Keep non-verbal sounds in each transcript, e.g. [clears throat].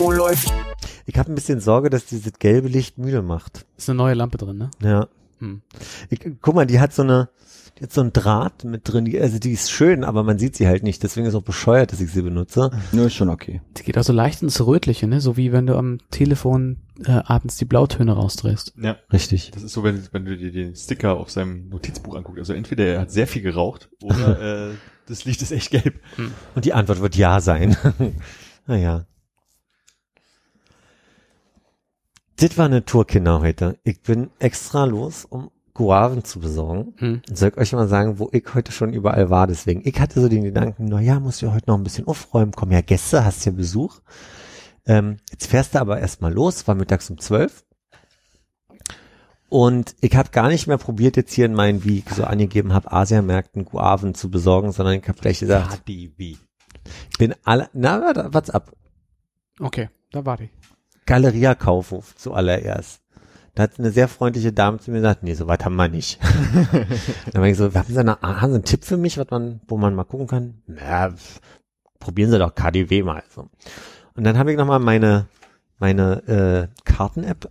Oh, läuft. Ich habe ein bisschen Sorge, dass dieses gelbe Licht müde macht. Ist eine neue Lampe drin, ne? Ja. Hm. Ich, guck mal, die hat so eine, die hat so ein Draht mit drin. Die, also die ist schön, aber man sieht sie halt nicht. Deswegen ist auch bescheuert, dass ich sie benutze. Nö, ist schon okay. Die geht auch so leicht ins Rötliche, ne? So wie wenn du am Telefon äh, abends die Blautöne rausdrehst. Ja. Richtig. Das ist so, wenn, wenn du dir den Sticker auf seinem Notizbuch anguckst. Also entweder er hat sehr viel geraucht oder [laughs] äh, das Licht ist echt gelb. Und die Antwort wird ja sein. [laughs] naja. Das war eine Tourkinder heute. Ich bin extra los, um Guaven zu besorgen. Hm. Soll ich euch mal sagen, wo ich heute schon überall war. Deswegen, ich hatte so den Gedanken, na ja, musst du heute noch ein bisschen aufräumen. Kommen ja Gäste, hast ja Besuch. Ähm, jetzt fährst du aber erstmal los, war mittags um zwölf. Und ich habe gar nicht mehr probiert, jetzt hier in meinen, wie ich so angegeben habe, Asiamärkten Guaven zu besorgen, sondern ich habe gleich gesagt, HDW. Ich bin alle, na, what's up? Okay, da warte ich. Galeria Kaufhof zuallererst. Da hat eine sehr freundliche Dame zu mir gesagt, nee, so weit haben wir nicht. [laughs] Dann war ich so, haben Sie, eine, haben Sie einen Tipp für mich, was man, wo man mal gucken kann? Na, probieren Sie doch KDW mal. So. Und dann habe ich nochmal meine, meine äh, Karten-App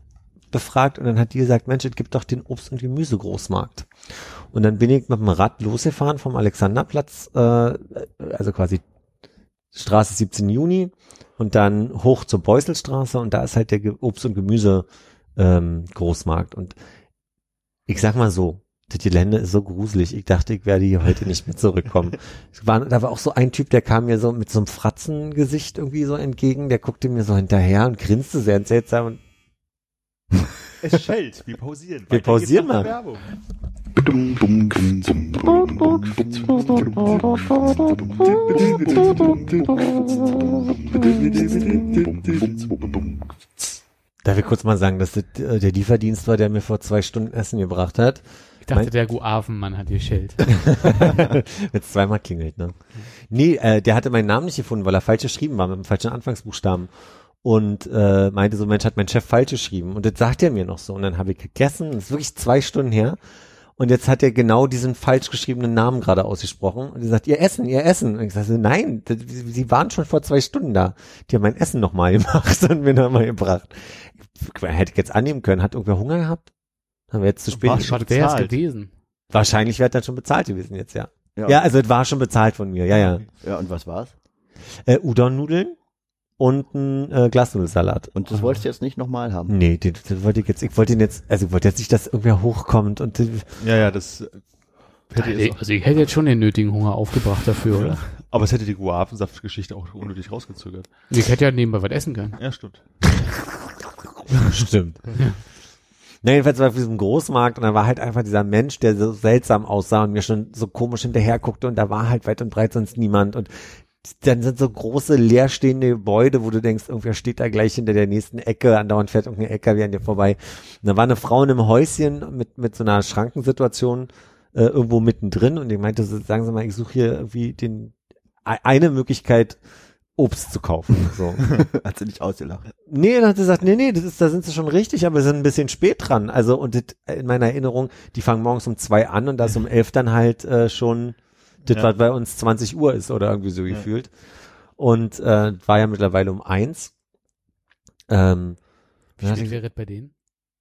befragt und dann hat die gesagt, Mensch, es gibt doch den Obst- und Gemüsegroßmarkt. Und dann bin ich mit dem Rad losgefahren vom Alexanderplatz, äh, also quasi Straße 17 Juni und dann hoch zur Beusselstraße und da ist halt der Ge- Obst- und Gemüse ähm, Großmarkt und ich sag mal so, das Gelände ist so gruselig. Ich dachte, ich werde hier heute nicht mehr zurückkommen. [laughs] Es war, da war auch so ein Typ, der kam mir so mit so einem Fratzengesicht irgendwie so entgegen, der guckte mir so hinterher und grinste sehr seltsam und [laughs] Es schellt. Wir pausieren. Wir Weiter pausieren mal. Darf ich kurz mal sagen, dass das äh, der Lieferdienst war, der mir vor zwei Stunden Essen gebracht hat. Ich dachte, Mein- der Guavenmann hat geschellt. Wenn es [laughs] zweimal klingelt, ne? Nee, äh, der hatte meinen Namen nicht gefunden, weil er falsch geschrieben war, mit dem falschen Anfangsbuchstaben. Und äh, meinte so, Mensch, hat mein Chef falsch geschrieben. Und das sagt er mir noch so. Und dann habe ich gegessen, das ist wirklich zwei Stunden her. Und jetzt hat er genau diesen falsch geschriebenen Namen gerade ausgesprochen. Und er sagt, ihr Essen, ihr Essen. Und ich sage, nein, das, sie waren schon vor zwei Stunden da. Die haben mein Essen nochmal [laughs] gemacht und mir nochmal gebracht. Hätte ich jetzt annehmen können. Hat irgendwer Hunger gehabt? Haben wir jetzt zu spät. War schon bezahlt. gewesen? Wahrscheinlich wäre das schon bezahlt gewesen jetzt, ja. Ja, also es war schon bezahlt von mir, ja, ja. ja, und was war's? Äh, Udon-Nudeln und ein äh, Glasnudelsalat. Und das wolltest du jetzt nicht nochmal haben? Nee, den, den wollte ich jetzt, ich wollte ihn jetzt, also ich wollte jetzt nicht, dass irgendwer hochkommt und äh, Ja, ja, das äh, hätte Also, jetzt also ich hätte jetzt schon den nötigen Hunger aufgebracht dafür, oder? Aber es hätte die Guavensaftgeschichte auch unnötig rausgezögert. Ich hätte ja nebenbei was essen können. Ja, stimmt. stimmt. Na, jedenfalls war ich auf diesem Großmarkt und da war halt einfach dieser Mensch, der so seltsam aussah und mir schon so komisch hinterher guckte und da war halt weit und breit sonst niemand und dann sind so große leerstehende Gebäude, wo du denkst, irgendwer steht da gleich hinter der nächsten Ecke, andauernd fährt irgendein LKW an dir vorbei. Und da war eine Frau in einem Häuschen mit, mit so einer Schrankensituation äh, irgendwo mittendrin und ich meinte, so, sagen Sie mal, ich suche hier irgendwie den, e- eine Möglichkeit, Obst zu kaufen. So. [laughs] Hat sie nicht ausgelacht. Nee, dann hat sie gesagt, nee, nee, das ist, da sind sie schon richtig, aber wir sind ein bisschen spät dran. Also, und das, in meiner Erinnerung, die fangen morgens um zwei an und das um elf dann halt äh, schon, das Ja. was bei uns 20 Uhr ist oder irgendwie so Ja. gefühlt. Und äh, war ja mittlerweile um eins. Ähm, Wie spät wäre es bei denen?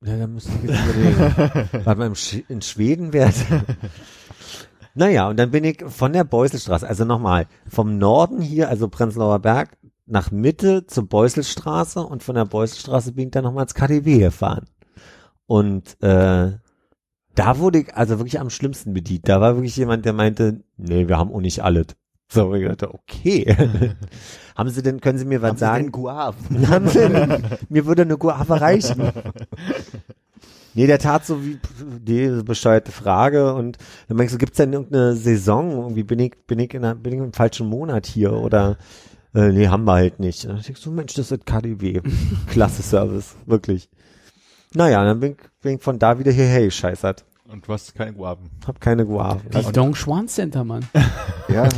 ja, da müsste ich jetzt überlegen. [laughs] Warte mal, Sch in Schweden wäre [laughs] Naja, und dann bin ich von der Beuselstraße, also nochmal, vom Norden hier, also Prenzlauer Berg, nach Mitte zur Beuselstraße und von der Beuselstraße bin ich dann nochmal ins KDW gefahren. Und äh, da wurde ich also wirklich am schlimmsten bedient. Da war wirklich jemand, der meinte, nee, wir haben auch nicht alles. So, ich dachte, okay. [laughs] haben Sie denn, können Sie mir was Haben sagen? Sie denn Guaven? [laughs] Haben Sie denn, mir würde eine Guava reichen. [laughs] Nee, der tat so wie, nee, bescheuerte Frage und dann meinst du, gibt's denn irgendeine Saison? Irgendwie bin ich, bin ich in einer, bin ich im falschen Monat hier oder Äh, nee, haben wir halt nicht. Und dann denk ich so, Mensch, das ist KDW. Klasse Service, wirklich. Naja, dann bin, ich- bin ich von da wieder hierher gescheißert. Und du hast keine Guaven. Hab keine Guave. Wie Dong Schwan Center, Mann. [laughs] Ja,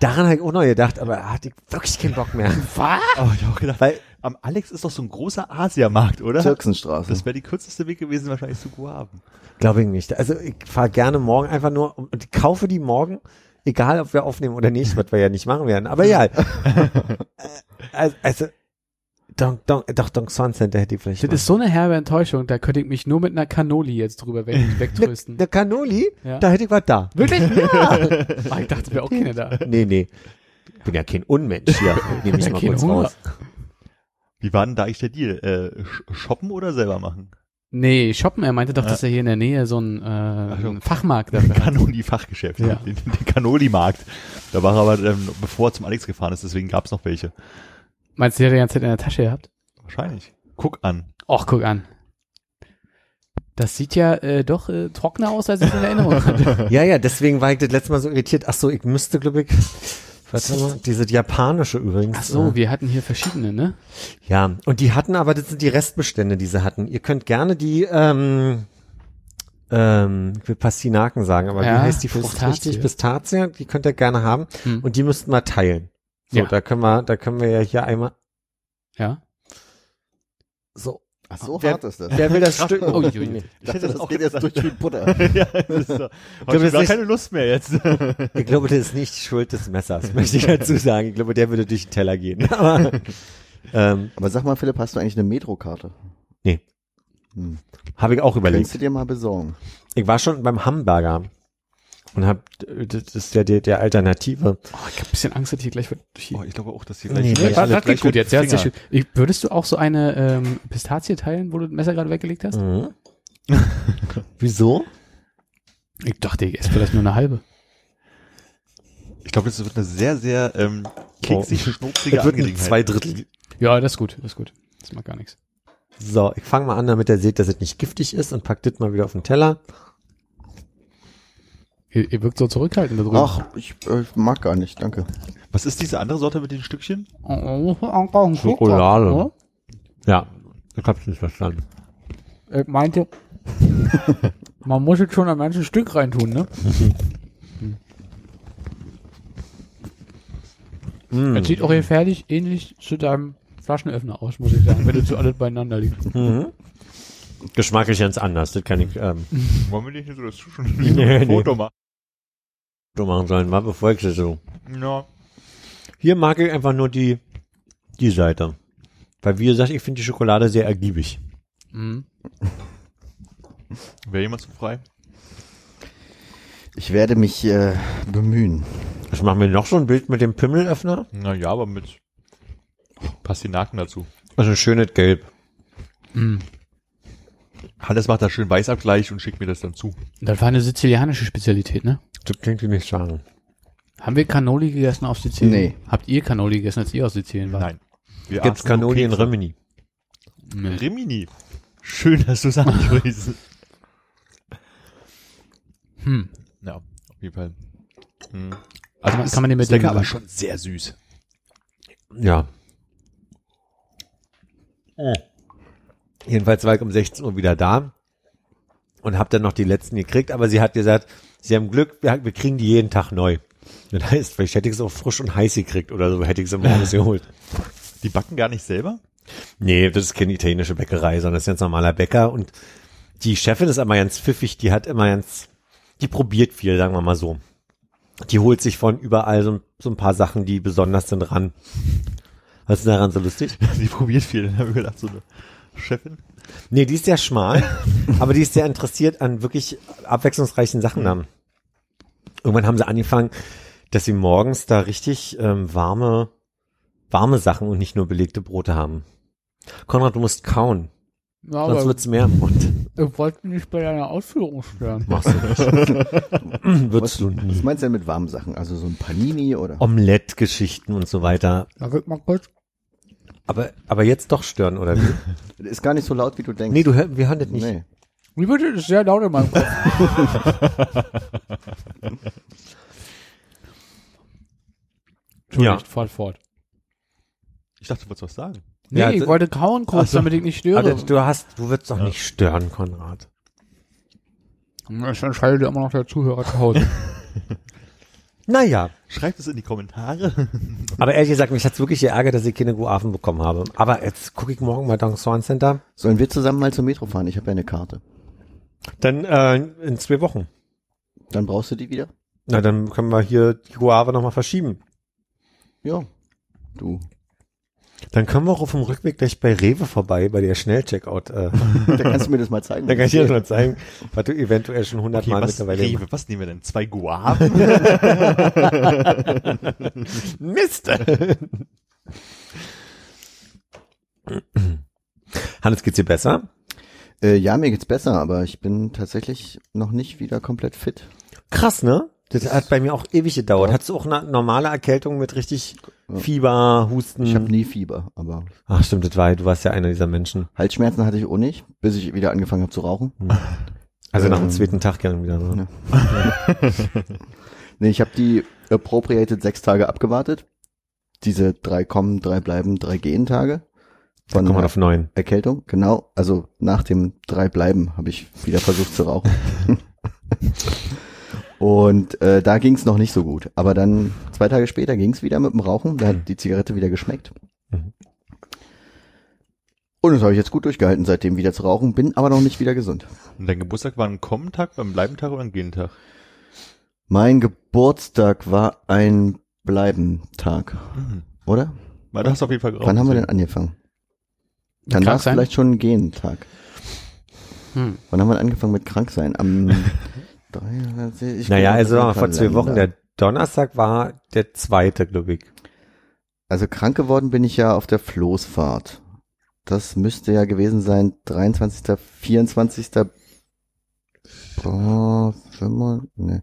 Daran habe ich auch noch gedacht, aber hatte ich wirklich keinen Bock mehr. [laughs] Was? Aber ich hab auch gedacht, Weil, am Alex ist doch so ein großer Asiamarkt, oder? Türksenstraße. Das wäre die kürzeste Weg gewesen, wahrscheinlich zu Guaven. glaube ich nicht. Also ich fahre gerne morgen einfach nur und ich kaufe die morgen, egal ob wir aufnehmen oder nicht, was wir ja nicht machen werden. Aber ja. [laughs] Äh, also, also Don, Don, doch, Don Swan Center hätte ich vielleicht Das mal. ist so eine herbe Enttäuschung, da könnte ich mich nur mit einer Cannoli jetzt drüber weg, [laughs] wegtrösten. Der Cannoli, Ja. da hätte ich was da. Wirklich? [laughs] Ja. Ah, ich dachte, wäre auch keiner da. Nee, nee. Ich bin ja kein Unmensch hier. [laughs] Nehme ich mal Kein kurz Hunger. raus. Wie war denn da eigentlich der Deal? Äh, sh- shoppen oder selber machen? Nee, shoppen, er meinte doch, dass er hier in der Nähe so einen, äh, einen Fachmarkt dafür hat. Kanoli-Fachgeschäft, Ja. den, den Kanoli-Markt. Da war er aber, ähm, bevor er zum Alex gefahren ist, deswegen gab's noch welche. Meinst du, der hat die ganze Zeit in der Tasche gehabt? Wahrscheinlich. Guck an. Och, guck an. Das sieht ja äh, doch äh, trockener aus, als ich in Erinnerung [laughs] hatte. Ja, ja, deswegen war ich das letzte Mal so irritiert. Ach so, ich müsste, glaube ich, warte mal, diese japanische übrigens. Ach so, äh, wir hatten hier verschiedene, ne? Ja, und die hatten aber, das sind die Restbestände, die sie hatten. Ihr könnt gerne die, ähm, ähm, ich will Pastinaken sagen, aber Ja, wie heißt die Frucht Pistazie. richtig? Pistazie, die könnt ihr gerne haben. Hm. Und die müssten wir teilen. So, Ja. da können wir, da können wir ja hier einmal, Ja. so. Ach, so Wer- hart ist das. Wer will das Stück? Oh. Ich dachte, hätte das, das auch geht jetzt durch wie Butter. [laughs] ja, das ist so. glaub, Hab ich das gar ist- keine Lust mehr jetzt. [laughs] Ich glaube, das ist nicht die Schuld des Messers, [laughs] möchte ich dazu sagen. Ich glaube, der würde durch den Teller gehen. Aber, ähm, Aber sag mal, Philipp, hast du eigentlich eine Metrokarte? Nee. Hm. habe ich auch Kannst überlegt. du dir mal besorgen? Ich war schon beim Hamburger und hab, das ist ja der, der Alternative. Oh, ich habe ein bisschen Angst, dass hier gleich wird Oh, ich glaube auch, dass hier Nee, gleich, nee, das, das geht gut jetzt, ja, sehr schön. Ich, würdest du auch so eine ähm, Pistazie teilen, wo du das Messer gerade weggelegt hast? Mhm. [laughs] Wieso? Ich dachte, ich esse vielleicht nur eine halbe. Ich glaube, das wird eine sehr, sehr ähm, keksig, wird ein Angelegenheit. zwei Drittel. Ja, das ist gut, das ist gut. Das macht gar nichts. So, ich fange mal an, damit ihr seht, dass es nicht giftig ist und pack das mal wieder auf den Teller. Ihr, ihr wirkt so zurückhaltend da drüben. Ach, ich äh, mag gar nicht, danke. Was ist diese andere Sorte mit den Stückchen? Schokolade. Ja, ich hab's nicht verstanden. Ich meinte, [laughs] man muss jetzt schon ein ganzes Stück reintun, ne? Mm. Es sieht auch hier fertig ähnlich zu deinem Flaschenöffner aus, muss ich sagen, wenn du zu alles beieinander liegst. Mhm. Geschmacklich ganz anders, das kann ich ähm, Wollen wir nicht so das schon [laughs] Nee, ein nee. Foto machen? So machen sollen, mal bevor ich das so. Ja. Hier mag ich einfach nur die, die Seite. Weil wie gesagt, ich finde die Schokolade sehr ergiebig. Mhm. [laughs] Wäre jemand zu frei? Ich werde mich äh, bemühen. Ich mache mir noch so ein Bild mit dem Pimmelöffner. Na ja, aber mit Pastinaken dazu. Also ein schönes Gelb. Mhm. Hannes macht da schön Weißabgleich und schickt mir das dann zu. Das war eine sizilianische Spezialität, ne? Das klingt wie nicht sagen. Haben wir Cannoli gegessen auf Sizilien? Nee. Habt ihr Cannoli gegessen, als ihr aus Sizilien wart? Nein. Wir Gibt's Cannoli in. Rimini? Nee. Rimini. Schön, dass du es ansprichst. [laughs] Hm. ja, auf jeden Fall. Hm. Kann man- kann man den mit ist lecker, aber schon sehr süß. Ja. Jedenfalls war ich um 16 Uhr wieder da und habe dann noch die letzten gekriegt, aber sie hat gesagt, sie haben Glück, wir, wir kriegen die jeden Tag neu. Das heißt, vielleicht hätte ich es auch frisch und heiß gekriegt oder so, hätte ich sie morgens [laughs] geholt. Die backen gar nicht selber? Nee, das ist keine italienische Bäckerei, sondern das ist ganz normaler Bäcker und die Chefin ist immer ganz pfiffig, die hat immer ganz, die probiert viel, sagen wir mal so. Die holt sich von überall so, so ein paar Sachen, die besonders sind, ran. Was ist daran so lustig? [laughs] Die probiert viel. Dann habe ich gedacht, so eine Chefin. Nee, die ist sehr schmal, [laughs] aber die ist sehr interessiert an wirklich abwechslungsreichen Sachen dann. Irgendwann haben sie angefangen, dass sie morgens da richtig ähm, warme, warme Sachen und nicht nur belegte Brote haben. Konrad, du musst kauen, Ja, sonst wird's mehr im Mund. ich wollte nicht bei deiner Ausführung stören. Machst du nicht. [laughs] Würdest du Was nie. meinst du denn mit warmen Sachen? Also so ein Panini oder? Omelette-Geschichten und so weiter. Da wird mal kurz. Aber, aber jetzt doch stören, oder wie? Das [laughs] ist gar nicht so laut, wie du denkst. Nee, du hör, wir hören das nicht. Nee. Wie bitte? Das ist sehr laut in meinem Kopf. [laughs] Ja. Entschuldigt, fort, fort. Ich dachte, du wolltest was sagen. Nee, Ja, ich wollte kauen kurz, so. damit ich nicht störe. Aber du hast, du würdest doch nicht stören, Konrad. Ich entscheidet immer noch der Zuhörer zu Hause. [laughs] Naja, Schreibt es in die Kommentare. [laughs] aber ehrlich gesagt, mich hat's wirklich geärgert, dass ich keine Guaven bekommen habe. Aber jetzt gucke ich morgen mal Dong Swan Center. Sollen wir zusammen mal zum Metro fahren? Ich habe ja eine Karte. Dann äh, in zwei Wochen. Dann brauchst du die wieder? Na, dann können wir hier die Guave nochmal verschieben. Ja. Du. Dann können wir auch auf dem Rückweg gleich bei Rewe vorbei, bei der Schnellcheckout. Äh, [laughs] Da kannst du mir das mal zeigen. da kann ich dir das mal zeigen, was du eventuell schon Okay, hundertmal was, mittlerweile Rewe, was nehmen wir denn? Zwei Guaven? [laughs] Mist! [clears throat] Hannes, geht's dir besser? Äh, ja, mir geht's besser, aber ich bin tatsächlich noch nicht wieder komplett fit. Krass, ne? Das hat bei mir auch ewig gedauert. Hattest du auch eine normale Erkältung mit richtig Fieber, Husten? Ich habe nie Fieber, aber Ach stimmt, das war, du warst ja einer dieser Menschen. Halsschmerzen hatte ich auch nicht, bis ich wieder angefangen habe zu rauchen. Also nach dem Ähm, zweiten Tag dann wieder so. ja. [laughs] Nee, ich habe die appropriated sechs Tage abgewartet. Diese drei kommen, drei bleiben, drei gehen Tage. Dann Von kommt man auf neun. Erkältung, genau. Also nach dem drei bleiben habe ich wieder versucht zu rauchen. [laughs] Und äh, da ging's noch nicht so gut. Aber dann zwei Tage später ging's wieder mit dem Rauchen. Da hat die Zigarette wieder geschmeckt. Mhm. Und das habe ich jetzt gut durchgehalten, seitdem wieder zu rauchen, bin aber noch nicht wieder gesund. Und dein Geburtstag war ein Kommentag, beim Bleibentag oder ein Gehentag? Mein Geburtstag war ein Bleibentag, Mhm. oder? Weil da hast du auf jeden Fall geraucht. Wann haben wir denn angefangen? Dann war es vielleicht schon ein Gehentag. Hm. Wann haben wir angefangen mit krank sein? Am [laughs] drei, ich Naja, guck also mal vor zwei Wochen, der Donnerstag war der zweite, glaube ich. Also krank geworden bin ich ja auf der Floßfahrt. Das müsste ja gewesen sein 23., 24. Oh, 5, ne,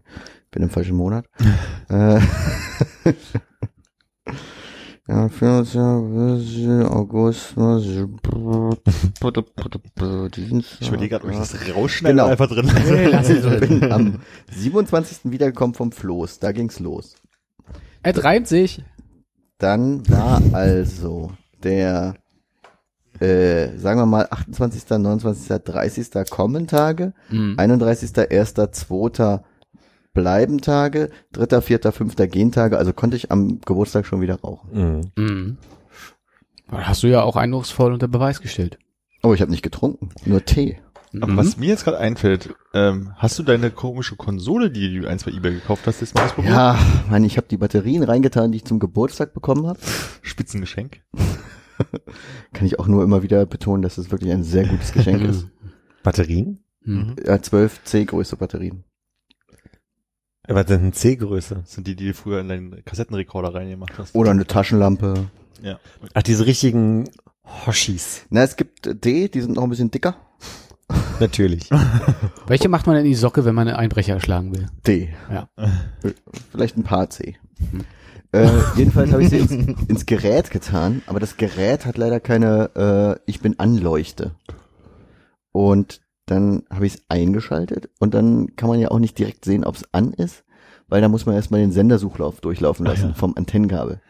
bin im falschen Monat. [laughs] äh, ja, 24. August. Ich überlege gerade, ob ich das rausschneide Genau. einfach drin [laughs] Nee, lass lasse. Ich bin am 27. wiedergekommen vom Floß. Da ging's los. Es reimt sich. Dann war also der, äh, sagen wir mal, 28., 29., 30. Kommentage, Mhm. 31., 1., 2. Bleibentage, 3., 4., 5. Gentage, also konnte ich am Geburtstag schon wieder rauchen. Mhm. Mhm. Hast du ja auch eindrucksvoll unter Beweis gestellt. Oh, ich habe nicht getrunken, nur Tee. Aber Mhm. was mir jetzt gerade einfällt, ähm, hast du deine komische Konsole, die du eins bei eBay gekauft hast, jetzt mal ausprobiert? Ja, Mann, ich habe die Batterien reingetan, die ich zum Geburtstag bekommen habe. Spitzengeschenk. [laughs] Kann ich auch nur immer wieder betonen, dass es wirklich ein sehr gutes Geschenk [laughs] ist. Batterien? Mhm. Ja, 12 C-Größe Batterien. Was sind denn C-Größe? Das sind die, die du früher in deinen Kassettenrekorder reingemacht hast. Oder eine Taschenlampe. Ja. Ach, diese richtigen Hoshis. Na, es gibt D, die sind noch ein bisschen dicker. [laughs] Natürlich. [laughs] Welche macht man in die Socke, wenn man einen Einbrecher erschlagen will? D. Ja. [laughs] Vielleicht ein paar C. Äh, jedenfalls habe ich sie ins, ins Gerät getan, aber das Gerät hat leider keine äh, Ich bin Anleuchte. Und dann habe ich es eingeschaltet und dann kann man ja auch nicht direkt sehen, ob es an ist, weil da muss man erstmal den Sendersuchlauf durchlaufen lassen ja. vom Antennenkabel.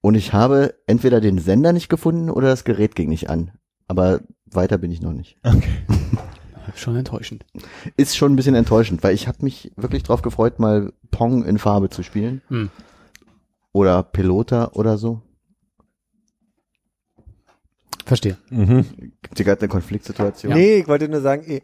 Und ich habe entweder den Sender nicht gefunden oder das Gerät ging nicht an. Aber weiter bin ich noch nicht. [laughs] Schon enttäuschend. Ist schon ein bisschen enttäuschend, weil ich habe mich wirklich drauf gefreut, mal Pong in Farbe zu spielen. Hm. Oder Pelota oder so. Verstehe. Mhm. Gibt hier gerade eine Konfliktsituation? Nee, ich wollte nur sagen, ich,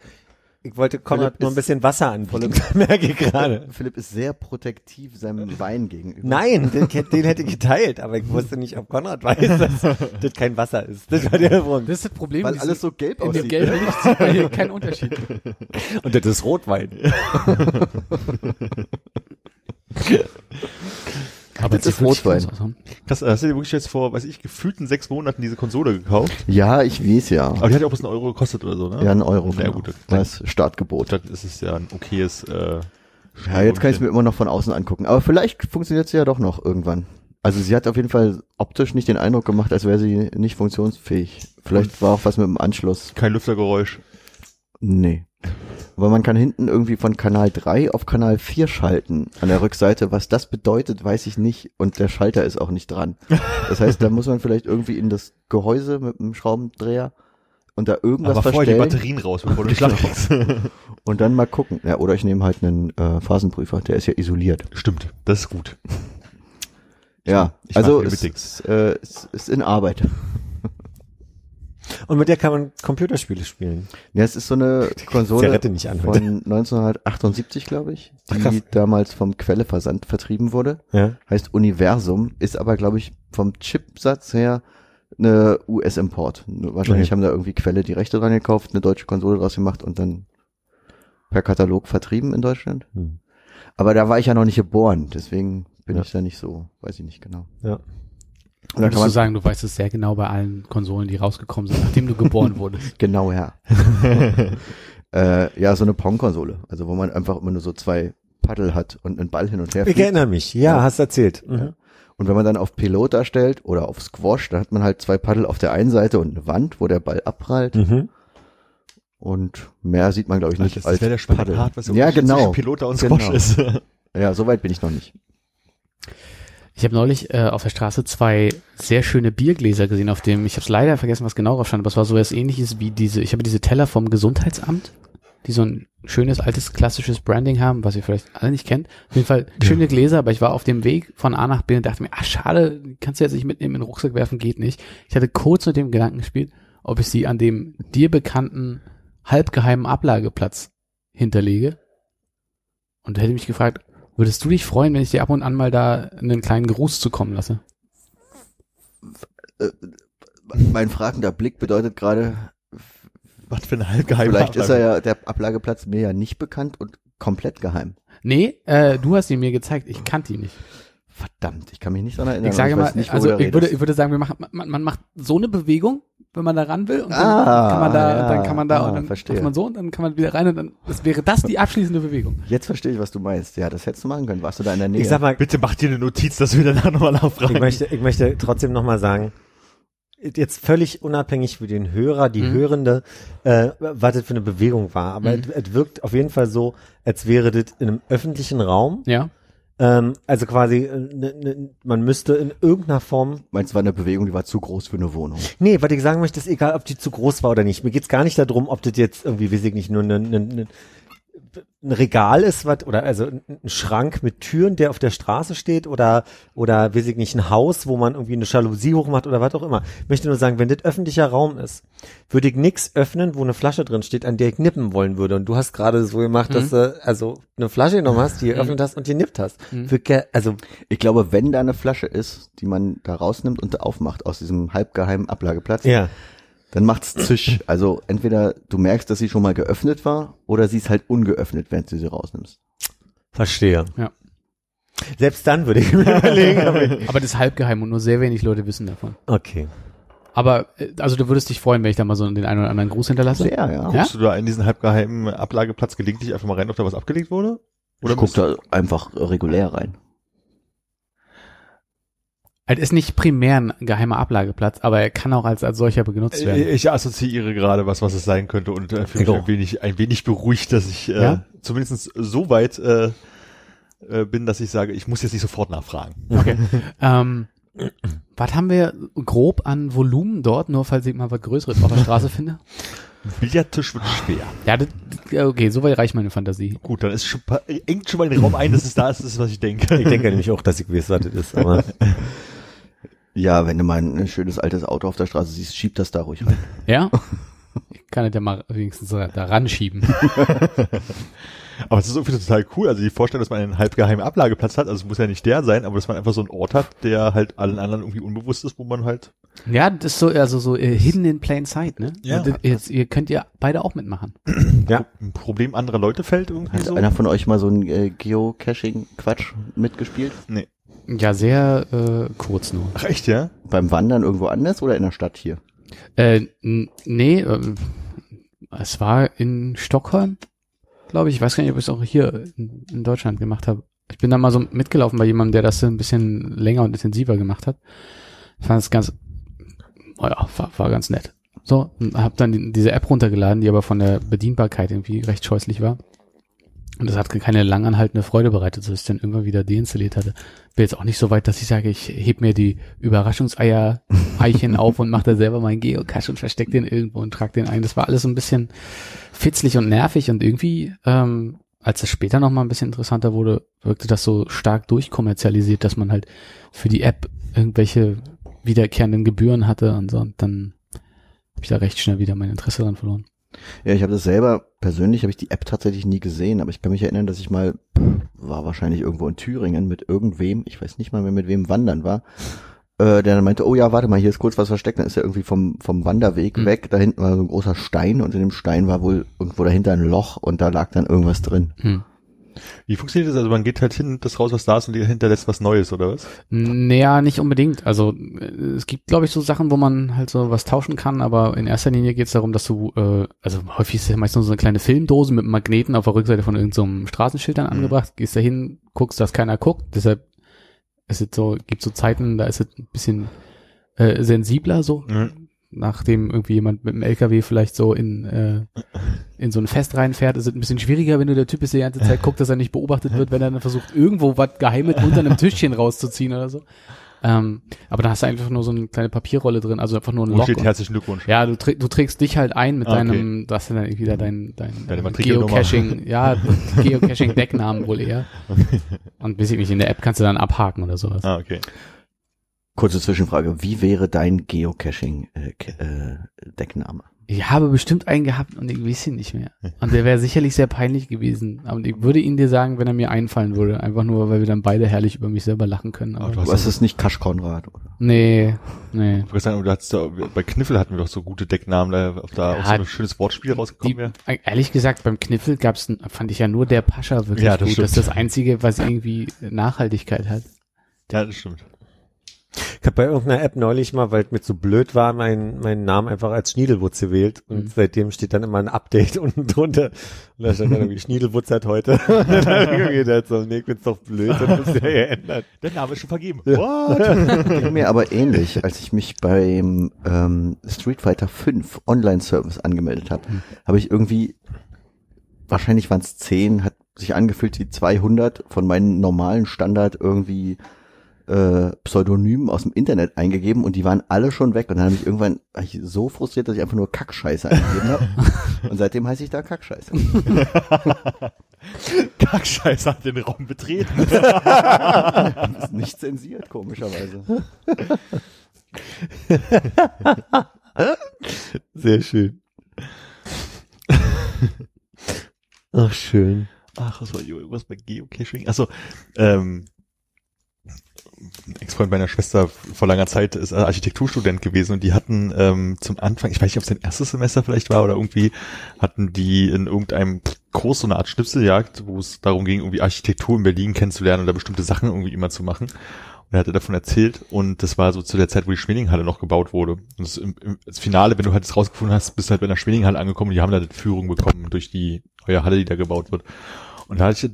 ich wollte Konrad nur ein bisschen Wasser anbieten. [laughs] Merke ich gerade. [laughs] Philipp ist sehr protektiv seinem Wein gegenüber. Nein, den, [laughs] den hätte ich geteilt, aber ich wusste nicht, ob Konrad weiß, dass das kein Wasser ist. Das war der Grund. Das ist das Problem. Weil in alles so gelb in dem aussieht. gelben Licht sieht man hier keinen Unterschied. Und das ist Rotwein. Aber Das ist Rotwein. Krass, hast du dir wirklich jetzt vor, weiß ich, gefühlten sechs Monaten diese Konsole gekauft? Ja, ich weiß ja. Aber die hat ja auch bloß einen Euro gekostet oder so, ne? Ja, ein Euro. Na genau. gut, Das Startgebot. Dann ist es ja ein okayes, äh, Ja, jetzt kann ich es mir immer noch von außen angucken. Aber vielleicht funktioniert sie ja doch noch irgendwann. Also sie hat auf jeden Fall optisch nicht den Eindruck gemacht, als wäre sie nicht funktionsfähig. Vielleicht war auch was mit dem Anschluss. kein Lüftergeräusch. Nee. Aber man kann hinten irgendwie von Kanal 3 auf Kanal 4 schalten an der Rückseite. Was das bedeutet, weiß ich nicht. Und der Schalter ist auch nicht dran. Das heißt, da muss man vielleicht irgendwie in das Gehäuse mit einem Schraubendreher und da irgendwas Aber vorher die Batterien raus, bevor du kriegst. [laughs] und dann mal gucken. Ja, oder ich nehme halt einen äh, Phasenprüfer, der ist ja isoliert. Stimmt, das ist gut. Ja, ich also es ist, äh, es ist in Arbeit. Und mit der kann man Computerspiele spielen. Ja, es ist so eine [laughs] Konsole von 1978, glaube ich, Ach, die krass. damals vom Quelleversand vertrieben wurde. Ja. Heißt Universum, ist aber, glaube ich, vom Chipsatz her eine US-Import. Wahrscheinlich Okay. haben da irgendwie Quelle die Rechte dran gekauft, eine deutsche Konsole draus gemacht und dann per Katalog vertrieben in Deutschland. Hm. Aber da war ich ja noch nicht geboren, deswegen bin Ja. ich da nicht so, weiß ich nicht genau. Ja. Und da kann Würdest du man sagen, du weißt es sehr genau bei allen Konsolen, die rausgekommen sind, nachdem du geboren wurdest. [laughs] Genau, ja. [laughs] äh, ja, so eine Pong-Konsole. Also wo man einfach immer nur so zwei Paddel hat und einen Ball hin und her Ich erinnere mich. Ja, Ja. hast erzählt. Mhm. Ja. Und wenn man dann auf Pilot darstellt oder auf Squash, dann hat man halt zwei Paddel auf der einen Seite und eine Wand, wo der Ball abprallt. Mhm. Und mehr sieht man, glaube ich, nicht das als wäre der spannende Paddel. Part, was ja, genau. Pilota und Squash Genau. ist. Ja, so weit bin ich noch nicht. Ich habe neulich äh, auf der Straße zwei sehr schöne Biergläser gesehen, auf dem, ich habe es leider vergessen, was genau drauf stand, aber es war so was ähnliches wie diese, ich habe diese Teller vom Gesundheitsamt, die so ein schönes, altes, klassisches Branding haben, was ihr vielleicht alle nicht kennt. Auf jeden Fall schöne Gläser, aber ich war auf dem Weg von A nach B und dachte mir, ach schade, kannst du jetzt nicht mitnehmen, in den Rucksack werfen, geht nicht. Ich hatte kurz mit dem Gedanken gespielt, ob ich sie an dem dir bekannten, halbgeheimen Ablageplatz hinterlege. Und hätte mich gefragt, würdest du dich freuen, wenn ich dir ab und an mal da einen kleinen Gruß zukommen lasse? Mein fragender Blick bedeutet gerade, Was für ein halbgeheimer vielleicht ist er ja der Ablageplatz mir ja nicht bekannt und komplett geheim. Nee, äh, du hast ihn mir gezeigt, ich kannte ihn nicht. Verdammt, ich kann mich nicht daran erinnern. Ich sage und mal, nicht, also ich würde, ich würde sagen, wir machen, man, man macht so eine Bewegung, wenn man da ran will und dann Ah, kann man da, ja, dann kann man da ah, und dann verstehe. macht man so und dann kann man wieder rein und dann das wäre das die abschließende Bewegung. Jetzt verstehe ich, was du meinst. Ja, das hättest du machen können. Warst du da in der Nähe? Ich sag mal, Bitte mach dir eine Notiz, dass wir danach nochmal nachfragen. ich möchte, ich möchte trotzdem nochmal sagen, jetzt völlig unabhängig für den Hörer, die Mhm. Hörende, äh, was das für eine Bewegung war. Aber Mhm. es, es wirkt auf jeden Fall so, als wäre das in einem öffentlichen Raum. Ja. Ähm, also quasi, äh, ne, ne, man müsste in irgendeiner Form Meinst du, war eine Bewegung, die war zu groß für eine Wohnung? Nee, was ich sagen möchte, ist egal, ob die zu groß war oder nicht. Mir geht's gar nicht darum, ob das jetzt irgendwie, weiß ich nicht, nur ne, ne, ne, ein Regal ist, was oder also ein Schrank mit Türen, der auf der Straße steht oder oder weiß ich nicht, ein Haus, wo man irgendwie eine Jalousie hochmacht oder was auch immer. Ich möchte nur sagen, wenn das öffentlicher Raum ist, würde ich nix öffnen, wo eine Flasche drin steht, an der ich nippen wollen würde. Und du hast gerade so gemacht, dass du also eine Flasche genommen hast, die geöffnet hast und die nippt hast. Für ke- also Ich glaube, wenn da eine Flasche ist, die man da rausnimmt und aufmacht aus diesem halbgeheimen Ablageplatz, ja. Dann macht's zisch. Also entweder du merkst, dass sie schon mal geöffnet war, oder sie ist halt ungeöffnet, während du sie rausnimmst. Verstehe. Ja. Selbst dann würde ich mir [laughs] überlegen. Aber das ist halbgeheim und nur sehr wenig Leute wissen davon. Okay. Aber äh, also du würdest dich freuen, wenn ich da mal so den einen oder anderen Gruß hinterlasse? Sehr, ja. Ja? Guckst du da in diesen halbgeheimen Ablageplatz gelegentlich einfach mal rein, ob da was abgelegt wurde? Oder ich guck da einfach regulär rein. Es ist nicht primär ein geheimer Ablageplatz, aber er kann auch als, als solcher genutzt werden. Ich assoziiere gerade was, was es sein könnte und äh, fühle mich ein wenig, ein wenig beruhigt, dass ich äh, Ja? zumindest so weit äh, äh, bin, dass ich sage, ich muss jetzt nicht sofort nachfragen. Okay. [laughs] ähm, was haben wir grob an Volumen dort, nur falls ich mal was Größeres auf der Straße finde? [laughs] Billardtisch wird schwer. Ja, das, okay, soweit reicht meine Fantasie. Gut, dann ist schon, engt schon mal den Raum ein, dass es da ist, das ist, was ich denke. Ich denke nämlich auch, dass ich weiß, was das ist. Aber [laughs] Ja, wenn du mal ein schönes altes Auto auf der Straße siehst, schieb das da ruhig rein. Ja? Ich kann es ja mal wenigstens da da ranschieben. [laughs] Aber es ist irgendwie total cool. Also die Vorstellung, dass man einen halbgeheimen Ablageplatz hat, also es muss ja nicht der sein, aber dass man einfach so einen Ort hat, der halt allen anderen irgendwie unbewusst ist, wo man halt. Ja, das ist so, also so äh, hidden in plain sight, ne? Ja. Und das, jetzt, ihr könnt ja beide auch mitmachen. [clears throat] ja, ein Problem anderer Leute fällt irgendwie Hat so. einer von euch mal so ein äh, Geocaching-Quatsch mitgespielt? Nee. Ja, sehr äh, kurz nur. Ach echt, ja? Beim Wandern irgendwo anders oder in der Stadt hier? Äh, nee, ähm, es war in Stockholm, glaube ich. Ich weiß gar nicht, ob ich es auch hier in, in Deutschland gemacht habe. Ich bin da mal so mitgelaufen bei jemandem, der das ein bisschen länger und intensiver gemacht hat. Ich fand es ganz, oh ja, war, war ganz nett. So, und hab dann die- diese App runtergeladen, die aber von der Bedienbarkeit irgendwie recht scheußlich war. Und das hat keine langanhaltende Freude bereitet, dass ich dann irgendwann wieder deinstalliert hatte. Bin jetzt auch nicht so weit, dass ich sage, ich heb mir die Überraschungseier-Eichen [laughs] auf und mache da selber meinen Geocache und versteck den irgendwo und trag den ein. Das war alles so ein bisschen fitzlig und nervig und irgendwie, ähm, als es später nochmal ein bisschen interessanter wurde, wirkte das so stark durchkommerzialisiert, dass man halt für die App irgendwelche wiederkehrenden Gebühren hatte und so. Und dann habe ich da recht schnell wieder mein Interesse dran verloren. Ja, ich habe das selber, persönlich habe ich die App tatsächlich nie gesehen, aber ich kann mich erinnern, dass ich mal, war wahrscheinlich irgendwo in Thüringen mit irgendwem, ich weiß nicht mal mehr mit wem wandern war, äh, der dann meinte, oh ja, warte mal, hier ist kurz was versteckt, dann ist er irgendwie vom, vom Wanderweg Mhm. weg, da hinten war so ein großer Stein und in dem Stein war wohl irgendwo dahinter ein Loch und da lag dann irgendwas drin. Hm. Wie funktioniert das? Also man geht halt hin, das raus, was da ist und hinterlässt was Neues, oder was? Naja, nicht unbedingt. Also äh, es gibt, glaube ich, so Sachen, wo man halt so was tauschen kann, aber in erster Linie geht es darum, dass du, äh, also häufig ist ja meist nur so eine kleine Filmdose mit Magneten auf der Rückseite von irgendeinem so Straßenschild dann Mhm. angebracht, gehst da hin, guckst, dass keiner guckt, deshalb ist es so, gibt so Zeiten, da ist es ein bisschen äh, sensibler so, Mhm. Nachdem irgendwie jemand mit dem LKW vielleicht so in, äh, in so ein Fest reinfährt, ist es ein bisschen schwieriger, wenn du der Typ bist, der die ganze Zeit guckt, dass er nicht beobachtet wird, wenn er dann versucht, irgendwo was Geheimes unter einem Tischchen rauszuziehen oder so. Ähm, aber da hast du einfach nur so eine kleine Papierrolle drin, also einfach nur ein Wo Loch. steht und- herzlichen Glückwunsch? ja, du, du trägst dich halt ein mit Ah, okay. deinem, das ist dann wieder dein, dein Deine äh. Geocaching, ja, [laughs] Geocaching-Decknamen wohl eher. Und weiß ich nicht, in der App kannst du dann abhaken oder sowas. Ah, okay. Kurze Zwischenfrage, wie wäre dein Geocaching-Deckname? Ich habe bestimmt einen gehabt und ich weiß ihn nicht mehr. Und der wäre sicherlich sehr peinlich gewesen. Aber ich würde ihn dir sagen, wenn er mir einfallen würde. Einfach nur, weil wir dann beide herrlich über mich selber lachen können. Aber Aber du hast ist nicht Kasch Konrad? Oder? nee, nee. Ich wollte sagen, du hattest ja, bei Kniffel hatten wir doch so gute Decknamen, da, da Ja, auch so ein schönes Wortspiel rausgekommen Die, wäre. ehrlich gesagt, beim Kniffel gab's, fand ich ja nur der Pascha wirklich Ja, das gut. Das ist stimmt. das Einzige, was irgendwie Nachhaltigkeit hat. Ja, das stimmt. Ich habe bei irgendeiner App neulich mal, weil es mir zu blöd war, meinen meinen Namen einfach als Schniedelwutz gewählt und Mhm. seitdem steht dann immer ein Update [laughs] unten drunter und da stand dann irgendwie Schniedelwutz hat heute und dann hab ich mir gedacht, so, nee, ich bin's doch blöd, das muss ja geändert. Der Name ist schon vergeben. [laughs] Ging mir aber ähnlich, als ich mich beim ähm, Street Fighter 5 Online-Service angemeldet habe, habe ich irgendwie, wahrscheinlich waren es 10, hat sich angefühlt wie 200 von meinen normalen Standard irgendwie äh, Pseudonymen aus dem Internet eingegeben und die waren alle schon weg und dann habe ich irgendwann war ich so frustriert, dass ich einfach nur Kackscheiße eingegeben habe [laughs] und seitdem heiße ich da Kackscheiße. [laughs] Kackscheiße hat den Raum betreten. Ist nicht zensiert, komischerweise. Sehr schön. Ach, schön. Ach, was war irgendwas bei Geocaching? Achso, ähm, Ex-Freund meiner Schwester vor langer Zeit ist Architekturstudent gewesen und die hatten ähm, zum Anfang, ich weiß nicht, ob es sein erstes Semester vielleicht war oder irgendwie, hatten die in irgendeinem Kurs so eine Art Schnipseljagd, wo es darum ging, irgendwie Architektur in Berlin kennenzulernen da bestimmte Sachen irgendwie immer zu machen. Und er hatte davon erzählt und das war so zu der Zeit, wo die Schwininghalle noch gebaut wurde. Und das, im, das Finale, wenn du halt das rausgefunden hast, bist du halt bei einer Schwininghalle angekommen und die haben da Führung bekommen durch die neue Halle, die da gebaut wird. Und da hatte ich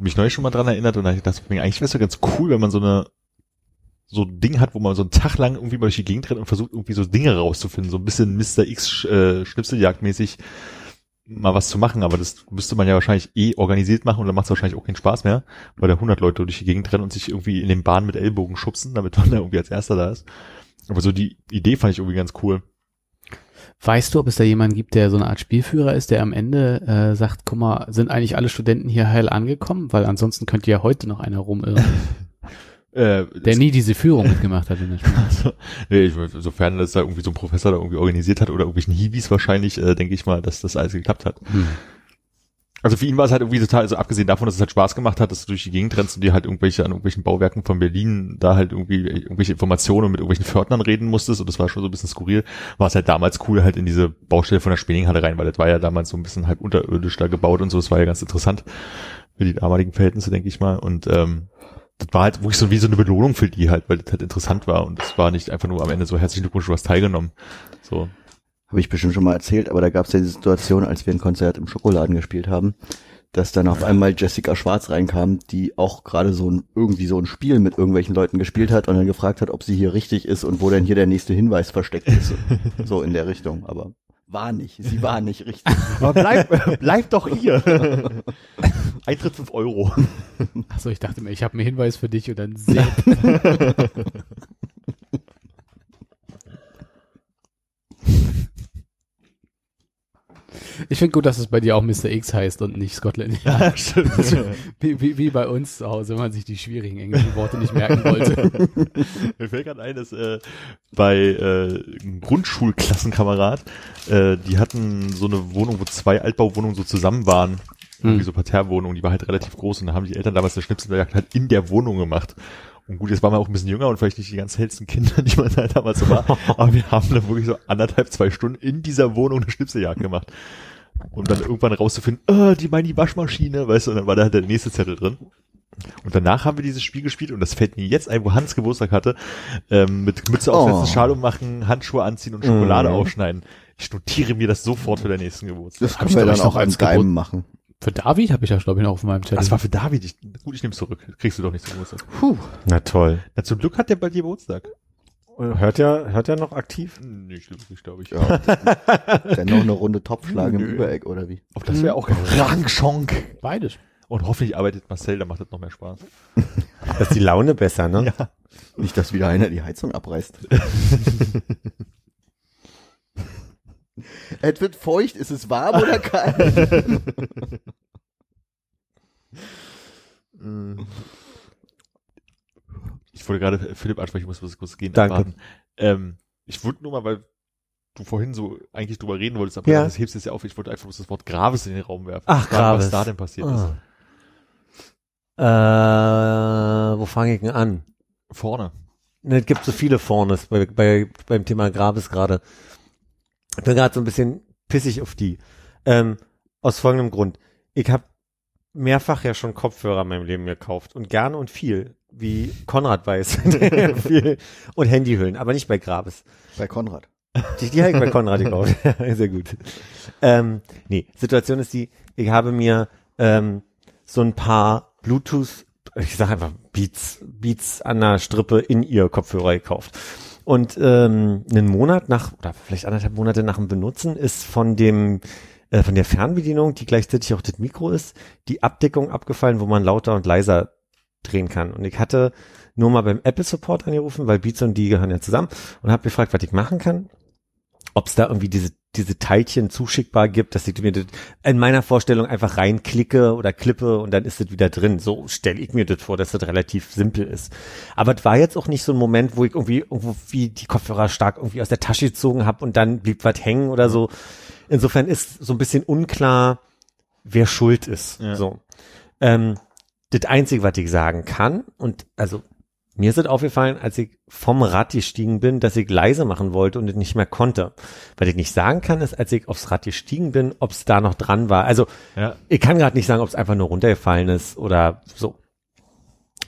mich neu schon mal dran erinnert und ich gedacht, eigentlich wäre es ja ganz cool, wenn man so eine so ein Ding hat, wo man so einen Tag lang irgendwie mal durch die Gegend rennt und versucht irgendwie so Dinge rauszufinden, so ein bisschen Mr. X äh, Schnipseljagdmäßig mal was zu machen, aber das müsste man ja wahrscheinlich eh organisiert machen und dann macht es wahrscheinlich auch keinen Spaß mehr, weil da 100 Leute durch die Gegend rennen und sich irgendwie in den Bahnen mit Ellbogen schubsen, damit man da irgendwie als Erster da ist. Aber so die Idee fand ich irgendwie ganz cool. Weißt du, ob es da jemanden gibt, der so eine Art Spielführer ist, der am Ende äh, sagt, guck mal, sind eigentlich alle Studenten hier heil angekommen? Weil ansonsten könnte ja heute noch einer rumirren, [laughs] Äh, der nie diese Führung mitgemacht hat in der Schule. [laughs] Also, nee, ich, sofern das da irgendwie so ein Professor da irgendwie organisiert hat oder irgendwelchen Hiwis wahrscheinlich, äh, denke ich mal, dass das alles geklappt hat. Hm. Also für ihn war es halt irgendwie total, also abgesehen davon, dass es halt Spaß gemacht hat, dass du durch die Gegend rennst und dir halt irgendwelche an irgendwelchen Bauwerken von Berlin da halt irgendwie irgendwelche Informationen und mit irgendwelchen Pförtnern reden musstest und das war schon so ein bisschen skurril, war es halt damals cool halt in diese Baustelle von der Spenninghalle rein, weil das war ja damals so ein bisschen halb unterirdisch da gebaut und so, das war ja ganz interessant für die damaligen Verhältnisse, denke ich mal und ähm, das war halt wirklich so wie so eine Belohnung für die halt, weil das halt interessant war und es war nicht einfach nur am Ende so herzlichen Glückwunsch, du hast teilgenommen. So. Habe ich bestimmt schon mal erzählt, aber da gab es ja die Situation, als wir ein Konzert im Schokoladen gespielt haben, dass dann auf einmal Jessica Schwarz reinkam, die auch gerade so ein, irgendwie so ein Spiel mit irgendwelchen Leuten gespielt hat und dann gefragt hat, ob sie hier richtig ist und wo denn hier der nächste Hinweis versteckt ist. [laughs] so in der Richtung, aber war nicht. Sie war nicht richtig. Aber bleib, bleib doch hier. [laughs] Eintritt 5 Euro. [laughs] Achso, ich dachte mir, ich habe einen Hinweis für dich und dann sehr. Ich finde gut, dass es bei dir auch Mr. X heißt und nicht Scotland. Ja, [laughs] stimmt. Wie, wie, wie bei uns zu Hause, wenn man sich die schwierigen englischen Worte nicht merken wollte. [laughs] Mir fällt gerade ein, dass äh, bei äh, einem Grundschulklassenkamerad, äh, die hatten so eine Wohnung, wo zwei Altbauwohnungen so zusammen waren. Irgendwie so Parterrewohnung, die war halt relativ groß und da haben die Eltern damals eine Schnipseljagd halt in der Wohnung gemacht. Und gut, jetzt waren wir auch ein bisschen jünger und vielleicht nicht die ganz hellsten Kinder, die man halt damals so war. [laughs] Aber wir haben dann wirklich so anderthalb, zwei Stunden in dieser Wohnung eine Schnipseljagd gemacht. Um dann irgendwann rauszufinden, äh, die meinen die Waschmaschine, weißt du, und dann war da halt der nächste Zettel drin. Und danach haben wir dieses Spiel gespielt und das fällt mir jetzt ein, wo Hans Geburtstag hatte, ähm, mit Mütze aufsetzen, Oh. Schal ummachen, Handschuhe anziehen und Schokolade Mhm. aufschneiden. Ich notiere mir das sofort für den nächsten Geburtstag. Das können wir dann auch noch als Geheim machen. Für David habe ich das, glaube ich, noch auf meinem Zettel. Das war für David. Ich, gut, ich nehme zurück. Kriegst du doch nicht zum Geburtstag. Na toll. Na, zum Glück hat der bald Geburtstag. Hört er, hört er noch aktiv? Nicht wirklich, glaube ich. Ja. [laughs] dann noch eine Runde Topfschlagen im. Übereck oder wie? Auch das wäre auch Rangschonk. Beides. Und hoffentlich arbeitet Marcel, dann macht das noch mehr Spaß. [laughs] Das ist die Laune besser, ne? Ja. Nicht, dass wieder einer die Heizung abreißt. [laughs] [laughs] es wird feucht, ist es warm oder [laughs] kalt? [laughs] Ich wollte gerade Philipp ansprechen, ich muss kurz gehen. Danke. Ähm, ich wollte nur mal, weil du vorhin so eigentlich drüber reden wolltest, aber Ja. das hebst du jetzt ja auf. Ich wollte einfach bloß das Wort Graves in den Raum werfen. Ach, Fragen, Graves. Was da denn passiert Ah. Äh, wo fange ich denn an? ist. Vorne. Ne, es gibt so viele Vornes bei, bei, beim Thema Grabes gerade. Ich bin gerade so ein bisschen pissig auf die. Ähm, aus folgendem Grund. Ich habe mehrfach ja schon Kopfhörer in meinem Leben gekauft und gerne und viel, wie Konrad weiß. [laughs] viel. Und Handyhüllen, aber nicht bei Grabes. Bei Konrad. Die, die habe ich bei Konrad gekauft. [laughs] Sehr gut. Ähm, nee, Situation ist die, ich habe mir ähm, so ein paar Bluetooth, ich sage einfach Beats, Beats an der Strippe in ihr Kopfhörer gekauft. Und ähm, einen Monat nach, oder vielleicht anderthalb Monate nach dem Benutzen ist von dem äh, von der Fernbedienung, die gleichzeitig auch das Mikro ist, die Abdeckung abgefallen, wo man lauter und leiser drehen kann. Und ich hatte nur mal beim Apple Support angerufen, weil Beats und die gehören ja zusammen und habe gefragt, was ich machen kann. Ob es da irgendwie diese diese Teilchen zuschickbar gibt, dass ich mir das in meiner Vorstellung einfach reinklicke oder klippe und dann ist das wieder drin. So stelle ich mir das vor, dass das relativ simpel ist. Aber es war jetzt auch nicht so ein Moment, wo ich irgendwie irgendwo wie die Kopfhörer stark irgendwie aus der Tasche gezogen habe und dann blieb was hängen oder so. Insofern ist so ein bisschen unklar, wer schuld ist. Ja. So. Ähm, das Einzige, was ich sagen kann, und also mir ist es aufgefallen, als ich vom Rad gestiegen bin, dass ich leise machen wollte und es nicht mehr konnte. Was ich nicht sagen kann, ist, als ich aufs Rad gestiegen bin, ob es da noch dran war. Also Ja. ich kann gerade nicht sagen, ob es einfach nur runtergefallen ist oder so.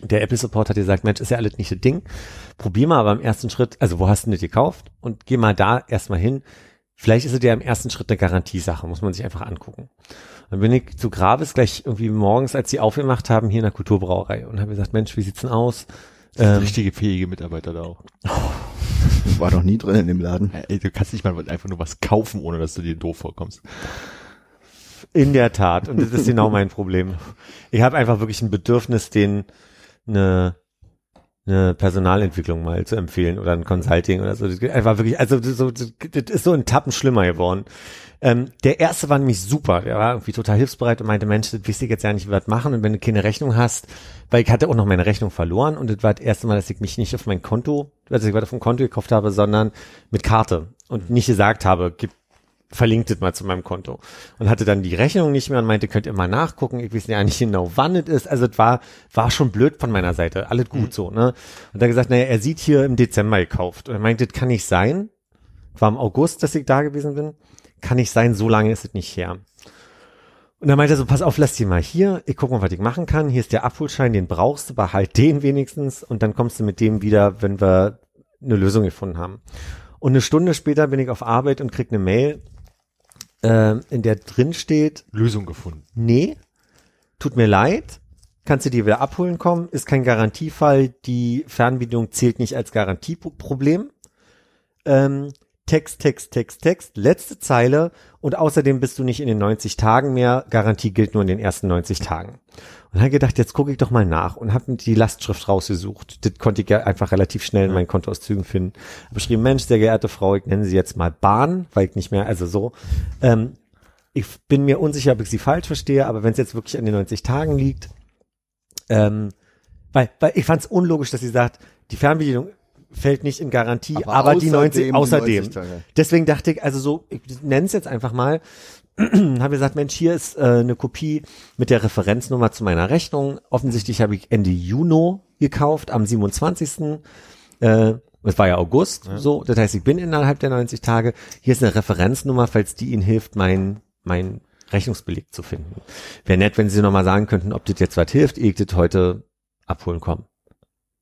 Der Apple Support hat gesagt, Mensch, ist ja alles nicht das Ding. Probier mal aber im ersten Schritt, also wo hast du das gekauft? Und geh mal da erstmal hin. Vielleicht ist es ja im ersten Schritt eine Garantiesache, muss man sich einfach angucken. Dann bin ich zu Gravis gleich irgendwie morgens, als sie aufgemacht haben, hier in der Kulturbrauerei und habe gesagt, Mensch, wie sieht's denn aus? Ähm, Richtige fähige Mitarbeiter da auch. [laughs] War noch nie drin in dem Laden. Ey, du kannst nicht mal einfach nur was kaufen, ohne dass du dir doof vorkommst. In der Tat. Und das ist genau mein Problem. Ich habe einfach wirklich ein Bedürfnis, den eine, eine Personalentwicklung mal zu empfehlen oder ein Consulting oder so. Das geht Einfach wirklich, also das, ist so, das ist so ein Tappen schlimmer geworden. Ähm, der erste war nämlich super. Der war irgendwie total hilfsbereit und meinte, Mensch, das wisst ich jetzt ja nicht, das machen. Und wenn du keine Rechnung hast, weil ich hatte auch noch meine Rechnung verloren und das war das erste Mal, dass ich mich nicht auf mein Konto, dass ich was auf dem Konto gekauft habe, sondern mit Karte und nicht gesagt habe, gib verlinkt es mal zu meinem Konto und hatte dann die Rechnung nicht mehr und meinte, könnt ihr mal nachgucken, ich weiß ja nicht genau, wann es ist. Also es war, war schon blöd von meiner Seite, alles gut so, ne? Und dann gesagt, naja, er sieht hier im Dezember gekauft. Und er meinte, das kann nicht sein. War im August, dass ich da gewesen bin. Kann nicht sein, so lange ist es nicht her. Und dann meinte er so, pass auf, lass die mal hier, ich guck mal, was ich machen kann. Hier ist der Abholschein, den brauchst du, behalt den wenigstens und dann kommst du mit dem wieder, wenn wir eine Lösung gefunden haben. Und eine Stunde später bin ich auf Arbeit und krieg eine Mail, äh, in der drin steht, Lösung gefunden. nee, tut mir leid, kannst du dir wieder abholen kommen, ist kein Garantiefall, die Fernbedienung zählt nicht als Garantieproblem. Ähm, Text, Text, Text, Text, letzte Zeile und außerdem bist du nicht in den 90 Tagen mehr, Garantie gilt nur in den ersten 90 Tagen. Und habe gedacht, jetzt gucke ich doch mal nach und habe die Lastschrift rausgesucht. Das konnte ich ja einfach relativ schnell in meinen Kontoauszügen finden. Hab geschrieben, Mensch, sehr geehrte Frau, ich nenne Sie jetzt mal Bahn, weil ich nicht mehr, also so. Ähm, ich bin mir unsicher, ob ich Sie falsch verstehe, aber wenn es jetzt wirklich an den 90 Tagen liegt, ähm, weil, weil ich fand es unlogisch, dass sie sagt, die Fernbedienung fällt nicht in Garantie, aber, die 90 die außerdem. 90 Tage. Deswegen dachte ich, also so, ich nenne es jetzt einfach mal, [clears throat] habe gesagt, Mensch, hier ist äh, eine Kopie mit der Referenznummer zu meiner Rechnung. Offensichtlich habe ich Ende Juni gekauft, am 27. Äh, es war ja August, so, das heißt, ich bin innerhalb der 90 Tage. Hier ist eine Referenznummer, falls die Ihnen hilft, mein, mein Rechnungsbeleg zu finden. Wäre nett, wenn Sie nochmal sagen könnten, ob das jetzt was hilft, ehe ich das heute abholen komme.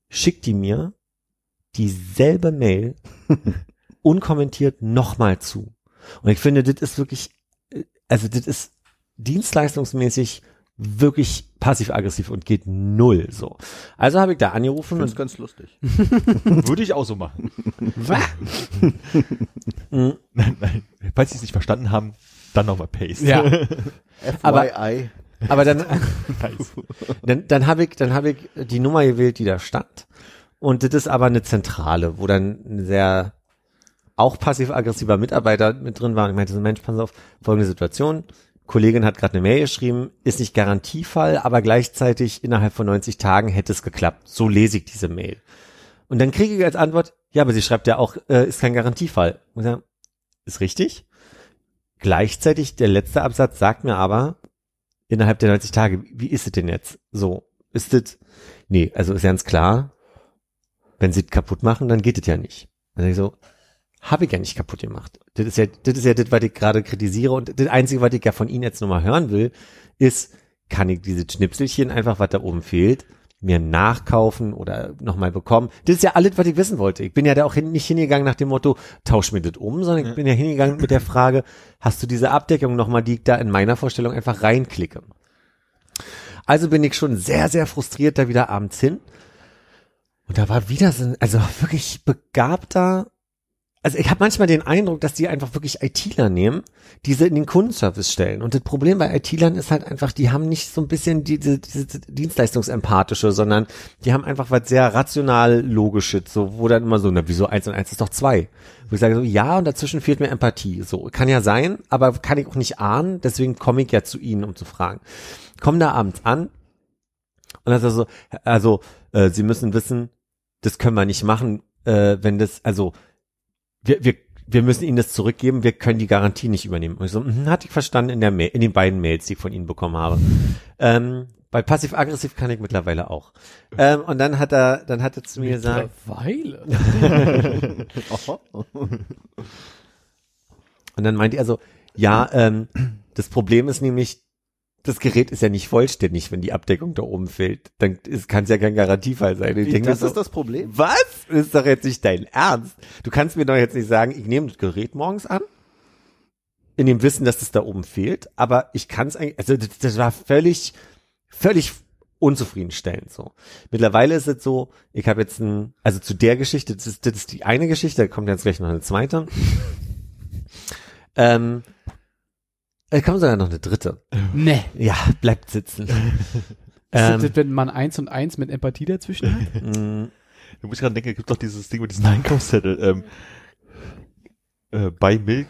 Schickt die mir dieselbe Mail [laughs] unkommentiert nochmal zu. Und ich finde, das ist wirklich, äh, also das ist dienstleistungsmäßig wirklich passiv-aggressiv und geht null so. Also habe ich da angerufen Find's und ganz lustig. [laughs] Würde ich auch so machen. [laughs] mh, Nein, nein. Falls Sie es nicht verstanden haben, dann nochmal Paste. Ja. Aber- FYI. aber dann, nice. dann, dann habe ich, dann habe ich die Nummer gewählt, die da stand. Und das ist aber eine Zentrale, wo dann ein sehr auch passiv-aggressiver Mitarbeiter mit drin war. Und ich meinte so, Mensch, pass auf, folgende Situation. Kollegin hat gerade eine Mail geschrieben, ist nicht Garantiefall, aber gleichzeitig innerhalb von 90 Tagen hätte es geklappt. So lese ich diese Mail. Und dann kriege ich als Antwort, ja, aber sie schreibt ja auch, äh, ist kein Garantiefall. Und ich sage, ist richtig. Gleichzeitig, der letzte Absatz sagt mir aber, innerhalb der 90 Tage, wie ist es denn jetzt? So, ist es, nee, also ist ganz klar, wenn sie es kaputt machen, dann geht es ja nicht. Dann ich so, habe ich ja nicht kaputt gemacht. Das ist ja, das ist ja das, was ich gerade kritisiere und das Einzige, was ich ja von Ihnen jetzt nochmal hören will, ist, kann ich diese Schnipselchen einfach, was da oben fehlt, mir nachkaufen oder nochmal bekommen. Das ist ja alles, was ich wissen wollte. Ich bin ja da auch hin, nicht hingegangen nach dem Motto, tausch mir das um, sondern ich bin ja hingegangen mit der Frage, hast du diese Abdeckung nochmal, die ich da in meiner Vorstellung einfach reinklicke. Also bin ich schon sehr, sehr frustriert da wieder abends hin. Und da war wieder so ein, also wirklich begabter, also ich habe manchmal den Eindruck, dass die einfach wirklich ITler nehmen, diese in den Kundenservice stellen. Und das Problem bei ITlern ist halt einfach, die haben nicht so ein bisschen diese, diese Dienstleistungsempathische, sondern die haben einfach was sehr rational logisches, so wo dann immer so, na wieso eins und eins ist doch zwei. Wo ich sage so, ja, und dazwischen fehlt mir Empathie. So, kann ja sein, aber kann ich auch nicht ahnen, deswegen komme ich ja zu ihnen, um zu fragen. Komm da abends an und dann ist er so, also, äh, sie müssen wissen, das können wir nicht machen, äh, wenn das, also wir, wir, wir müssen Ihnen das zurückgeben, wir können die Garantie nicht übernehmen. Und ich so, hm, hatte ich verstanden in der Mail, in den beiden Mails, die ich von Ihnen bekommen habe. ähm, bei passiv-aggressiv kann ich mittlerweile auch. Ähm, und dann hat er, dann hat er zu mir gesagt, Weile. [laughs] [laughs] und dann meinte er so, ja, ähm, das Problem ist nämlich, das Gerät ist ja nicht vollständig, wenn die Abdeckung da oben fehlt. Dann kann es ja kein Garantiefall sein. Ich Wie, denke das ist das Problem? Was? Das ist doch jetzt nicht dein Ernst. Du kannst mir doch jetzt nicht sagen, ich nehme das Gerät morgens an, in dem Wissen, dass das da oben fehlt, aber ich kann es eigentlich, also das, das war völlig, völlig unzufriedenstellend so. Mittlerweile ist es so, ich habe jetzt ein, also zu der Geschichte, das ist, das ist die eine Geschichte, da kommt jetzt gleich noch eine zweite. [laughs] ähm, es kommt sogar noch eine dritte. Ne. Ja, bleibt sitzen. [laughs] Ähm, ähm, wenn man eins und eins mit Empathie dazwischen hat? Da muss ich gerade denken, es gibt doch dieses Ding mit diesen Einkaufszettel, ähm, äh, buy milk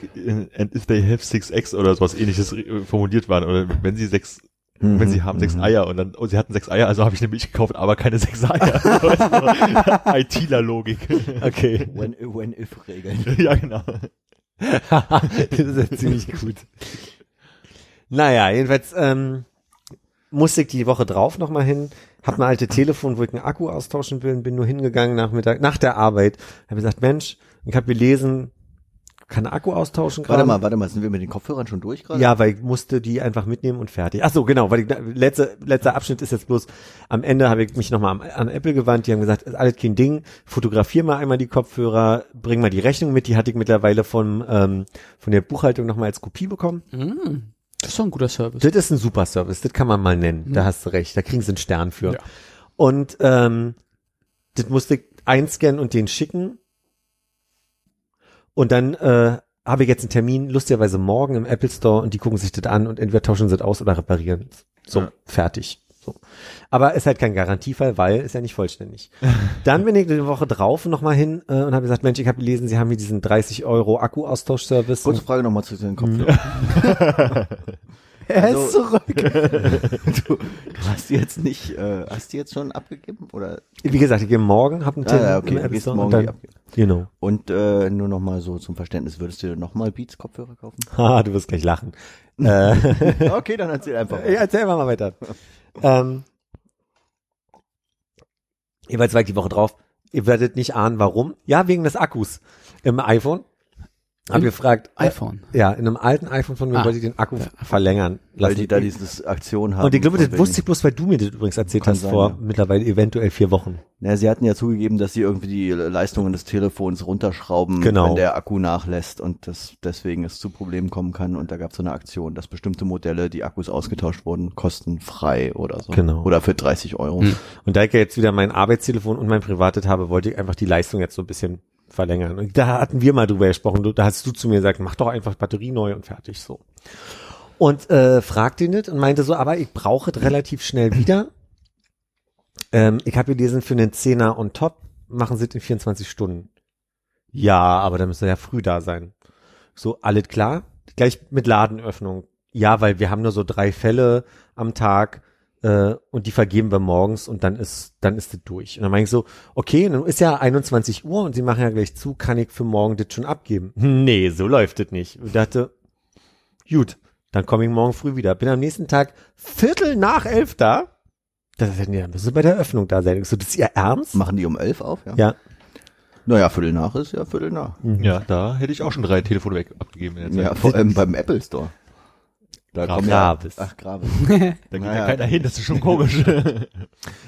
and if they have six eggs oder sowas ähnliches äh, formuliert waren oder wenn sie sechs wenn sie haben sechs Eier und dann, oh, sie hatten sechs Eier, also habe ich eine Milch gekauft, aber keine sechs Eier. [laughs] So, [laughs] ITler-Logik. okay. When, when if Regeln. ja, genau. das ist ja ziemlich gut. Naja, jedenfalls ähm, musste ich die Woche drauf nochmal hin, hab ein alte Telefon, wo ich einen Akku austauschen will, und bin nur hingegangen nach, Mittag, nach der Arbeit, habe gesagt, Mensch, ich habe gelesen, kann Akku austauschen gerade. Warte mal, warte mal, sind wir mit den Kopfhörern schon durch gerade? Ja, weil ich musste die einfach mitnehmen und fertig. Ach so, genau, weil ich, letzte, letzter Abschnitt ist jetzt bloß, am Ende habe ich mich nochmal an, an Apple gewandt, die haben gesagt, ist alles kein Ding, fotografier mal einmal die Kopfhörer, bring mal die Rechnung mit, die hatte ich mittlerweile von, ähm, von der Buchhaltung nochmal als Kopie bekommen. Mm. Das ist doch ein guter Service. Das ist ein super Service, das kann man mal nennen. Da hast du recht. Da kriegen sie einen Stern für. Ja. Und ähm, das musste ich einscannen und den schicken. Und dann äh, habe ich jetzt einen Termin, lustigerweise morgen im Apple Store und die gucken sich das an und entweder tauschen sie das aus oder reparieren. So, Ja. fertig. So. Aber ist halt kein Garantiefall, weil ist ja nicht vollständig. [laughs] Dann bin ich eine Woche drauf nochmal hin äh, und habe gesagt, Mensch, ich habe gelesen, sie haben hier diesen 30 Euro Akku-Austauschservice. Kurze Frage nochmal zu den Kopfhörern. [laughs] Er Also- ist zurück. Du, [laughs] du hast die jetzt nicht, äh, hast die jetzt schon abgegeben? Oder? Wie gesagt, ich gehe morgen, habe einen Ah, Termin ja, okay, im du Store morgen und die. Genau. Und äh, nur nochmal so zum Verständnis, würdest du dir nochmal Beats Kopfhörer kaufen? Haha, du wirst gleich lachen. äh, okay, dann erzähl einfach. ja, erzähl mal weiter. Ähm, jeweils war ich die Woche drauf. Ihr werdet nicht ahnen, warum. Ja, wegen des Akkus im iPhone. Hab gefragt. äh, iPhone. Ja, in einem alten iPhone von mir Ah. wollte ich den Akku verlängern. Weil die da diese Aktion haben. und ich glaube, das wusste ich bloß, weil du mir das übrigens erzählt Kann hast sein, vor ja. mittlerweile eventuell vier Wochen. Na, sie hatten ja zugegeben, dass sie irgendwie die Leistungen des Telefons runterschrauben, Genau. wenn der Akku nachlässt und das deswegen es zu Problemen kommen kann. Und da gab es so eine Aktion, dass bestimmte Modelle, die Akkus ausgetauscht wurden, kostenfrei oder so. Genau. Oder für 30 Euro. Hm. Und da ich ja jetzt wieder mein Arbeitstelefon und mein privates habe, wollte ich einfach die Leistung jetzt so ein bisschen verlängern. Und da hatten wir mal drüber gesprochen. Da hast du zu mir gesagt, mach doch einfach Batterie neu und fertig so. Und äh, fragte ihn das und meinte so, aber ich brauche es relativ schnell wieder. Ähm, ich habe gelesen, für einen Zehner on top machen sie es in 24 Stunden. Ja, aber dann müsste ja früh da sein. So, alles klar. Gleich mit Ladenöffnung. Ja, weil wir haben nur so drei Fälle am Tag äh, und die vergeben wir morgens und dann ist dann ist das durch. Und dann meine ich so, okay, dann ist ja 21 Uhr und sie machen ja gleich zu, kann ich für morgen das schon abgeben? [laughs] Nee, so läuft das nicht. Und ich dachte, gut, dann komme ich morgen früh wieder. Bin am nächsten Tag Viertel nach elf da. Das ist ja, nee, dann müssen sie bei der Öffnung da sein. Ich so, das ist ihr Ernst? Machen die um 11 auf? Ja. Ja. Naja, Viertel nach ist ja Viertel nach. Ja, da hätte ich auch schon drei Telefone weg abgegeben in der Ja, Zeit. vor allem beim Apple Store. Da Gra- kommen ja, ach, Gravis. [laughs] Da geht ja Naja. keiner hin, das ist schon komisch.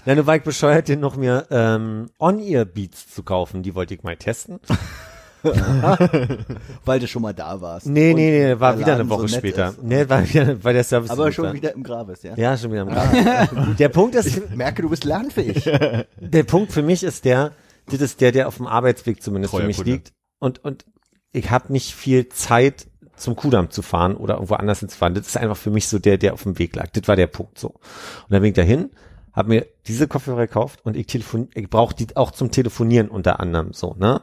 Nein, du war ich bescheuert, den noch mir ähm, On-Ear-Beats zu kaufen. Die wollte ich mal testen. [laughs] Weil du schon mal da warst. Nee, nee, nee, war der wieder eine Woche so später. ist. Nee, war wieder, weil der Service Aber schon war. wieder im Gravis, ja? Ja, schon wieder am Grab. [laughs] Der Punkt ist, Ich merke, du bist lernfähig. der Punkt für mich ist der, das ist der, der auf dem Arbeitsweg zumindest Treuer für mich Kunde. liegt. Und, und ich habe nicht viel Zeit zum Kudamm zu fahren oder irgendwo anders hinzufahren. Das ist einfach für mich so der, der auf dem Weg lag. Das war der Punkt so. Und dann bin ich dahin, habe mir diese Kopfhörer gekauft und ich telefon, ich brauche die auch zum Telefonieren unter anderem so, ne?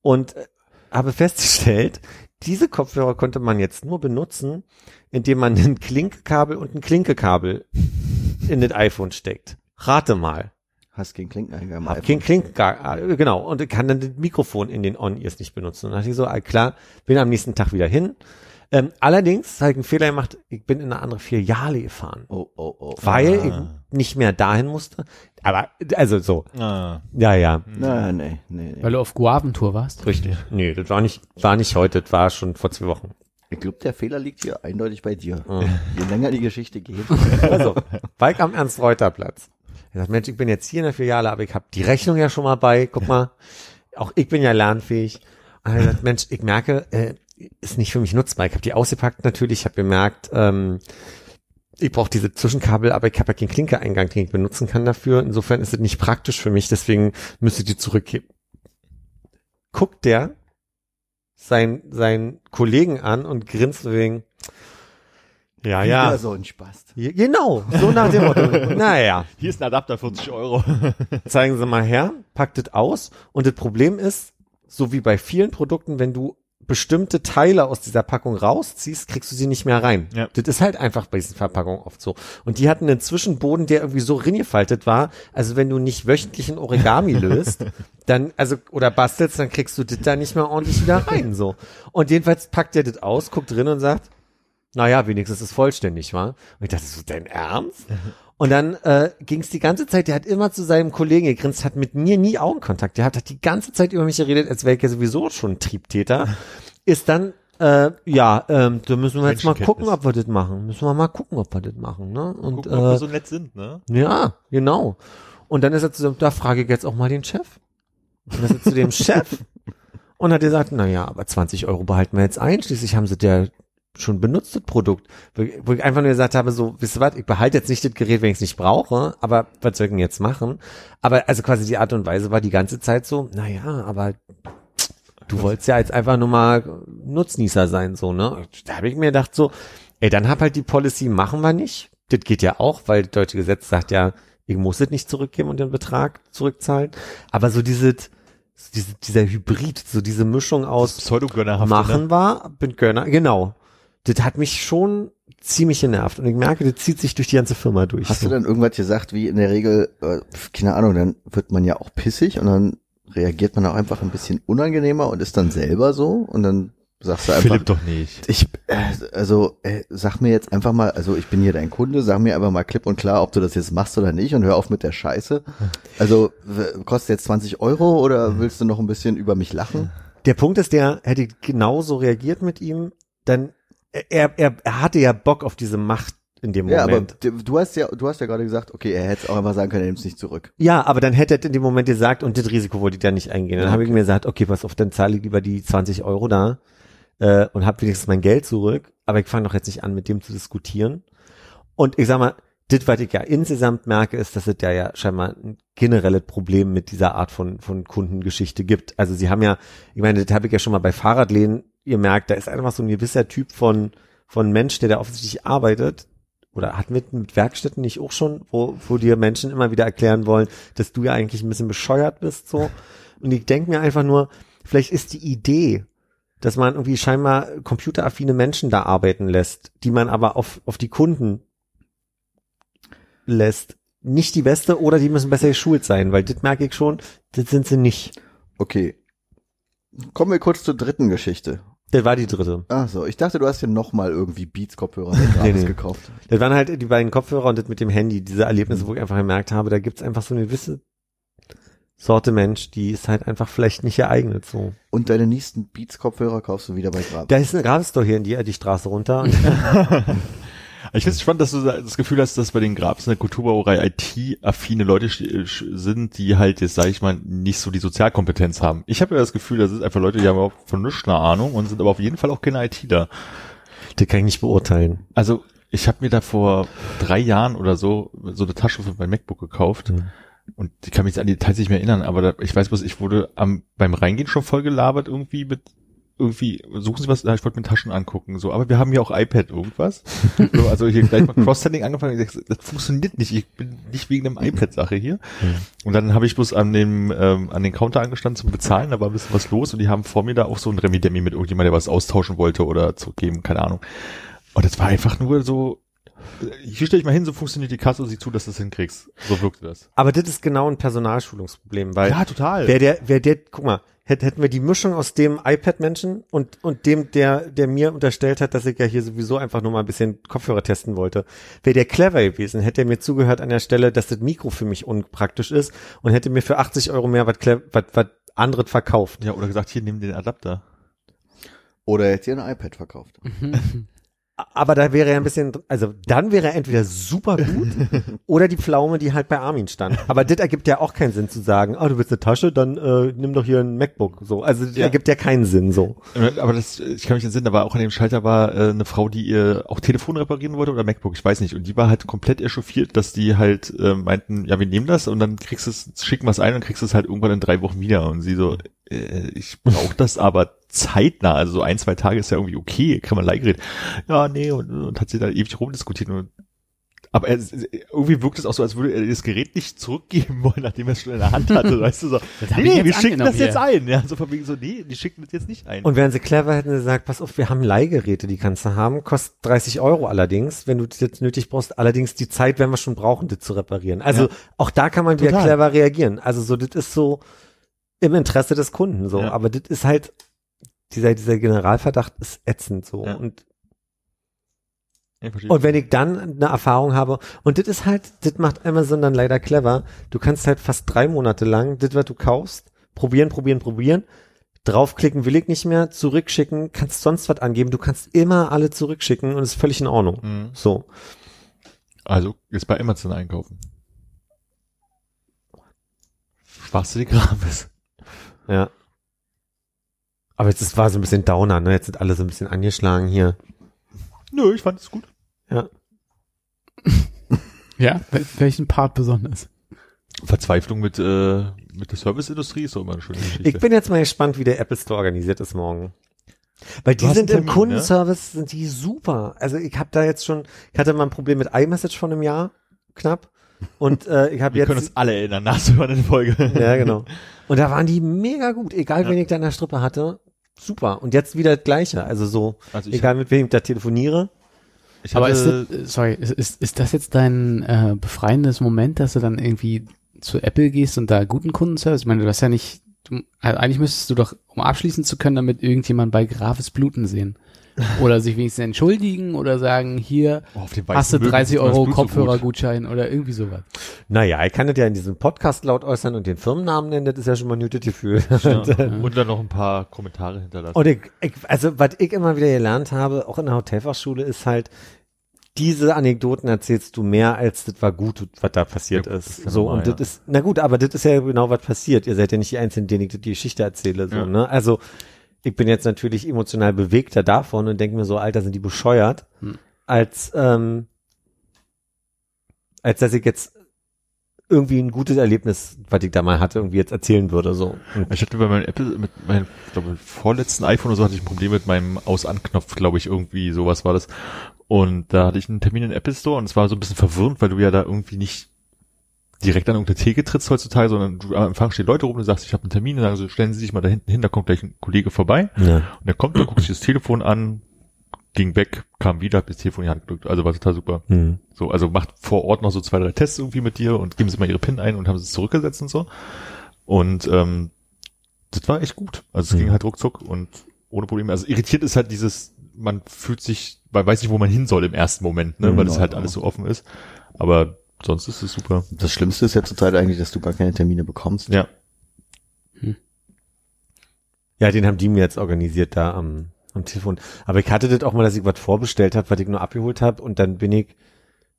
Und äh, habe festgestellt, diese Kopfhörer konnte man jetzt nur benutzen, indem man ein Klinkekabel und ein Klinkekabel in das iPhone steckt. Rate mal. Hast keinen Klinkeneingang im Hab iPhone. kein Klink, äh, genau, und kann dann das Mikrofon in den On-Ears nicht benutzen. Und dann dachte ich so, ah, klar, bin am nächsten Tag wieder hin. Ähm, allerdings habe ich einen Fehler gemacht, ich bin in eine andere Filiale gefahren, Oh, oh, oh. weil Ah. ich nicht mehr dahin musste. Aber, also so, ah, ja, ja, Nein, nee, nee, nee. Weil du auf Guaventour warst? richtig. Nee, das war nicht, war nicht heute, das war schon vor zwei Wochen. Ich glaube, der Fehler liegt hier eindeutig bei dir. Mhm. Je länger die Geschichte geht. [laughs] Also, ich am Ernst-Reuter-Platz. Ich dachte, Mensch, ich bin jetzt hier in der Filiale, aber ich habe die Rechnung ja schon mal bei. Guck mal, auch ich bin ja lernfähig. Und ich dachte, Mensch, ich merke, äh, ist nicht für mich nutzbar. Ich habe die ausgepackt natürlich, ich habe gemerkt, ähm, ich brauche diese Zwischenkabel, aber ich habe ja keinen Klinkereingang, den ich benutzen kann dafür. Insofern ist es nicht praktisch für mich, deswegen müsste ich die zurückgeben. Guckt der sein, seinen Kollegen an und grinst wegen, ja, ja. Wieder so ein Spaß. Ja, Genau, so nach dem Motto. [laughs] naja, hier ist ein Adapter, 40 Euro. [laughs] zeigen Sie mal her, packt es aus. Und das Problem ist, so wie bei vielen Produkten, wenn du bestimmte Teile aus dieser Packung rausziehst, kriegst du sie nicht mehr rein. Ja. Das ist halt einfach bei diesen Verpackungen oft so. Und die hatten einen Zwischenboden, der irgendwie so ringefaltet war. Also wenn du nicht wöchentlich ein Origami [laughs] löst, dann, also, oder bastelst, dann kriegst du das da nicht mehr ordentlich wieder rein, so. Und jedenfalls packt er das aus, guckt drin und sagt, naja, wenigstens ist es vollständig, war. Und ich dachte, so dein Ernst? Und dann äh, ging es die ganze Zeit, der hat immer zu seinem Kollegen gegrinst, hat mit mir nie Augenkontakt. Der hat, die ganze Zeit über mich geredet, als wäre ich ja sowieso schon ein Triebtäter. [laughs] Ist dann, äh, ja, ähm, da müssen wir jetzt mal gucken, ob wir das machen. Müssen wir mal gucken, ob wir das machen. Ne? Und Gucken, ob wir äh, so nett sind, ne? ja, genau. Und dann ist er zu dem, da frage ich jetzt auch mal den Chef. Und dann ist er zu dem [laughs] Chef und hat gesagt, na ja, aber 20 Euro behalten wir jetzt ein. Schließlich haben sie der schon benutztes Produkt, wo, ich einfach nur gesagt habe, so, wisst ihr was, ich behalte jetzt nicht das Gerät, wenn ich es nicht brauche, aber was soll ich denn jetzt machen? Aber also quasi die Art und Weise war die ganze Zeit so, naja, aber du wolltest ja jetzt einfach nur mal Nutznießer sein, so, ne? Da habe ich mir gedacht so, ey, dann hab halt die Policy, machen wir nicht. Das geht ja auch, weil das deutsche Gesetz sagt ja, ich muss es nicht zurückgeben und den Betrag zurückzahlen. Aber so dieses, diese, dieser Hybrid, so diese Mischung aus Pseudogönnerhaft. machen war, bin Gönner, genau. Das hat mich schon ziemlich genervt und ich merke, das zieht sich durch die ganze Firma durch. Hast so. du dann irgendwas gesagt, wie in der Regel, äh, keine Ahnung, dann wird man ja auch pissig und dann reagiert man auch einfach ein bisschen unangenehmer und ist dann selber so und dann sagst du einfach, Philipp doch nicht. ich, äh, also äh, sag mir jetzt einfach mal, also ich bin hier dein Kunde, sag mir einfach mal klipp und klar, ob du das jetzt machst oder nicht und hör auf mit der Scheiße. Also kostet jetzt 20 Euro oder willst du noch ein bisschen über mich lachen? Der Punkt ist, der hätte genauso reagiert mit ihm, dann er, er, er hatte ja Bock auf diese Macht in dem Ja, aber Moment. du hast ja, du hast ja gerade gesagt, okay, er hätte es auch einfach sagen können, er nimmt es nicht zurück. Ja, aber dann hätte er in dem Moment gesagt, und das Risiko wollte ich da nicht eingehen. Dann habe ich mir gesagt, okay, pass auf, dann zahle ich lieber die 20 Euro da äh, und habe wenigstens mein Geld zurück. Aber ich fange doch jetzt nicht an, mit dem zu diskutieren. Und ich sag mal, das, was ich ja insgesamt merke, ist, dass es ja, ja scheinbar ein generelles Problem mit dieser Art von, von Kundengeschichte gibt. Also sie haben ja, ich meine, das habe ich ja schon mal bei Fahrradläden gemerkt, da ist einfach so ein gewisser Typ von, von Mensch, der da offensichtlich arbeitet, oder hatten wir mit Werkstätten nicht auch schon, wo, wo dir Menschen immer wieder erklären wollen, dass du ja eigentlich ein bisschen bescheuert bist, so. Und ich denke mir einfach nur, vielleicht ist die Idee, dass man irgendwie scheinbar computeraffine Menschen da arbeiten lässt, die man aber auf, auf die Kunden lässt, nicht die beste oder die müssen besser geschult sein, weil das merke ich schon, das sind sie nicht. Okay. Kommen wir kurz zur dritten Geschichte. Das war die dritte. Ach so, ich dachte, du hast dir nochmal irgendwie Beats-Kopfhörer mit gratis [laughs] nee. gekauft. Das waren halt die beiden Kopfhörer und das mit dem Handy, diese Erlebnisse, wo ich einfach gemerkt habe, da gibt's einfach so eine gewisse Sorte Mensch, die ist halt einfach vielleicht nicht geeignet so. Und deine nächsten Beats-Kopfhörer kaufst du wieder bei Grab. Da ist eine Grabstore hier in die, die Straße runter. [laughs] [laughs] Ich finde es spannend, dass du das Gefühl hast, dass bei den Grabs in der Kulturbauerei IT-affine Leute sind, die halt jetzt, sage ich mal, nicht so die Sozialkompetenz haben. Ich habe ja das Gefühl, das ist einfach Leute, die haben auch von nichts eine Ahnung und sind aber auf jeden Fall auch keine ITler. das kann ich nicht beurteilen. Also ich habe mir da vor drei Jahren oder so so eine Tasche für mein MacBook gekauft. Mhm. Und ich kann mich jetzt an die Details nicht mehr erinnern, aber da, ich weiß bloß, ich wurde am, beim Reingehen schon voll gelabert irgendwie mit irgendwie, suchen Sie was, ich wollte mir Taschen angucken, so, aber wir haben hier auch iPad irgendwas. [laughs] so, also hier gleich mal Cross-Sending angefangen, ich sag, das funktioniert nicht, ich bin nicht wegen einem iPad-Sache hier. Und dann habe ich bloß an dem, ähm, an den Counter angestanden zum Bezahlen, da war ein bisschen was los. Und die haben vor mir da auch so ein Remi-Demi mit irgendjemand, der was austauschen wollte oder zurückgeben, keine Ahnung. Und das war einfach nur so, hier stelle ich mal hin, so funktioniert die Kasse und sieh zu, dass du das hinkriegst. So wirkte das. Aber das ist genau ein Personalschulungsproblem, weil total. wer der, wer der, guck mal, hätt- hätten wir die Mischung aus dem iPad-Menschen und, und dem, der, der mir unterstellt hat, dass ich ja hier sowieso einfach nur mal ein bisschen Kopfhörer testen wollte. Wäre der clever gewesen, hätte er mir zugehört an der Stelle, dass das Mikro für mich unpraktisch ist und hätte mir für 80 Euro mehr was, was, was anderes verkauft. ja, oder gesagt, hier, nimm den Adapter. Oder er hätte dir ein iPad verkauft. Aber da wäre er ein bisschen, also dann wäre er entweder super gut [laughs] oder die Pflaume, die halt bei Armin stand. Aber das ergibt ja auch keinen Sinn zu sagen, ah, du willst eine Tasche, dann äh, nimm doch hier ein MacBook. So, also das Ja. ergibt ja keinen Sinn so. Aber das, ich kann mich entsinnen, da war auch an dem Schalter war äh, eine Frau, die ihr auch Telefon reparieren wollte oder MacBook, ich weiß nicht. Und die war halt komplett echauffiert, dass die halt äh, meinten, ja, wir nehmen das und dann kriegst du es, schicken wir es ein und kriegst es halt irgendwann in drei Wochen wieder. Und sie so, äh, ich brauche das aber zeitnah, also so ein, zwei Tage ist ja irgendwie okay, kann man Leihgerät. Ja, nee, und, und hat sie da ewig rumdiskutiert und aber er, irgendwie wirkt es auch so, als würde er das Gerät nicht zurückgeben wollen, nachdem er es schon in der Hand hatte, [laughs] weißt du so. Nee, wir schicken das angenommen jetzt hier. ein. Ja, so von wegen so, nee, die schicken das jetzt nicht ein. Und wären sie clever, hätten sie gesagt, pass auf, wir haben Leihgeräte, die kannst du haben, kostet 30 Euro allerdings, wenn du das jetzt nötig brauchst. Allerdings die Zeit werden wir schon brauchen, das zu reparieren. Also Ja. auch da kann man wieder Total. clever reagieren. Also so, das ist so im Interesse des Kunden so. Ja. Aber das ist halt, dieser, dieser Generalverdacht ist ätzend so. Ja. Und. Und wenn ich dann eine Erfahrung habe, und das ist halt, das macht Amazon dann leider clever, du kannst halt fast drei Monate lang, das, was du kaufst, probieren, probieren, probieren, draufklicken will ich nicht mehr, zurückschicken, kannst sonst was angeben, du kannst immer alle zurückschicken und ist völlig in Ordnung. Mhm. So. Also, jetzt bei Amazon einkaufen. Sparst du die Grabes? Ja. Aber jetzt ist, war so ein bisschen Downer, ne? Jetzt sind alle so ein bisschen angeschlagen hier. Nö, ich fand es gut. Ja. [laughs] Ja, wel welchen Part besonders? Verzweiflung mit, äh, mit der Serviceindustrie ist doch immer eine schöne Geschichte. Ich bin jetzt mal gespannt, wie der Apple Store organisiert ist morgen. Weil die sind einen im Termin, Kundenservice, sind die super. Also ich habe da jetzt schon, ich hatte mal ein Problem mit iMessage von einem Jahr, knapp. Und äh, ich habe Wir können jetzt, uns alle erinnern, nachzuhören in der Folge. ja genau. [laughs] Und da waren die mega gut, egal Ja. wen ich da in der Strippe hatte, super. Und jetzt wieder das Gleiche, also so, Also ich, egal mit wem ich da telefoniere. ich Aber hatte, ist, das, äh, sorry, ist, ist, ist das jetzt dein äh, befreiendes Moment, dass du dann irgendwie zu Apple gehst und da guten Kundenservice? Ich meine, du hast ja nicht, du, also eigentlich müsstest du doch, um abschließen zu können, damit irgendjemand bei Grafes Bluten sehen. Oder sich wenigstens entschuldigen oder sagen, hier oh, hast du weißen Möwen 30 sieht man das Euro. Kopfhörergutschein oder irgendwie sowas. Naja, ich kann das ja in diesem Podcast laut äußern und den Firmennamen nennen, das ist ja schon mal ein gutes Gefühl. Ja. [laughs] Und dann noch ein paar Kommentare hinterlassen. Und ich, ich, also was ich immer wieder gelernt habe, auch in der Hotelfachschule, ist halt, diese Anekdoten erzählst du mehr, als das war gut, was da passiert Ja, ist. ist ja so, normal, und ja. das ist, na gut, aber das ist ja genau was passiert. Ihr seid ja nicht die Einzigen, denen ich die Geschichte erzähle, so, Ja. ne? Also, ich bin jetzt natürlich emotional bewegter davon und denke mir so, Alter, sind die bescheuert, Hm. als, ähm, als dass ich jetzt irgendwie ein gutes Erlebnis, was ich da mal hatte, irgendwie jetzt erzählen würde, so. Und Ich hatte bei meinem Apple, mit meinem, ich glaube, vorletzten iPhone oder so hatte ich ein Problem mit meinem Aus-An-Knopf, glaube ich, irgendwie, sowas war das. Und da hatte ich einen Termin in Apple Store und es war so ein bisschen verwirrend, weil du ja da irgendwie nicht direkt an irgendeine Theke trittst heutzutage, sondern du am Empfang stehen Leute rum und sagst, ich habe einen Termin und dann sagen so, stellen Sie sich mal da hinten hin, da kommt gleich ein Kollege vorbei. ja. Und der kommt, dann guckt sich das Telefon an, ging weg, kam wieder, hat das Telefon in die Hand gedrückt. Also war total super. Hm. So, also macht vor Ort noch so zwei, drei Tests irgendwie mit dir und geben sie mal ihre PIN ein und haben sie es zurückgesetzt und so. Und ähm, das war echt gut. Also es Mhm. ging halt ruckzuck und ohne Probleme. Also irritiert ist halt dieses, man fühlt sich, man weiß nicht, wo man hin soll im ersten Moment, ne, Mhm, weil es halt alles so offen ist. Aber sonst ist es super. Das Schlimmste ist ja zurzeit eigentlich, dass du gar keine Termine bekommst. Ja. Ja, den haben die mir jetzt organisiert da am, am Telefon. Aber ich hatte das auch mal, dass ich was vorbestellt habe, was ich nur abgeholt habe und dann bin ich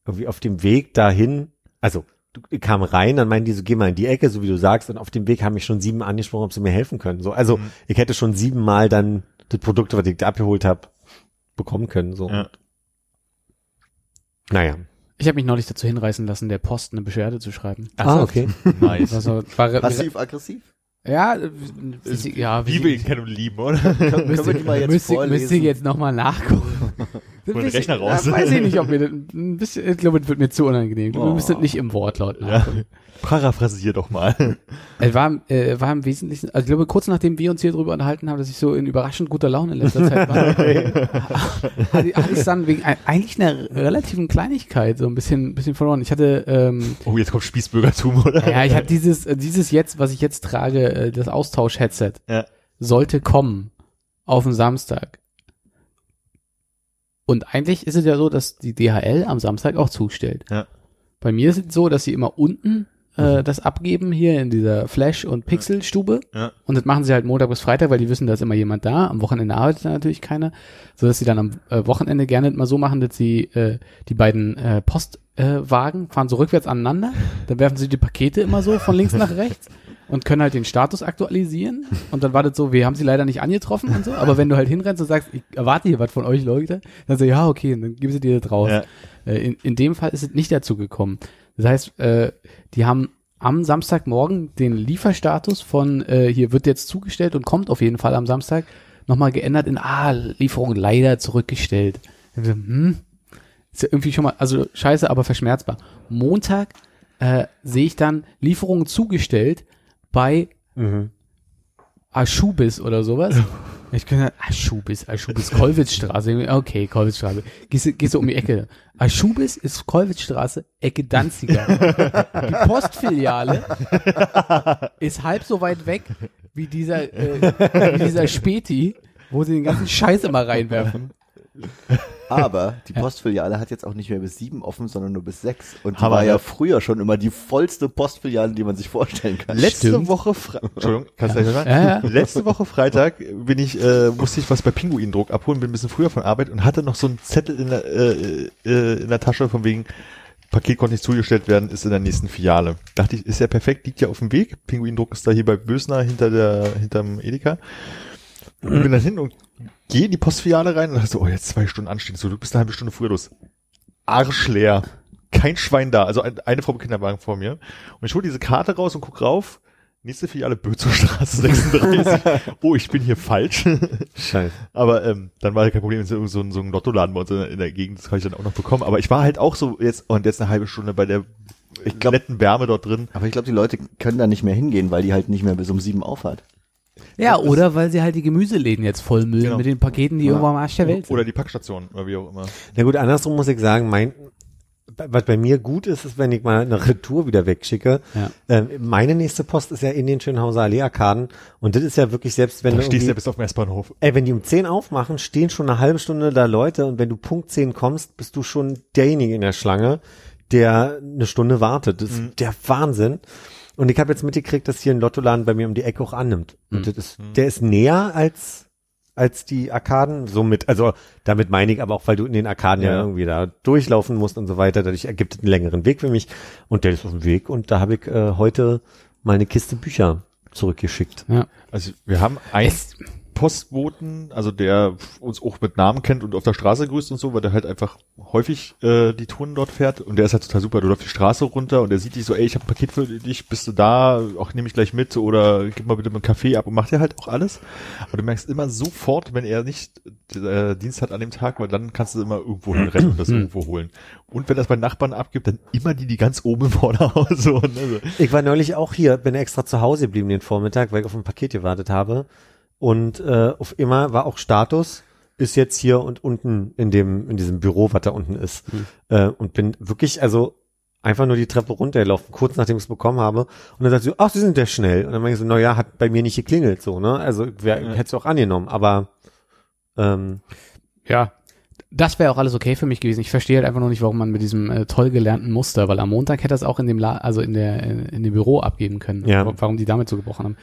irgendwie auf dem Weg dahin, also du- ich kam rein, dann meinen die so, geh mal in die Ecke, so wie du sagst, und auf dem Weg haben mich schon sieben angesprochen, ob sie mir helfen können. So, also Mhm. ich hätte schon siebenmal dann das Produkt, was ich da abgeholt habe, bekommen können. So. Ja. Naja. Ich habe mich neulich dazu hinreißen lassen, der Post eine Beschwerde zu schreiben. Ah, okay. [laughs] Nice. Also, war, Passiv-aggressiv? ja, äh, wie, sie- ja, Wie wir ihn kennen und lieben, oder? Können, können wir die mal jetzt müsste, vorlesen? müsste ich jetzt nochmal nachgucken. [laughs] Hol den Rechner raus. Ja, weiß ich nicht, ob mir [laughs] das ein bisschen, ich glaube, das wird mir zu unangenehm. Wir Oh. müssen nicht im Wortlaut Ja. Paraphrasier doch mal. Es [laughs] war, äh, war im Wesentlichen, also ich glaube, kurz nachdem wir uns hier drüber unterhalten haben, dass ich so in überraschend guter Laune in letzter Zeit war, [laughs] hatte, ich- dann wegen eigentlich einer relativen Kleinigkeit so ein bisschen, bisschen verloren. Ich hatte, ähm, Oh, jetzt kommt Spießbürgertum, oder? ja, ich hatte dieses, äh, dieses jetzt, was ich jetzt trage, äh, das Austausch-Headset, Ja. sollte kommen auf den Samstag. Und eigentlich ist es ja so, dass die DHL am Samstag auch zustellt. Ja. Bei mir ist es so, dass sie immer unten äh, das abgeben, hier in dieser Flash- und Pixel-Stube. Ja. Und das machen sie halt Montag bis Freitag, weil die wissen, da ist immer jemand da. Am Wochenende arbeitet da natürlich keiner. So dass sie dann am äh, Wochenende gerne mal so machen, dass sie äh, die beiden äh, Postwagen äh, fahren so rückwärts aneinander. Dann werfen sie die Pakete immer so von links nach [laughs] rechts und können halt den Status aktualisieren. Und dann war das so, wir haben sie leider nicht angetroffen und so. Aber wenn du halt hinrennst und sagst, ich erwarte hier was von euch, Leute, dann so, ja, okay, dann geben sie dir das raus. Ja. Äh, in, in dem Fall ist es nicht dazu gekommen. Das heißt, äh, die haben am Samstagmorgen den Lieferstatus von äh, hier wird jetzt zugestellt und kommt auf jeden Fall am Samstag nochmal geändert in ah, Lieferung leider zurückgestellt. Hm, ist ja irgendwie schon mal, also scheiße, aber verschmerzbar. Montag äh, sehe ich dann Lieferungen zugestellt bei Mhm. Aschubis oder sowas. [laughs] Ich kann Aschubis, Aschubis, Kollwitzstraße. Okay, Kollwitzstraße. Gehst, du- gehst du um die Ecke. Aschubis ist Kollwitzstraße, Ecke Danziger. [laughs] Die Postfiliale ist halb so weit weg wie dieser, äh, wie dieser Späti, wo sie den ganzen Scheiß immer reinwerfen. Aber [laughs] die Postfiliale hat jetzt auch nicht mehr bis sieben offen, sondern nur bis sechs. Und die Hammer, war ja ne? früher schon immer die vollste Postfiliale, die man sich vorstellen kann. Letzte Stimmt. Woche Fre [laughs] Entschuldigung, kannst du gleich sagen? Ja, ja. Letzte Woche Freitag bin ich, äh, musste ich was bei Pinguindruck abholen, bin ein bisschen früher von Arbeit und hatte noch so einen Zettel in der, äh, äh, in der Tasche von wegen, Paket konnte nicht zugestellt werden, ist in der nächsten Filiale. Dachte ich, ist ja perfekt, liegt ja auf dem Weg. Pinguindruck ist da hier bei Bösner hinter der, hinterm Edeka. Und bin dann hin und gehe in die Postfiliale rein und dachte so, oh, jetzt zwei Stunden anstehen. So, du bist eine halbe Stunde früher los. Arschleer. Kein Schwein da. Also ein, eine Frau mit Kinderwagen vor mir. Und ich hole diese Karte raus und guck rauf. Nächste Filiale Bözowstraße 36. oh, ich bin hier falsch. Scheiße. Aber ähm, dann war halt kein Problem, so, so, so ein Lottoladen bei uns in, der- Gegend, das kann ich dann auch noch bekommen. Aber ich war halt auch so jetzt und jetzt eine halbe Stunde bei der Ich glaub- netten Wärme dort drin. Aber ich glaube, die Leute können da nicht mehr hingehen, weil die halt nicht mehr bis um sieben aufhat. Ja, oder weil sie halt die Gemüseläden jetzt vollmüllen Genau. mit den Paketen, die irgendwo am Arsch der Welt sind. Oder die Packstation oder wie auch immer. Na gut, andersrum muss ich sagen, mein, was bei mir gut ist, ist, wenn ich mal eine Retour wieder wegschicke. Ja. Ähm, meine nächste Post ist ja in den Schönhauser Allee-Arkaden. Und das ist ja wirklich, selbst wenn Da du stehst du ja bis auf dem S-Bahnhof. Ey, wenn die um 10 aufmachen, stehen schon eine halbe Stunde da Leute und wenn du Punkt 10 kommst, bist du schon derjenige in der Schlange, der eine Stunde wartet. Das ist der Wahnsinn. Und ich habe jetzt mitgekriegt, dass hier ein Lottoladen bei mir um die Ecke auch annimmt. Und das ist, der ist näher als als die Arkaden, somit, also damit meine ich aber auch, weil du in den Arkaden ja, Ja. irgendwie da durchlaufen musst und so weiter, dadurch ergibt es einen längeren Weg für mich und der ist auf dem Weg und da habe ich äh, heute mal eine Kiste Bücher zurückgeschickt. Ja. Also wir haben einen Es- Postboten, also der uns auch mit Namen kennt und auf der Straße grüßt und so, weil der halt einfach häufig äh, die Touren dort fährt und der ist halt total super. Du läufst die Straße runter und der sieht dich so, ey, ich habe ein Paket für dich, bist du da? Auch nehme ich gleich mit oder gib mal bitte einen Kaffee ab und macht er halt auch alles. Aber du merkst immer sofort, wenn er nicht äh, Dienst hat an dem Tag, weil dann kannst du immer irgendwo hinrennen und das [clears throat] irgendwo holen. Und wenn das bei Nachbarn abgibt, dann immer die, die ganz oben im Vorderhaus [laughs] wohnen. Also. Ich war neulich auch hier, bin extra zu Hause geblieben den Vormittag, weil ich auf ein Paket gewartet habe. Und äh, auf immer war auch Status, ist jetzt hier und unten in dem, in diesem Büro, was da unten ist. Äh, und bin wirklich, also einfach nur die Treppe runtergelaufen, kurz nachdem ich es bekommen habe. Und dann sagt sie, ach, Sie sind ja schnell. Und dann meine ich so, na ja, hat bei mir nicht geklingelt, so, ne? Also wer Ja. hätte es auch angenommen, aber ähm, Ja. Das wäre auch alles okay für mich gewesen. Ich verstehe halt einfach noch nicht, warum man mit diesem äh, toll gelernten Muster, weil am Montag hätte das auch in dem La also in der in, in dem Büro abgeben können. Ja. Wa- Warum die damit so gebrochen haben.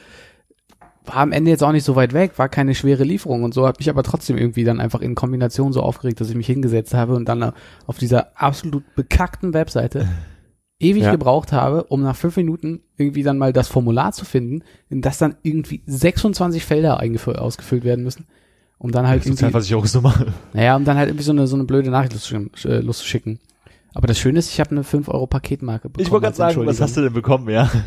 War am Ende jetzt auch nicht so weit weg, war keine schwere Lieferung und so hat mich aber trotzdem irgendwie dann einfach in Kombination so aufgeregt, dass ich mich hingesetzt habe und dann äh, auf dieser absolut bekackten Webseite [laughs] ewig Ja. gebraucht habe, um nach fünf Minuten irgendwie dann mal das Formular zu finden, in das dann irgendwie 26 Felder ausgefüllt werden müssen. Um dann halt irgendwie, Sozialversicherungsnummer. naja, um dann halt irgendwie so eine, so eine blöde Nachricht loszuschicken. Aber das Schöne ist, ich habe eine 5 Euro Paketmarke bekommen. Ich wollte gerade sagen, was hast du denn bekommen, ja? [laughs]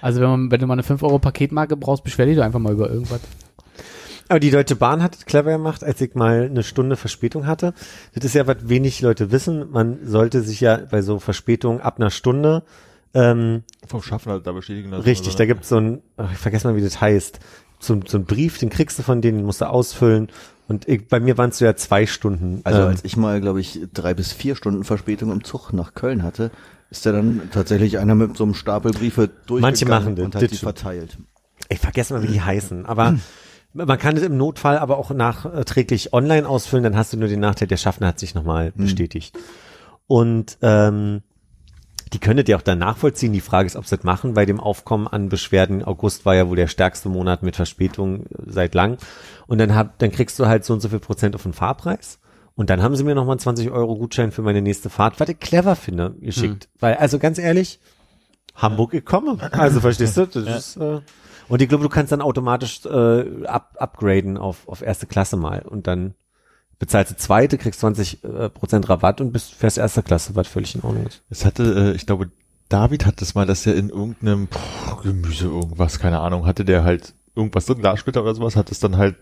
Also wenn, man, wenn du mal eine 5 Euro Paketmarke brauchst, beschwer dich doch einfach mal über irgendwas. Aber die Deutsche Bahn hat es clever gemacht, als ich mal eine Stunde Verspätung hatte. Das ist ja, was wenig Leute wissen. Man sollte sich ja bei so Verspätungen ab einer Stunde ähm, Vom Schaffner da bestätigen lassen. Richtig, oder? da gibt's so ein, ach, ich vergesse mal, wie das heißt, so, so ein Brief, den kriegst du von denen, den musst du ausfüllen. Und ich, bei mir waren es ja zwei Stunden. Also ähm, als ich mal, glaube ich, drei bis vier Stunden Verspätung im Zug nach Köln hatte, ist da dann tatsächlich einer mit so einem Stapel Briefe durchgegangen Manche machen das, und hat die verteilt. ich vergesse mal, wie die heißen. Aber man kann es im Notfall aber auch nachträglich online ausfüllen, dann hast du nur den Nachteil, der Schaffner hat sich nochmal bestätigt. Und ähm, die könntet ihr auch dann nachvollziehen. Die Frage ist, ob sie das machen. Bei dem Aufkommen an Beschwerden, August war ja wohl der stärkste Monat mit Verspätung äh, seit lang. Und dann hab, dann kriegst du halt so und so viel Prozent auf den Fahrpreis. Und dann haben sie mir nochmal einen 20 Euro Gutschein für meine nächste Fahrt, was ich clever finde, geschickt. Weil, also ganz ehrlich, Hamburg, ich komme. Also verstehst du? Das ist, äh, und ich glaube, du kannst dann automatisch äh, up, upgraden auf, auf erste Klasse mal. Und dann bezahlst du zweite, kriegst 20 äh, Prozent Rabatt und bist fährst erste Klasse, was völlig in Ordnung ist. Es hatte, äh, ich glaube, David hat das mal, dass er in irgendeinem Gemüse irgendwas, keine Ahnung, hatte der halt irgendwas drin, Glassplitter oder sowas, hat es dann halt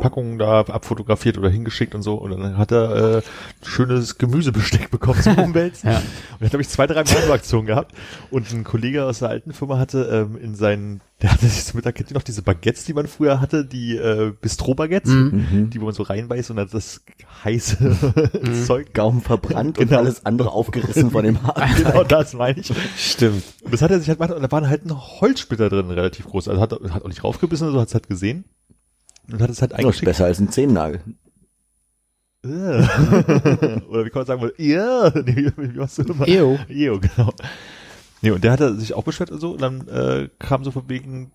Packungen da abfotografiert oder hingeschickt und so und dann hat er äh, schönes Gemüsebesteck bekommen zum [laughs] Umwälzen. Ja. Und hat, glaube ich, zwei, drei Mal so Aktionen gehabt und ein Kollege aus der alten Firma hatte ähm, in seinen, der hatte sich zum Mittag, kennt ihr noch diese Baguettes, die man früher hatte, die äh, Bistro-Baguettes, Mhm. die wo man so reinbeißt und dann das heiße Zeug Gaumen verbrannt und Genau. alles andere aufgerissen von dem Haken. [laughs] Genau das meine ich. Stimmt. Und das hat er sich halt gemacht und da waren halt ein Holzsplitter drin, relativ groß. Also hat, hat auch nicht raufgebissen oder so, hat es halt gesehen. Und hat es halt Das ist besser als ein Zehennagel. [laughs] Oder wie kann man sagen, wohl, ja, [laughs] nee, wie, wie machst du immer? Ew. Ew, genau. Nee, und der hat sich auch beschwert und so, und dann äh, kam so von wegen,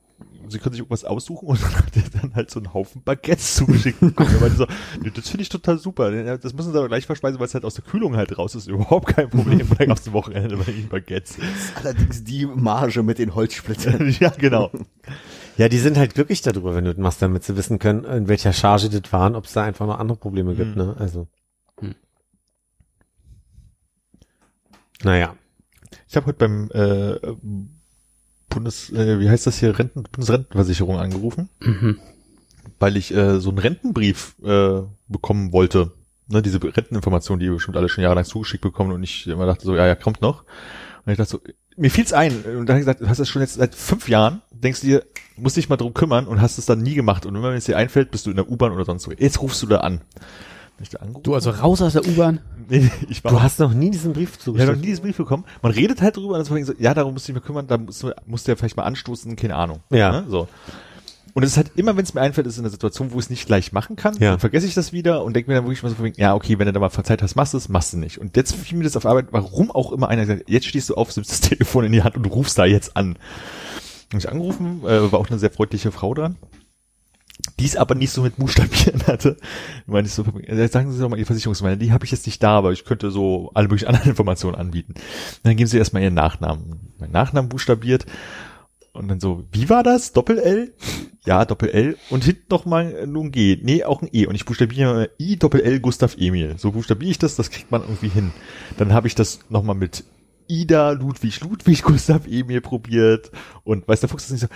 sie können sich irgendwas aussuchen und [laughs] dann hat er dann halt so einen Haufen Baguettes zugeschickt bekommen. Er meinte so, nee, das finde ich total super. Das müssen sie aber gleich verspeisen, weil es halt aus der Kühlung halt raus ist. Überhaupt kein Problem. Und dann gab es ein Wochenende bei ihnen Baguettes. Allerdings die Marge mit den Holzsplittern. ja, genau. Ja, die sind halt glücklich darüber, wenn du das machst, damit sie wissen können, in welcher Charge das waren, ob es da einfach noch andere Probleme gibt, Mhm. ne? Also. Hm. Naja. Ich habe heute beim äh, Bundes, äh, wie heißt das hier, Renten, Bundesrentenversicherung angerufen, Mhm. weil ich äh, so einen Rentenbrief äh, bekommen wollte. Ne, diese Renteninformationen, die wir bestimmt alle schon jahrelang zugeschickt bekommen und ich immer dachte so, ja, ja, kommt noch. Und ich dachte so, mir fiel's ein. Und dann gesagt, du hast das schon jetzt seit fünf Jahren, denkst du dir, musst dich mal drum kümmern und hast es dann nie gemacht. Und wenn es dir einfällt, bist du in der U-Bahn oder sonst wo. Jetzt rufst du da an. Du also raus aus der U-Bahn? [laughs] Nee, ich war Du hast noch nie diesen Brief ich habe noch nie diesen Brief bekommen. Man redet halt drüber, und dann ist man so, ja, darum musst du dich mal kümmern, da musst du, musst du ja vielleicht mal anstoßen, keine Ahnung. Ja. Ne? So. Und es ist halt immer, wenn es mir einfällt, ist es in einer Situation, wo ich es nicht gleich machen kann, Ja. dann vergesse ich das wieder und denke mir dann wirklich mal so, wegen, ja, okay, wenn du da mal Zeit hast, machst du es, machst du nicht. Und jetzt fiel mir das auf Arbeit, warum auch immer einer gesagt, jetzt stehst du auf, nimmst das [laughs] Telefon in die Hand und rufst da jetzt an. Und ich angerufen, äh, war auch eine sehr freundliche Frau dran. Die es aber nicht so mit Buchstabieren [laughs] hatte. Meine ich so, äh, sagen Sie doch mal Ihre Versicherungsnummer. Die habe ich jetzt nicht da, aber ich könnte so alle möglichen [laughs] anderen Informationen anbieten. Und dann geben Sie erstmal Ihren Nachnamen. Mein Nachnamen buchstabiert. Und dann so, wie war das? Doppel-L? Ja, Doppel-L. Und hinten noch mal nur ein G. Nee, auch ein E. Und ich buchstabiere I, Doppel-L, Gustav Emil. So buchstabiere ich das, das kriegt man irgendwie hin. Dann habe ich das noch mal mit Ida, Ludwig, Ludwig, Gustav Emil probiert. Und weiß der Fuchs das nicht so,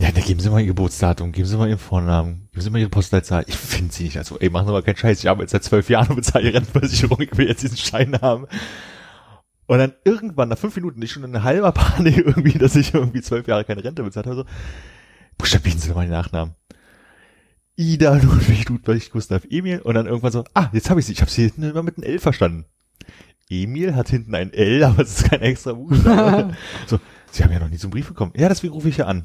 ja, dann geben Sie mal Ihr Geburtsdatum, geben Sie mal Ihren Vornamen, geben Sie mal Ihre Postleitzahl. Ich finde sie nicht. Also, ey, machen Sie mal keinen Scheiß. Ich arbeite seit zwölf Jahren und bezahle Ihre Rentenversicherung. Ich will jetzt diesen Schein haben. Und dann irgendwann, nach fünf Minuten, ich schon in halber Panik [laughs] irgendwie, dass ich irgendwie zwölf Jahre keine Rente bezahlt habe, so, buchstabieren Sie mal den Nachnamen. Ida, Ludwig, Ludwig, Gustav, Emil. Und dann irgendwann so, ah, jetzt habe ich sie. Ich habe sie hinten immer mit einem L verstanden. Emil hat hinten ein L, [laughs] aber es ist kein extra Buchstabe. [laughs] so, Sie haben ja noch nie einen Brief bekommen. Ja, deswegen rufe ich ja an.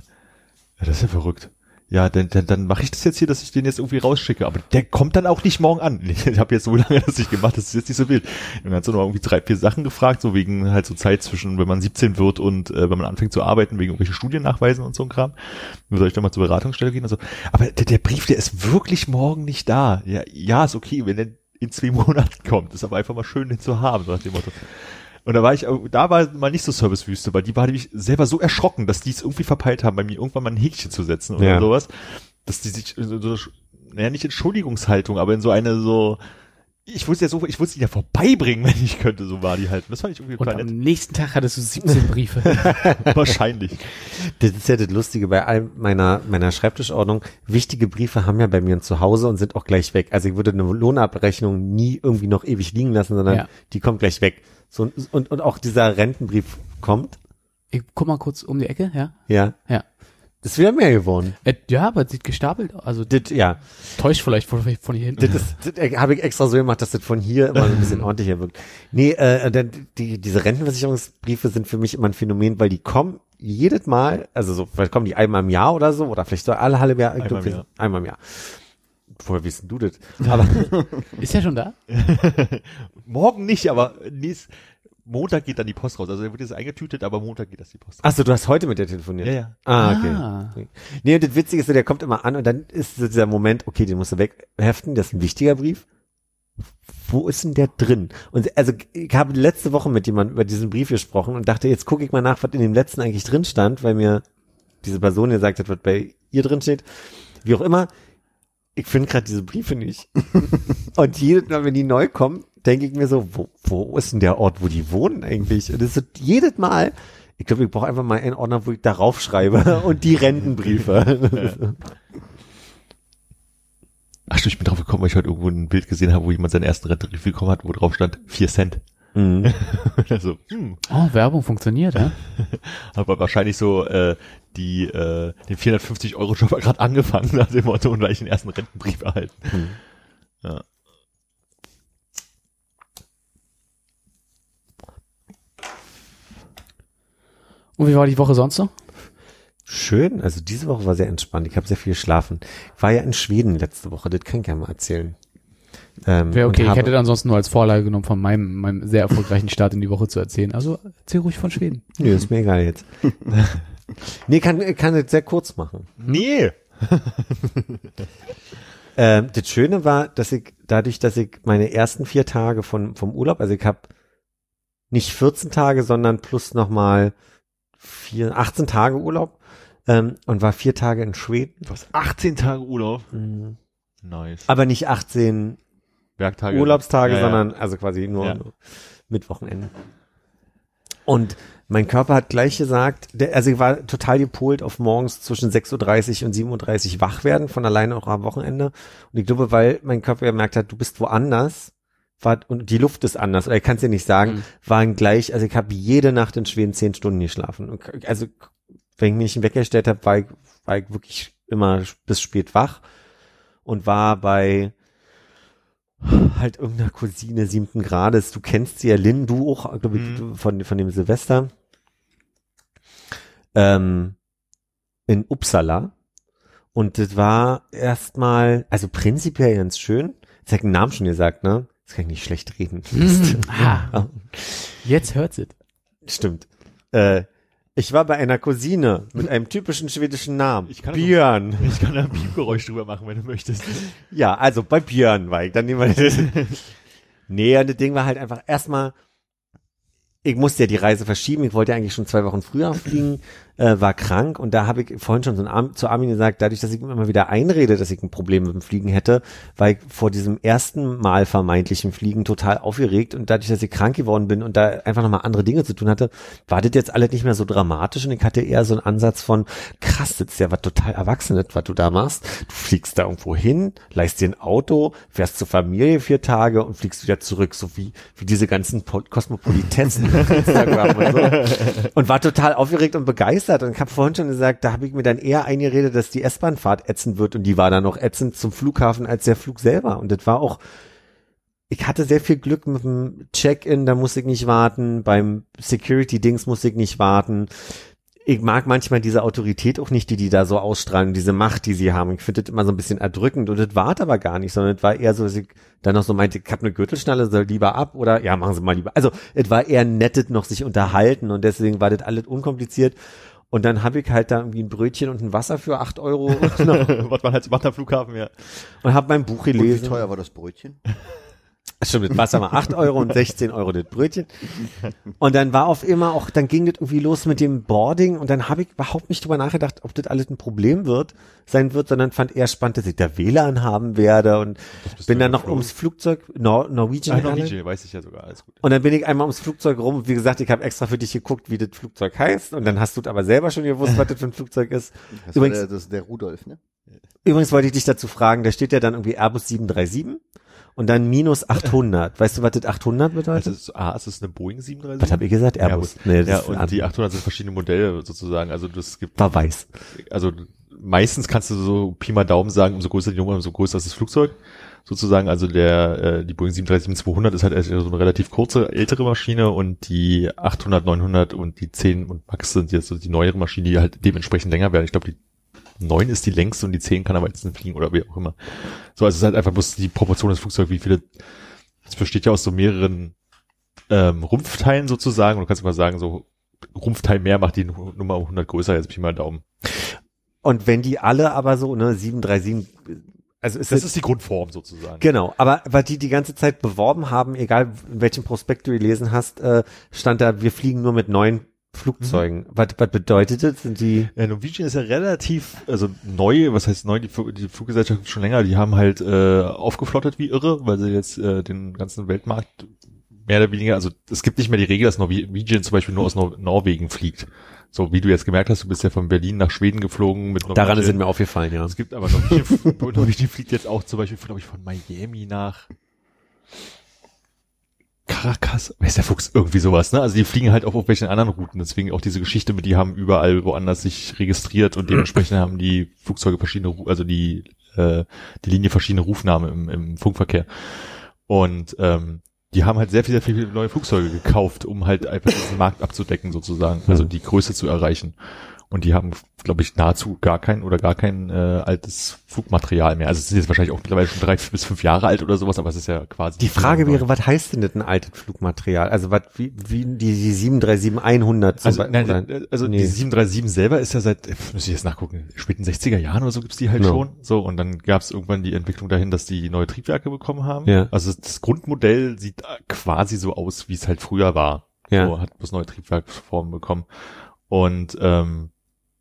Ja, das ist ja verrückt. Ja, dann, dann, dann mache ich das jetzt hier, dass ich den jetzt irgendwie rausschicke. Aber der kommt dann auch nicht morgen an. [laughs] Ich habe jetzt so lange das nicht gemacht, das ist jetzt nicht so wild. Und dann hat so noch irgendwie drei, vier Sachen gefragt, so wegen halt so Zeit zwischen, wenn man 17 wird und äh, wenn man anfängt zu arbeiten, wegen irgendwelchen Studiennachweisen und so ein Kram. Dann soll ich dann mal zur Beratungsstelle gehen und so. Aber der, der Brief, der ist wirklich morgen nicht da. Ja, ja, ist okay, wenn der in zwei [laughs] Monaten kommt. Ist aber einfach mal schön, den zu haben, so nach dem Motto. Und da war ich, auch- da war mal nicht so Servicewüste, weil die war nämlich selber so erschrocken, dass die es irgendwie verpeilt haben, bei mir irgendwann mal ein Häkchen zu setzen oder Ja. sowas, dass die sich so, so naja, nicht Entschuldigungshaltung, aber in so eine so, ich wollte ja so, ich sie ja vorbeibringen, [laughs] wenn ich könnte, so war die halt. Das fand ich irgendwie Und am nett. nächsten Tag hattest du 17 [laughs] Briefe. Wahrscheinlich. Das ist ja das Lustige bei all meiner, meiner Schreibtischordnung. Wichtige Briefe haben ja bei mir ein Zuhause und sind auch gleich weg. Also ich würde eine Lohnabrechnung nie irgendwie noch ewig liegen lassen, sondern Ja. die kommt gleich weg. So, und, und, und auch dieser Rentenbrief kommt. Ich guck mal kurz um die Ecke, ja? Ja. Ja. Ist wieder mehr geworden. Äh, ja, aber es sieht gestapelt aus. Also Das, ja. täuscht vielleicht von, von hier hinten. Das, ist- das äh, habe ich extra so gemacht, dass das von hier immer so ein bisschen [laughs] ordentlicher wirkt. Nee, äh, denn die, diese Rentenversicherungsbriefe sind für mich immer ein Phänomen, weil die kommen jedes Mal, also so, vielleicht kommen die einmal im Jahr oder so, oder vielleicht so alle halbe Jahr. Einmal im Jahr. Einmal im Jahr. Woher wissen du das? [laughs] Aber Ist ja schon da? [laughs] Morgen nicht, aber nächst, Montag geht dann die Post raus. Also dann wird jetzt eingetütet, aber Montag geht das die Post raus. Achso, du hast heute mit der telefoniert? Ja, ja. Ah, okay. Ah. Nee, und das Witzige ist, so, der kommt immer an und dann ist so dieser Moment, okay, den musst du wegheften, das ist ein wichtiger Brief. Wo ist denn der drin? Und also ich habe letzte Woche mit jemandem über diesen Brief gesprochen und dachte, jetzt gucke ich mal nach, was in dem letzten eigentlich drin stand, weil mir diese Person gesagt hat, was bei ihr drin steht. Wie auch immer, ich finde gerade diese Briefe nicht. [laughs] und jedes Mal, wenn die neu kommen, denke ich mir so, wo, wo ist denn der Ort, wo die wohnen eigentlich? Und das ist so jedes Mal, ich glaube, ich brauche einfach mal einen Ordner, wo ich darauf schreibe [laughs] und die Rentenbriefe. Ach stimmt, ich bin drauf gekommen, weil ich heute irgendwo ein Bild gesehen habe, wo jemand seinen ersten Rentenbrief bekommen hat, wo drauf stand, vier Cent. Mhm. [laughs] also, hm, Oh, Werbung funktioniert, ja? aber wahrscheinlich so äh, die äh, den 450 Euro Job gerade angefangen nach dem Motto und gleich den ersten Rentenbrief erhalten. Hm. Ja. Und wie war die Woche sonst so? Schön, also diese Woche war sehr entspannt. Ich habe sehr viel geschlafen. Ich war ja in Schweden letzte Woche, das kann ich ja mal erzählen. Ähm, Wäre okay, ich hätte ansonsten nur als Vorlage genommen, von meinem, meinem sehr erfolgreichen Start in die Woche zu erzählen. Also erzähl ruhig von Schweden. Nö, ist mir egal jetzt. [laughs] [laughs] nee, kann, kann das sehr kurz machen. Nee. [laughs] Ähm, das Schöne war, dass ich dadurch, dass ich meine ersten vier Tage von, vom Urlaub, also ich habe nicht 14 Tage, sondern plus nochmal vier, 18 Tage Urlaub, ähm, und war vier Tage in Schweden. Du hast 18 Tage Urlaub. Mhm. Nice. Aber nicht 18 Werktage. Urlaubstage, Ja, ja. sondern also quasi nur, Ja. mit Wochenenden. Und mein Körper hat gleich gesagt, der, also ich war total gepolt auf morgens zwischen 6.30 Uhr und 7.30 Uhr wach werden, von alleine auch am Wochenende. Und ich glaube, weil mein Körper gemerkt hat, du bist woanders, war, und die Luft ist anders, oder ich kann es dir nicht sagen, Mhm. waren gleich, also ich habe jede Nacht in Schweden zehn Stunden geschlafen. Und Also wenn ich mich weggestellt habe, war ich, war ich wirklich immer bis spät wach und war bei halt irgendeiner Cousine siebten Grades. Du kennst sie ja, Lynn, du auch, glaube ich, Mhm. von, von dem Silvester. Ähm, in Uppsala. Und das war erstmal, also prinzipiell ganz schön. Jetzt hab ich den Namen schon gesagt, ne? Das kann ich nicht schlecht reden. Mhm. [laughs] Ah, jetzt hört's it. Stimmt. Äh, ich war bei einer Cousine mit einem typischen schwedischen Namen. Ich kann Björn. Ich kann da ein Piepgeräusch drüber machen, wenn du möchtest. Ja, also bei Björn war ich. Dann nehmen wir das. nee, und das Ding war halt einfach erstmal, ich musste ja die Reise verschieben. Ich wollte eigentlich schon zwei Wochen früher fliegen, äh, war krank und da habe ich vorhin schon so ein Arm, zu Armin gesagt, dadurch, dass ich mir immer wieder einrede, dass ich ein Problem mit dem Fliegen hätte, war ich vor diesem ersten Mal vermeintlichen Fliegen total aufgeregt und dadurch, dass ich krank geworden bin und da einfach nochmal andere Dinge zu tun hatte, war das jetzt alles nicht mehr so dramatisch und ich hatte eher so einen Ansatz von, krass, das ist ja was total Erwachsenes, was du da machst. Du fliegst da irgendwo hin, leist dir ein Auto, fährst zur Familie vier Tage und fliegst wieder zurück, so wie, wie diese ganzen Po- Kosmopolitessen [laughs] und so. Und war total aufgeregt und begeistert und ich habe vorhin schon gesagt, da habe ich mir dann eher eingeredet, dass die S-Bahn-Fahrt ätzend wird und die war dann noch ätzend zum Flughafen als der Flug selber und das war auch ich hatte sehr viel Glück mit dem Check-in, da musste ich nicht warten, beim Security-Dings musste ich nicht warten. Ich mag manchmal diese Autorität auch nicht, die die da so ausstrahlen, diese Macht, die sie haben. Ich finde das immer so ein bisschen erdrückend und das war es aber gar nicht, sondern es war eher so, dass ich dann noch so meinte, ich habe eine Gürtelschnalle, soll lieber ab oder ja, machen Sie mal lieber. Also es war eher nettet noch sich unterhalten und deswegen war das alles unkompliziert. Und dann habe ich halt da irgendwie ein Brötchen und ein Wasser für acht Euro und [laughs] [laughs] Was man halt so macht am Flughafen, ja. habe mein Buch Und wie gelesen. teuer war das Brötchen? Stimmt, das Wasser war 8 Euro und 16 Euro das Brötchen. Und dann war auf immer auch, dann ging das irgendwie los mit dem Boarding und dann habe ich überhaupt nicht drüber nachgedacht, ob das alles ein Problem wird, sein wird, sondern fand eher spannend, dass ich da WLAN haben werde und bin dann noch geflogen? ums Flugzeug, Nor Norwegian, Ah. Norwegian, weiß ich ja sogar, alles gut. Und dann bin ich einmal ums Flugzeug rum und wie gesagt, ich habe extra für dich geguckt, wie das Flugzeug heißt und dann hast du aber selber schon gewusst, was das für ein Flugzeug ist. Das, Übrigens- der, das ist der Rudolf, ne? Übrigens wollte ich dich dazu fragen, da steht ja dann irgendwie Airbus 737 und dann minus 800. [laughs] Weißt du, was das 800 bedeutet? Also, ist, ah, es ist eine Boeing 737. was habe ich gesagt? Airbus. Nee, das ja, ist und die anderer. 800 sind verschiedene Modelle sozusagen. Also das gibt, war weiß. also meistens kannst du so Pi mal Daumen sagen, umso größer die Nummer, umso größer ist das Flugzeug. Sozusagen, also der, äh, die Boeing 737-200 ist halt so eine relativ kurze, ältere Maschine und die 800, 900 und die 10 und Max sind jetzt so die neuere Maschine, die halt dementsprechend länger werden. Ich glaube, die 9 ist die längste und die 10 kann aber jetzt nicht fliegen oder wie auch immer. So, also es ist halt einfach bloß die Proportion des Flugzeugs, wie viele, es besteht ja aus so mehreren ähm, Rumpfteilen sozusagen und du kannst mal sagen, so Rumpfteil mehr macht die Nu- Nummer um 100 größer, jetzt Pi mal Daumen. Und wenn die alle aber so, ne, 737, also ist Das ist die Grundform sozusagen. genau, aber weil die die ganze Zeit beworben haben, egal in welchem Prospekt du gelesen hast, äh, stand da, wir fliegen nur mit neuen Flugzeugen. Was, was bedeutet das? Sind die, Ja, Norwegian ist ja relativ, also neu, was heißt neu, die, die Fluggesellschaft schon länger, die haben halt äh, aufgeflottet wie irre, weil sie jetzt äh, den ganzen Weltmarkt mehr oder weniger, also es gibt nicht mehr die Regel, dass Norwegian zum Beispiel nur aus Nor Norwegen fliegt. So wie du jetzt gemerkt hast, du bist ja von Berlin nach Schweden geflogen mit Norwegian. daran sind mir aufgefallen, ja. Es gibt aber Norwegian, [laughs] Norwegian fliegt jetzt auch zum Beispiel, glaube ich, von Miami nach Caracas. Wer ist der Fuchs? Irgendwie sowas, ne? Also die fliegen halt auch auf welchen anderen Routen. Deswegen auch diese Geschichte mit, die haben überall woanders sich registriert und dementsprechend haben die Flugzeuge verschiedene, also die, äh, die Linie verschiedene Rufnamen im, im Funkverkehr. Und ähm, die haben halt sehr viel, sehr viele neue Flugzeuge gekauft, um halt einfach diesen Markt abzudecken sozusagen, also die Größe zu erreichen. Und die haben, glaube ich, nahezu gar kein oder gar kein äh, altes Flugmaterial mehr. Also es sind jetzt wahrscheinlich auch mittlerweile schon drei bis fünf Jahre alt oder sowas, aber es ist ja quasi. Die Frage wäre, was heißt denn das ein altes Flugmaterial? Also was, wie, wie die, die 737-100 zum also, Beispiel, nein, oder- äh, also nee. die 737 selber ist ja seit, muss ich jetzt nachgucken, späten 60er Jahren oder so gibt's die halt Ja. schon. So, und dann gab's irgendwann die Entwicklung dahin, dass die neue Triebwerke bekommen haben. Ja. Also das Grundmodell sieht äh, quasi so aus, wie es halt früher war. Ja. So, hat bloß neue Triebwerksformen bekommen. Und ähm,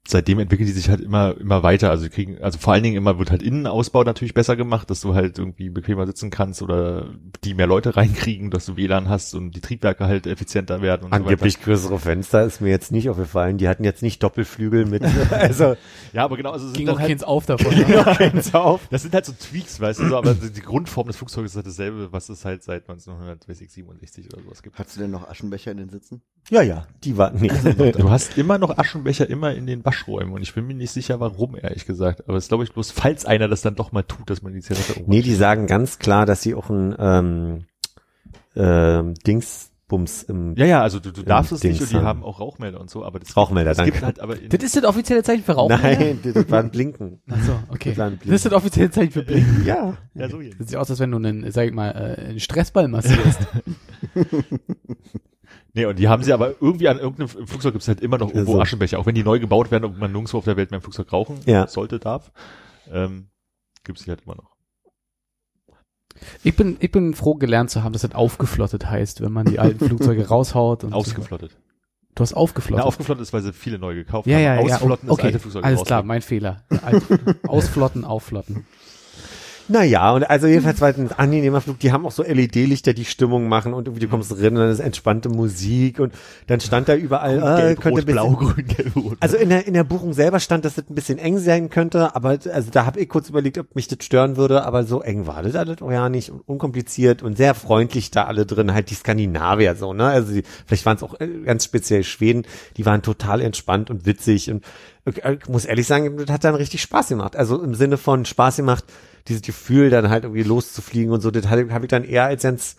seitdem entwickeln die sich halt immer, immer weiter. Also kriegen, also vor allen Dingen immer wird halt Innenausbau natürlich besser gemacht, dass du halt irgendwie bequemer sitzen kannst oder die mehr Leute [laughs] reinkriegen, dass du WLAN hast und die Triebwerke halt effizienter werden und Angeblich so größere Fenster ist mir jetzt nicht aufgefallen. Die hatten jetzt nicht Doppelflügel mit, [laughs] also. Ja, aber genau, also es Ging sind auch dann halt, keins auf davon. [laughs] ne? keins auf. das sind halt so Tweaks, weißt du, so, aber die Grundform des Flugzeuges ist halt dasselbe, was es halt seit 1967 oder sowas gibt. Hast du denn noch Aschenbecher in den Sitzen? Ja, ja, die waren nicht. Du hast immer noch Aschenbecher immer in den Waschräumen und ich bin mir nicht sicher, warum, ehrlich gesagt. Aber es ist, glaube ich, bloß, falls einer das dann doch mal tut, dass man die Zigarette irgendwann nee, die sagen ganz klar, dass sie auch ein ähm, ähm, Dingsbums im Ja, ja, also du, du darfst es Dings nicht und die haben. haben auch Rauchmelder und so, aber das Rauchmelder, gibt, das gibt danke. halt aber in, Das ist das offizielle Zeichen für Rauch? Nein, das war ein Blinken. Achso, okay. Das war ein Das ist das offizielle Zeichen für Blinken. Ja. ja, so. Das sieht aus, als wenn du einen, sag ich mal, äh, einen Stressball massierst. [laughs] [laughs] Nee, und die haben sie aber irgendwie an irgendeinem Flugzeug gibt's halt immer noch irgendwo Also. Aschenbecher, auch wenn die neu gebaut werden und man nirgendwo auf der Welt mehr im Flugzeug rauchen Ja. sollte, darf, ähm, gibt's die halt immer noch. Ich bin, ich bin froh gelernt zu haben, dass das aufgeflottet heißt, wenn man die alten Flugzeuge [laughs] raushaut. Und Ausgeflottet. Du hast aufgeflottet. Na, aufgeflottet ist, weil sie viele neu gekauft ja, haben. ja, ja. Ausflotten okay. ist alte Flugzeuge Alles klar, rausnehmen. mein Fehler. Alt, [laughs] ausflotten, aufflotten. Naja, und also jedenfalls war es ein angenehmer Flug. Die haben auch so LED-Lichter, die Stimmung machen und irgendwie du kommst drin und dann ist entspannte Musik und dann stand da überall, äh, Gelb, könnte rot, ein blau, bisschen, grün, gelb, rot. Also in der, in der Buchung selber stand, dass das ein bisschen eng sein könnte, aber also da habe ich kurz überlegt, ob mich das stören würde, aber so eng war das alles auch ja nicht und unkompliziert und sehr freundlich da alle drin, halt die Skandinavier so, ne? Also die, vielleicht waren es auch äh, ganz speziell Schweden, die waren total entspannt und witzig und äh, ich muss ehrlich sagen, das hat dann richtig Spaß gemacht. Also im Sinne von Spaß gemacht, dieses Gefühl dann halt irgendwie loszufliegen und so, das habe ich dann eher als ganz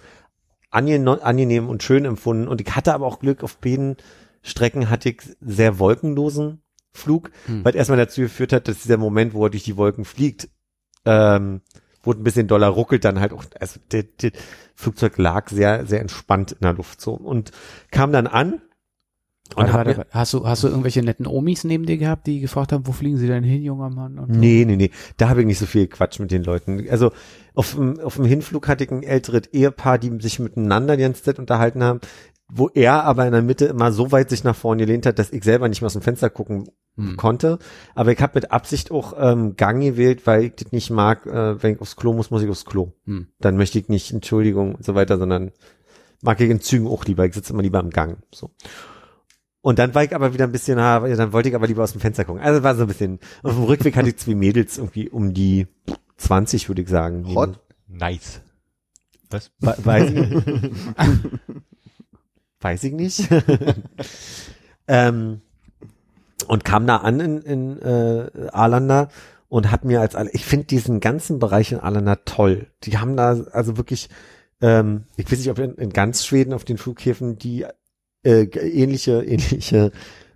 angenehm, und schön empfunden und ich hatte aber auch Glück auf beiden Strecken hatte ich sehr wolkenlosen Flug, Hm. weil erstmal dazu geführt hat, dass dieser Moment, wo er durch die Wolken fliegt, ähm, wo es ein bisschen doller ruckelt, dann halt auch, also der, der Flugzeug lag sehr, sehr entspannt in der Luft so und kam dann an und Warte, warte. Hast du, hast du irgendwelche netten Omis neben dir gehabt, die gefragt haben, wo fliegen sie denn hin, junger Mann? Und so? Nee, nee, nee. Da habe ich nicht so viel Quatsch mit den Leuten. Also auf dem, auf dem Hinflug hatte ich ein älteres Ehepaar, die sich miteinander die ganze Zeit unterhalten haben, wo er aber in der Mitte immer so weit sich nach vorne gelehnt hat, dass ich selber nicht mehr aus dem Fenster gucken Hm. konnte. Aber ich habe mit Absicht auch ähm, Gang gewählt, weil ich das nicht mag, äh, wenn ich aufs Klo muss, muss ich aufs Klo. Hm. Dann möchte ich nicht Entschuldigung und so weiter, sondern mag ich in Zügen auch lieber. Ich sitze immer lieber im Gang. So. Und dann war ich aber wieder ein bisschen, ah, dann wollte ich aber lieber aus dem Fenster gucken. Also war so ein bisschen, auf dem Rückweg hatte ich zwei Mädels irgendwie um die 20, würde ich sagen. Hot? nice. Was? We- Weiß ich, [laughs] weiß ich nicht. [laughs] ähm, und kam da an in, in äh, Arlanda und hat mir als ich finde diesen ganzen Bereich in Arlanda toll. Die haben da also wirklich, ähm, ich weiß nicht, ob in, in ganz Schweden auf den Flughäfen die äh, ähnliche, [laughs] ähnliche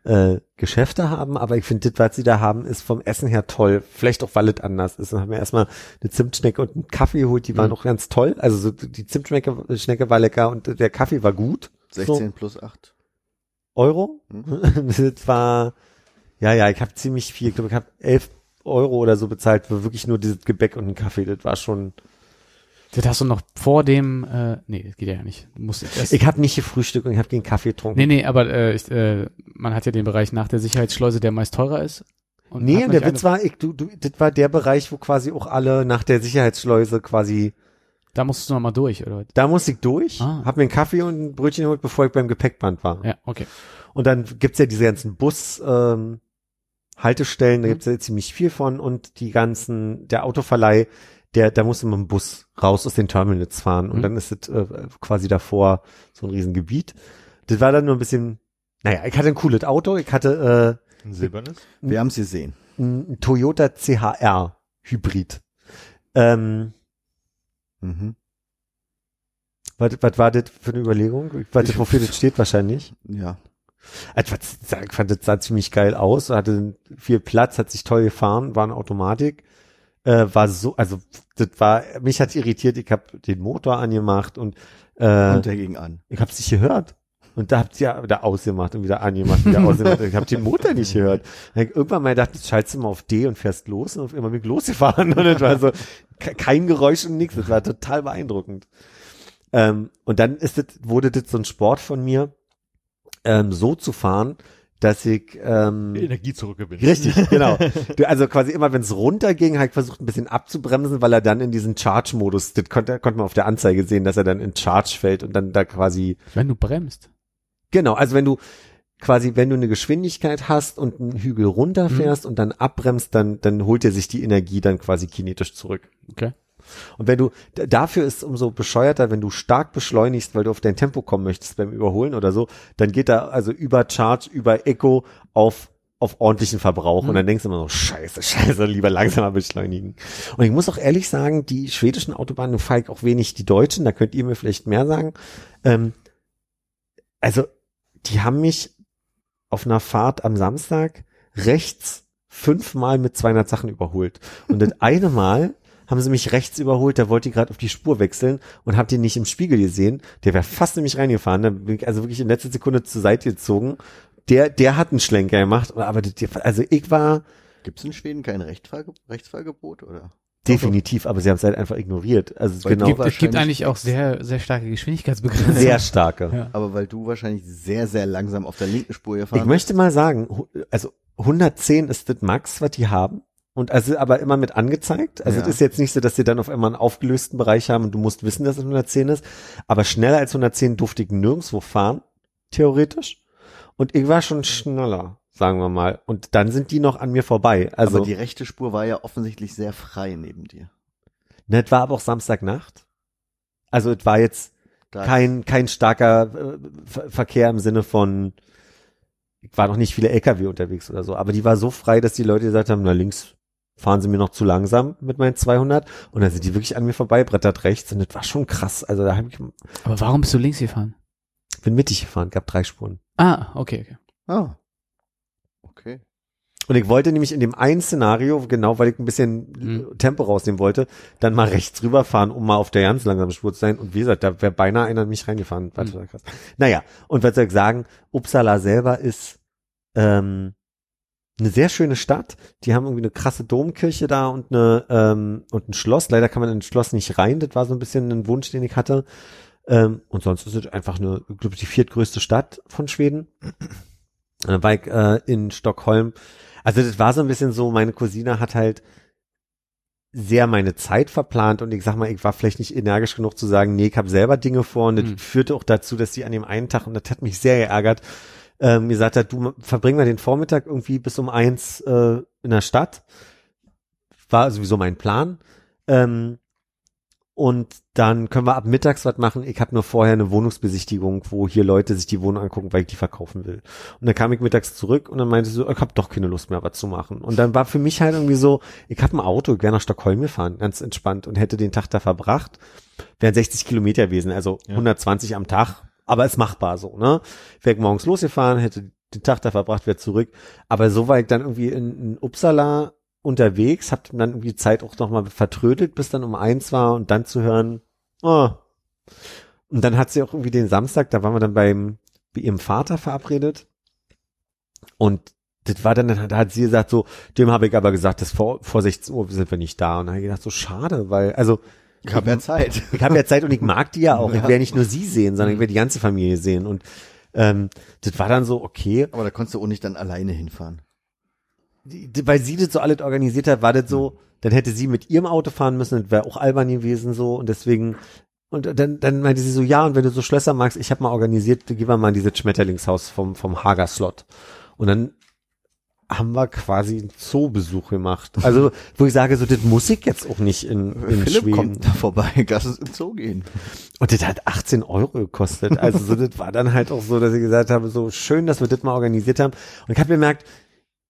äh, Geschäfte haben, aber ich finde, das, was sie da haben, ist vom Essen her toll. Vielleicht auch, weil es anders ist. Dann haben wir erstmal eine Zimtschnecke und einen Kaffee geholt, die waren Mhm. auch ganz toll. Also so, die Zimtschnecke Schnecke war lecker und der Kaffee war gut. 16 plus 8. Euro. [laughs] das war, ja, ja, ich habe ziemlich viel, ich glaube, ich habe 11 Euro oder so bezahlt für wirklich nur dieses Gebäck und einen Kaffee. Das war schon, Das hast du noch vor dem, äh, nee, das geht ja nicht. Du musst erst, ich habe nicht gefrühstückt und ich habe den Kaffee getrunken. nee, nee, aber äh, ich, äh, man hat ja den Bereich nach der Sicherheitsschleuse, der meist teurer ist. Und Nee, der Witz war, ich, du, du, das war der Bereich, wo quasi auch alle nach der Sicherheitsschleuse quasi, Da musstest du noch mal durch, oder? da musste ich durch, Ah. hab mir einen Kaffee und ein Brötchen geholt, bevor ich beim Gepäckband war. Ja, okay. Und dann gibt's ja diese ganzen Bus, ähm, Haltestellen, da gibt's ja ziemlich viel von und die ganzen, der Autoverleih, der, da musste man mit dem Bus raus aus den Terminals fahren und Mhm. dann ist es äh, quasi davor so ein Riesengebiet. Das war dann nur ein bisschen, naja, ich hatte ein cooles Auto, ich hatte Ein silbernes? Wir haben es gesehen. äh, ein Toyota CHR Hybrid. Ähm, Mhm. was, was war das für eine Überlegung? Was, wofür das steht wahrscheinlich? Ja. Also, ich fand, das sah ziemlich geil aus, hatte viel Platz, hat sich toll gefahren, war eine Automatik, äh, war so, also das war, mich hat irritiert, ich habe den Motor angemacht und, äh, Und der ging an. ich habe es nicht gehört. Und da habt ihr ja wieder ausgemacht und wieder angemacht, wieder ausgemacht. Ich habe den Motor nicht gehört. Irgendwann mal gedacht, schaltest du mal auf D und fährst los und auf immer ich losgefahren. [laughs] Und das war so ke- kein Geräusch und nichts. Das war total beeindruckend. Ähm, und dann ist das, wurde das so ein Sport von mir, ähm, so zu fahren, dass ich ähm, Energie zurückgewinnen. Richtig, [laughs] genau. Du, also quasi immer, wenn es runterging, ich versucht, ein bisschen abzubremsen, weil er dann in diesen Charge-Modus, das konnte, konnte man auf der Anzeige sehen, dass er dann in Charge fällt und dann da quasi, Wenn du bremst. genau, also wenn du quasi, wenn du eine Geschwindigkeit hast und einen Hügel runterfährst und dann abbremst, dann, dann holt er sich die Energie dann quasi kinetisch zurück. Okay. Und wenn du, dafür ist es umso bescheuerter, wenn du stark beschleunigst, weil du auf dein Tempo kommen möchtest beim Überholen oder so, dann geht da also über Charge, über Echo auf, auf ordentlichen Verbrauch. Und dann denkst du immer so, scheiße, scheiße, lieber langsamer beschleunigen. Und ich muss auch ehrlich sagen, die schwedischen Autobahnen, nun fahre ich auch wenig die deutschen, da könnt ihr mir vielleicht mehr sagen. Ähm, also, die haben mich auf einer Fahrt am Samstag rechts fünfmal mit 200 Sachen überholt. Und das [laughs] eine Mal haben sie mich rechts überholt, da wollte ich gerade auf die Spur wechseln und hab den nicht im Spiegel gesehen. Der wäre fast in mich reingefahren, da bin ich also wirklich in letzter Sekunde zur Seite gezogen. Der, der hat einen Schlenker gemacht, aber also ich war Gibt es in Schweden kein Rechtfahrge Rechtsfahrgebot oder? definitiv, aber sie haben es halt einfach ignoriert. Also Weil genau, Gibt, es gibt eigentlich auch sehr, sehr starke Geschwindigkeitsbegrenzungen. sehr starke. Ja. Aber weil du wahrscheinlich sehr, sehr langsam auf der linken Spur gefahren Ich möchte mal sagen, also 110 ist das Max, was die haben. Und also aber immer mit angezeigt. Also Ja. es ist jetzt nicht so, dass sie dann auf einmal einen aufgelösten Bereich haben und du musst wissen, dass es 110 ist. Aber schneller als 110 durfte ich nirgendwo fahren, theoretisch. Und ich war schon schneller, sagen wir mal. Und dann sind die noch an mir vorbei. Also aber die rechte Spur war ja offensichtlich sehr frei neben dir. ne, es war aber auch Samstagnacht. Also es war jetzt Da kein, kein starker äh, Ver Verkehr im Sinne von, ich war noch nicht viele LKW unterwegs oder so, aber die war so frei, dass die Leute gesagt haben, na links fahren sie mir noch zu langsam mit meinen 200 und dann sind die wirklich an mir vorbei, brettert rechts und das war schon krass. Also da ich, Aber warum bist du links gefahren? bin mittig gefahren, gab drei Spuren. Ah, okay, okay. Ah. Okay. Und ich wollte nämlich in dem einen Szenario, genau weil ich ein bisschen Mhm. Tempo rausnehmen wollte, dann mal rechts rüberfahren, um mal auf der ganz langsamen Spur zu sein. Und wie gesagt, da wäre beinahe einer in mich reingefahren. War Mhm. total krass. Naja, und was soll ich sagen, Uppsala selber ist ähm, eine sehr schöne Stadt. Die haben irgendwie eine krasse Domkirche da und eine ähm, und ein Schloss. Leider kann man in das Schloss nicht rein. Das war so ein bisschen ein Wunsch, den ich hatte. Ähm, und sonst ist es einfach eine, ich glaube, die viertgrößte Stadt von Schweden. Und dann war ich äh, in Stockholm. Also das war so ein bisschen so, meine Cousine hat halt sehr meine Zeit verplant und ich sag mal, ich war vielleicht nicht energisch genug zu sagen, nee, ich habe selber Dinge vor und das Mhm. führte auch dazu, dass sie an dem einen Tag, und das hat mich sehr geärgert, ähm, gesagt hat, du verbring mal den Vormittag irgendwie bis um eins äh, in der Stadt. War sowieso mein Plan. Ähm, und dann können wir ab mittags was machen. Ich habe nur vorher eine Wohnungsbesichtigung, wo hier Leute sich die Wohnung angucken, weil ich die verkaufen will. Und dann kam ich mittags zurück und dann meinte sie so, ich habe doch keine Lust mehr, was zu machen. Und dann war für mich halt irgendwie so, ich habe ein Auto, ich wäre nach Stockholm gefahren, ganz entspannt und hätte den Tag da verbracht. Wären 60 Kilometer gewesen, also Ja. 120 am Tag, aber ist machbar so, ne? Wäre morgens losgefahren, hätte den Tag da verbracht, wäre zurück. Aber so war ich dann irgendwie in, in Uppsala unterwegs, hab dann irgendwie die Zeit auch nochmal vertrödelt, bis dann um eins war und dann zu hören, oh. Und dann hat sie auch irgendwie den Samstag, da waren wir dann beim, bei ihrem Vater verabredet und das war dann, da hat sie gesagt so, dem habe ich aber gesagt, dass vor, vor 16 Uhr sind wir nicht da. Und dann habe ich gedacht, so schade, weil, also, Ich habe ja Zeit. ich habe ja Zeit und ich mag die ja auch. Ich Ja. werde nicht nur sie sehen, sondern ich werde die ganze Familie sehen. Und ähm, das war dann so, okay, Aber da konntest du auch nicht dann alleine hinfahren. weil sie das so alles organisiert hat, war das so, dann hätte sie mit ihrem Auto fahren müssen, das wäre auch albern gewesen so und deswegen und dann, dann meinte sie so, ja, und wenn du so Schlösser magst, ich habe mal organisiert, gehen wir mal in dieses Schmetterlingshaus vom, vom Hager Slot. Und dann haben wir quasi einen Zoobesuch gemacht. Also, wo ich sage, so, das muss ich jetzt auch nicht in, in Philipp Schweden. kommt da vorbei, [laughs] lass uns im Zoo gehen. Und das hat 18 Euro gekostet. Also so, das war dann halt auch so, dass ich gesagt habe, so schön, dass wir das mal organisiert haben. Und ich habe gemerkt,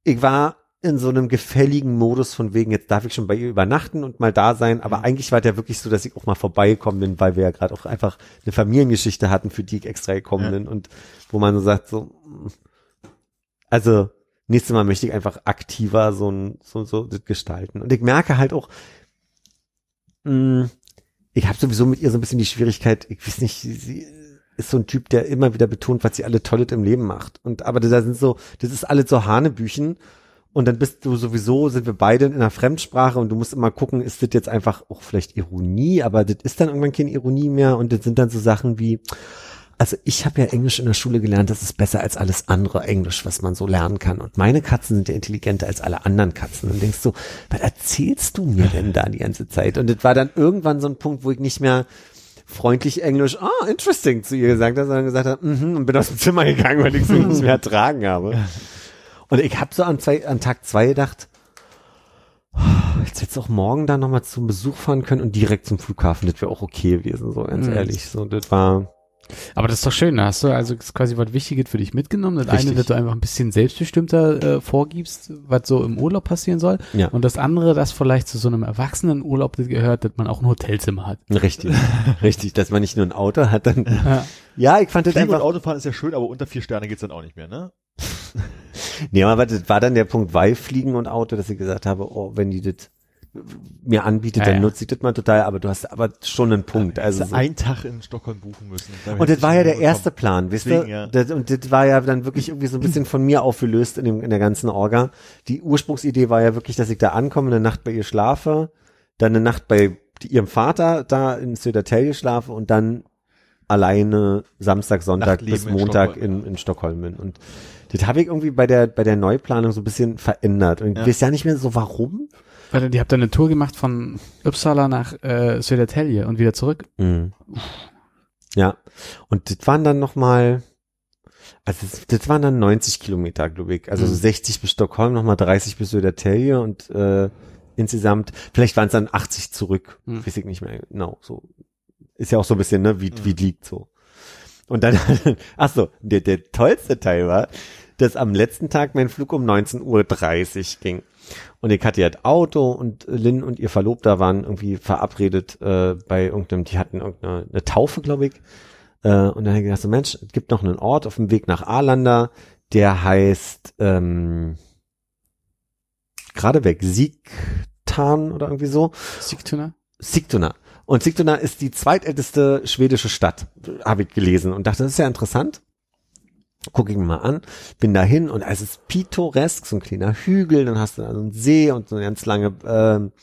ich war in so einem gefälligen Modus von wegen, jetzt darf ich schon bei ihr übernachten und mal da sein. Aber eigentlich war der wirklich so, dass ich auch mal vorbeigekommen bin, weil wir ja gerade auch einfach eine Familiengeschichte hatten, für die ich extra gekommen Ja. bin. Und wo man so sagt, so, also nächstes Mal möchte ich einfach aktiver so ein, so, so das gestalten. Und ich merke halt auch, mh, ich habe sowieso mit ihr so ein bisschen die Schwierigkeit, ich weiß nicht, sie, sie ist so ein Typ, der immer wieder betont, was sie alle Tolles im Leben macht. Und aber da sind so, das ist alles so Hanebüchen. Und dann bist du sowieso, sind wir beide in einer Fremdsprache und du musst immer gucken, ist das jetzt einfach auch vielleicht Ironie, aber das ist dann irgendwann keine Ironie mehr und das sind dann so Sachen wie, also ich habe ja Englisch in der Schule gelernt, das ist besser als alles andere Englisch, was man so lernen kann. Und meine Katzen sind ja intelligenter als alle anderen Katzen. Und denkst du, was erzählst du mir denn da die ganze Zeit? Und das war dann irgendwann so ein Punkt, wo ich nicht mehr freundlich Englisch, ah, interesting zu ihr gesagt habe, sondern gesagt habe, mhm, und bin aus dem Zimmer gegangen, weil ich es nicht mehr ertragen habe. Und ich habe so an, zwei, an Tag zwei gedacht, oh, jetzt hättest du auch morgen da nochmal zum Besuch fahren können und direkt zum Flughafen. Das wäre auch okay gewesen, so ganz Mhm. ehrlich. So, das war, Aber das ist doch schön, da hast du also quasi was Wichtiges für dich mitgenommen. Das Richtig. eine, dass du einfach ein bisschen selbstbestimmter äh, vorgibst, was so im Urlaub passieren soll. Ja. Und das andere, das vielleicht zu so einem Erwachsenenurlaub gehört, dass man auch ein Hotelzimmer hat. richtig, [laughs] richtig, dass man nicht nur ein Auto hat, dann, Ja. ja, ich fand das Fliegen und einfach, Autofahren ist ja schön, aber unter vier Sterne geht's dann auch nicht mehr, ne? [laughs] nee, aber das war dann der Punkt, weil Fliegen und Auto, dass ich gesagt habe, oh, wenn die das mir anbietet, Ja, dann nutze ich das mal total, aber du hast aber schon einen Punkt, also so. einen Tag in Stockholm buchen müssen. Und das war ja der bekommen. erste Plan, wisst ihr? Ja. Das, und das war ja dann wirklich irgendwie so ein bisschen von mir aufgelöst in, dem, in der ganzen Orga. Die Ursprungsidee war ja wirklich, dass ich da ankomme, eine Nacht bei ihr schlafe, dann eine Nacht bei ihrem Vater da in Södertälje schlafe und dann alleine Samstag, Sonntag Nachtleben bis in Montag Stockholm, in, in Stockholm bin. Und das habe ich irgendwie bei der, bei der Neuplanung so ein bisschen verändert. Und ich Ja. weiß ja nicht mehr so, warum. Weil die habt dann eine Tour gemacht von Uppsala nach äh, Södertälje und wieder zurück. Mhm. Ja. Und das waren dann nochmal, also das, das waren dann 90 Kilometer, glaube ich. Also so Mhm. 60 bis Stockholm, nochmal 30 bis Södertälje und äh, insgesamt, vielleicht waren es dann 80 zurück. Mhm. Weiß ich nicht mehr genau. So ist ja auch so ein bisschen, ne, wie, Mhm. wie liegt so. Und dann, [laughs] ach so, der, der tollste Teil war, dass am letzten Tag mein Flug um 19.30 Uhr ging. Und ich hatte ja das Auto und Lynn und ihr Verlobter waren irgendwie verabredet äh, bei irgendeinem, die hatten irgendeine eine Taufe, glaube ich. Äh, und dann habe ich gedacht, so Mensch, es gibt noch einen Ort auf dem Weg nach Arlanda, der heißt ähm, gerade weg, Siegtan oder irgendwie so. Sigtuna? Sigtuna. Und Sigtuna ist die zweitälteste schwedische Stadt, habe ich gelesen und dachte, das ist ja interessant. Gucke ich mir mal an, bin dahin und es ist pittoresk, so ein kleiner Hügel, dann hast du da so einen See und so eine ganz lange ähm,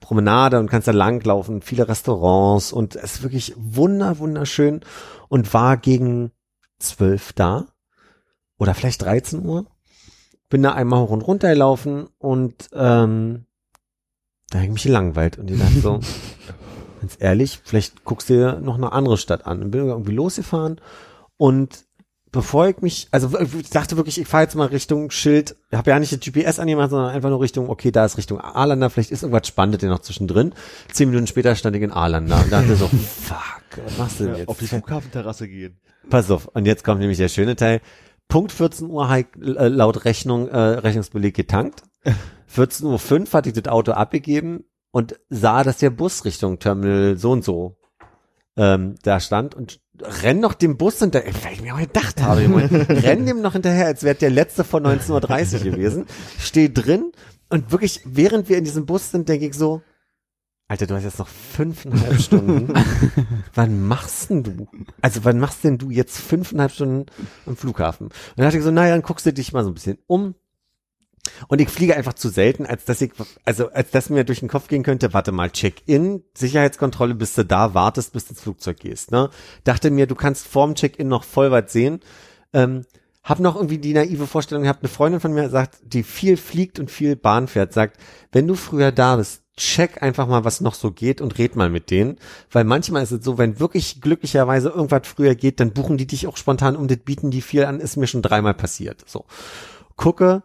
Promenade und kannst da langlaufen, viele Restaurants und es ist wirklich wunder, wunderschön. Und war gegen zwölf da oder vielleicht 13 Uhr. Bin da einmal hoch und runter gelaufen und ähm, da ich mich gelangweilt. Und die dachte so, [laughs] ganz ehrlich, vielleicht guckst du dir noch eine andere Stadt an. Und bin irgendwie losgefahren und bevor ich mich, also ich dachte wirklich, ich fahre jetzt mal Richtung Schild, ich habe ja nicht das GPS angemacht, sondern einfach nur Richtung, okay, da ist Richtung Arlander, vielleicht ist irgendwas Spannendes noch zwischendrin. Zehn Minuten später stand ich in Arlander und dachte so, [laughs] fuck, was machst du denn Ja, jetzt? auf die Flughafenterrasse gehen. Pass auf, und jetzt kommt nämlich der schöne Teil. Punkt 14 Uhr hab ich, äh, laut Rechnung, äh, Rechnungsbeleg getankt. [laughs] 14.05 Uhr hatte ich das Auto abgegeben und sah, dass der Bus Richtung Terminal so und so ähm, da stand und renn noch dem Bus hinterher, weil ich mir auch gedacht habe, [laughs] renn dem noch hinterher, als wäre der letzte von 19.30 Uhr gewesen, steh drin und wirklich, während wir in diesem Bus sind, denke ich so, Alter, du hast jetzt noch fünfeinhalb [laughs] Stunden. wann machst denn du? Also wann machst denn du jetzt fünfeinhalb Stunden am Flughafen? Und dann dachte ich so, naja, dann guckst du dich mal so ein bisschen um. Und ich fliege einfach zu selten, als dass ich, also als dass mir durch den Kopf gehen könnte, warte mal, Check-in, Sicherheitskontrolle, bis du da wartest, bis du ins Flugzeug gehst. Ne? Dachte mir, du kannst vorm Check-in noch voll weit sehen. Ähm, hab noch irgendwie die naive Vorstellung gehabt, eine Freundin von mir sagt, die viel fliegt und viel Bahn fährt, sagt, wenn du früher da bist, check einfach mal, was noch so geht und red mal mit denen. Weil manchmal ist es so, wenn wirklich glücklicherweise irgendwas früher geht, dann buchen die dich auch spontan um, das bieten die viel an, ist mir schon dreimal passiert. So. Gucke,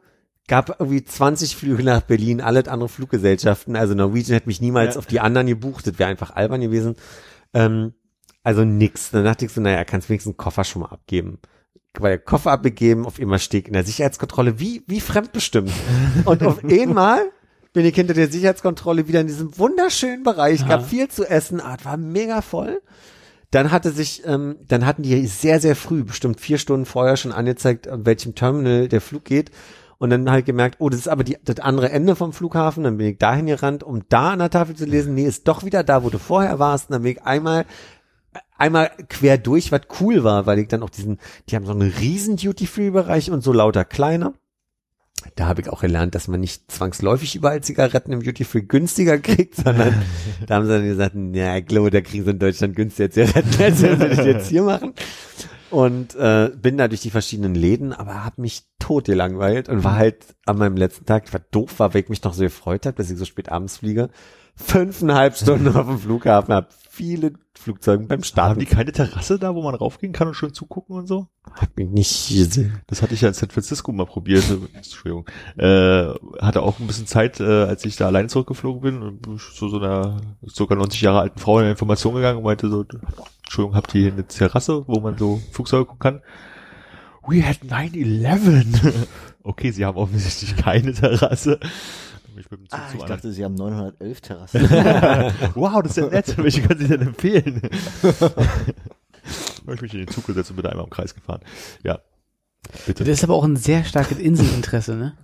gab irgendwie 20 Flüge nach Berlin, alle andere Fluggesellschaften, also Norwegian hätte mich niemals Ja. auf die anderen gebucht, das wäre einfach albern gewesen. Ähm, also nix. Dann dachte ich so, naja, kannst wenigstens einen Koffer schon mal abgeben. Weil der Koffer abgegeben, auf immer steht in der Sicherheitskontrolle, wie, wie fremdbestimmt. Und auf [laughs] einmal bin ich hinter der Sicherheitskontrolle wieder in diesem wunderschönen Bereich, gab viel zu essen, ah, es war mega voll. Dann hatte sich, ähm, dann hatten die sehr, sehr früh, bestimmt vier Stunden vorher schon angezeigt, an welchem Terminal der Flug geht. Und dann halt gemerkt, oh, das ist aber die, das andere Ende vom Flughafen. Dann bin ich dahin gerannt, um da an der Tafel zu lesen, nee, ist doch wieder da, wo du vorher warst. Und dann bin ich einmal, einmal quer durch, was cool war, weil ich dann auch diesen, die haben so einen riesen Duty-Free-Bereich und so lauter kleiner. Da habe ich auch gelernt, dass man nicht zwangsläufig überall Zigaretten im Duty Free günstiger kriegt, sondern [laughs] da haben sie dann gesagt, ja, ich glaube, da kriegen sie in Deutschland günstiger Zigaretten, als wenn sie das jetzt hier machen. Und äh, bin da durch die verschiedenen Läden, aber habe mich tot gelangweilt und war halt an meinem letzten Tag, war doof war, weil ich mich noch so gefreut habe, dass ich so spät abends fliege, fünfeinhalb Stunden [laughs] auf dem Flughafen, hab viele Flugzeuge beim Haben Starten. die keine Terrasse da, wo man raufgehen kann und schön zugucken und so? Hab mich nicht gesehen. Das hatte ich ja in San Francisco mal probiert. [laughs] Entschuldigung. Äh, hatte auch ein bisschen Zeit, äh, als ich da alleine zurückgeflogen bin und ich zu so einer sogar 90 Jahre alten Frau in Information gegangen und meinte so, Entschuldigung, habt ihr hier eine Terrasse, wo man so Flugzeuge gucken kann? We had 9-11. [laughs] okay, sie haben offensichtlich keine Terrasse. Dann bin Ich mit dem Zug Ah, zum ich dachte, sie haben 911 Terrassen. [laughs] wow, das ist ja nett. [laughs] Welche können Sie denn empfehlen? [laughs] Habe ich mich in den Zug gesetzt und bin da einmal im Kreis gefahren. Ja. Bitte. Das ist aber auch ein sehr starkes Inselinteresse, ne?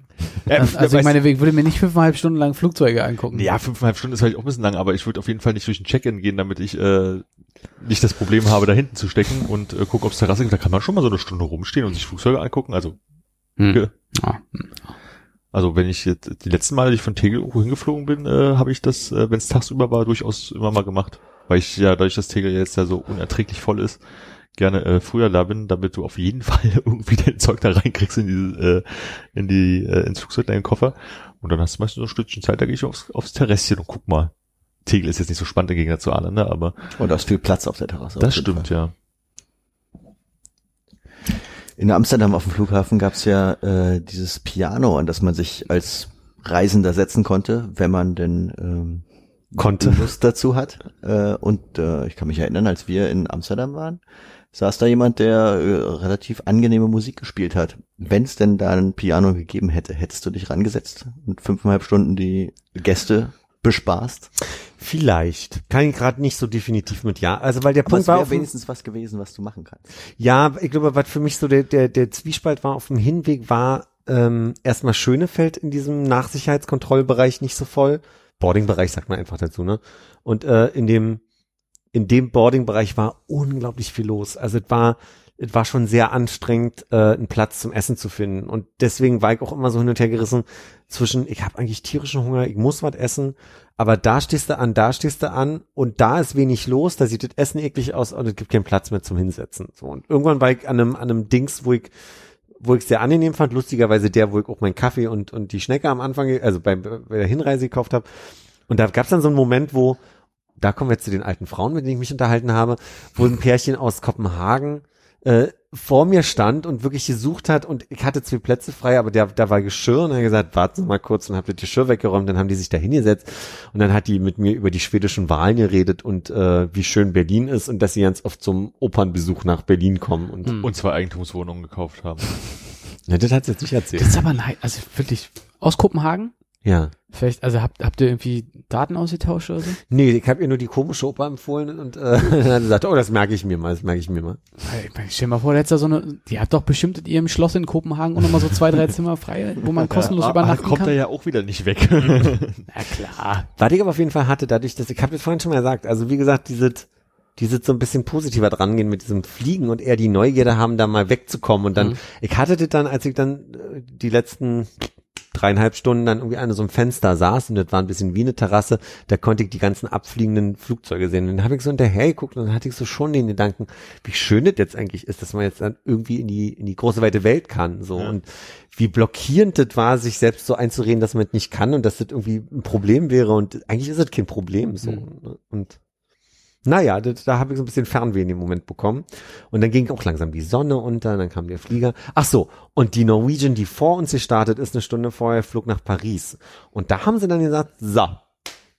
Ja, Also, also ich meine, ich würde mir nicht fünfeinhalb Stunden lang Flugzeuge angucken. Ja, fünfeinhalb Stunden ist halt auch ein bisschen lang, aber ich würde auf jeden Fall nicht durch den Check-in gehen, damit ich äh, nicht das Problem habe, da hinten zu stecken und äh, gucke, ob es Terrasse gibt. Da kann man schon mal so eine Stunde rumstehen und sich Flugzeuge angucken. Also, Hm. Ja. Also wenn ich jetzt die letzten Male, die ich von Tegel irgendwo hingeflogen bin, äh, habe ich das, äh, wenn es tagsüber war, durchaus immer mal gemacht. Weil ich ja, dadurch, dass Tegel jetzt ja so unerträglich voll ist, gerne äh, früher da bin, damit du auf jeden [laughs] Fall irgendwie dein Zeug da reinkriegst in diese, äh, in die, äh, ins Flugzeug, deinen Koffer. Und dann hast du meistens so ein Stückchen Zeit, da gehe ich aufs, aufs Terrasschen und guck mal. Tegel ist jetzt nicht so spannend im Gegensatz zu Aalen, ne? aber Und da ist viel Platz auf der Terrasse. das stimmt, Fall. ja. In Amsterdam auf dem Flughafen gab's ja äh, dieses Piano, an das man sich als Reisender setzen konnte, wenn man denn ähm, Konnte. Lust dazu hat. Äh, und äh, ich kann mich erinnern, als wir in Amsterdam waren, saß da jemand, der äh, relativ angenehme Musik gespielt hat. Wenn es denn da ein Piano gegeben hätte, hättest du dich rangesetzt und fünfeinhalb Stunden die Gäste bespaßt. Vielleicht. Kann ich gerade nicht so definitiv mit ja. Also weil der Aber Punkt es war wenigstens was gewesen, was du machen kannst. Ja, ich glaube, was für mich so der, der, der Zwiespalt war auf dem Hinweg, war ähm, erstmal Schönefeld in diesem Nachsicherheitskontrollbereich nicht so voll. Boardingbereich sagt man einfach dazu, ne? Und äh, in dem in dem Boardingbereich war unglaublich viel los. Also es war es war schon sehr anstrengend, äh, einen Platz zum Essen zu finden. Und deswegen war ich auch immer so hin und her gerissen zwischen, ich habe eigentlich tierischen Hunger, ich muss was essen, aber da stehst du an, da stehst du an und da ist wenig los, da sieht das Essen eklig aus und es gibt keinen Platz mehr zum Hinsetzen. So und irgendwann war ich an einem, an einem Dings, wo ich wo ich sehr angenehm fand, lustigerweise der, wo ich auch meinen Kaffee und, und die Schnecke am Anfang, also bei, bei der Hinreise gekauft habe. Und da gab es dann so einen Moment, wo, da kommen wir zu den alten Frauen, mit denen ich mich unterhalten habe, wo ein Pärchen aus Kopenhagen äh, vor mir stand und wirklich gesucht hat und ich hatte zwei Plätze frei, aber der, da war Geschirr und er hat gesagt, warten Sie mal kurz und hab das Geschirr weggeräumt, dann haben die sich da hingesetzt und dann hat die mit mir über die schwedischen Wahlen geredet und äh, wie schön Berlin ist und dass sie ganz oft zum Opernbesuch nach Berlin kommen und Hm. Und zwei Eigentumswohnungen gekauft haben. ja, das hat sie jetzt nicht erzählt. Das ist aber nein, also wirklich aus Kopenhagen? Ja. Vielleicht, also habt, habt ihr irgendwie Daten ausgetauscht oder so? Nee, ich habe ihr nur die komische Oper empfohlen und äh, [laughs] dann gesagt, oh, das merke ich mir mal, das merke ich mir mal. Ich meine, stell dir mal vor, du so eine, die hat doch bestimmt in ihrem Schloss in Kopenhagen auch nochmal so zwei, drei [laughs] Zimmer frei, wo man kostenlos ja, übernachten kommt kann. er ja auch wieder nicht weg. [laughs] Na klar. Was ich aber auf jeden Fall hatte, dadurch, dass ich habe das vorhin schon mal gesagt, also wie gesagt, dieses dieses so ein bisschen positiver drangehen mit diesem Fliegen und eher die Neugierde haben, da mal wegzukommen und dann, Mhm. ich hatte das dann, als ich dann äh, die letzten dreieinhalb Stunden dann irgendwie an so einem Fenster saß und das war ein bisschen wie eine Terrasse, da konnte ich die ganzen abfliegenden Flugzeuge sehen. Und dann habe ich so hinterher geguckt und dann hatte ich so schon den Gedanken, wie schön das jetzt eigentlich ist, dass man jetzt dann irgendwie in die, in die große weite Welt kann. So Ja. und wie blockierend das war, sich selbst so einzureden, dass man das nicht kann und dass das irgendwie ein Problem wäre. Und eigentlich ist es kein Problem so. Mhm. ne? Und naja, das, da habe ich so ein bisschen Fernweh in dem Moment bekommen. Und dann ging auch langsam die Sonne unter, dann kam der Flieger. Ach so, und die Norwegian, die vor uns gestartet ist, eine Stunde vorher, flog nach Paris. Und da haben sie dann gesagt, so,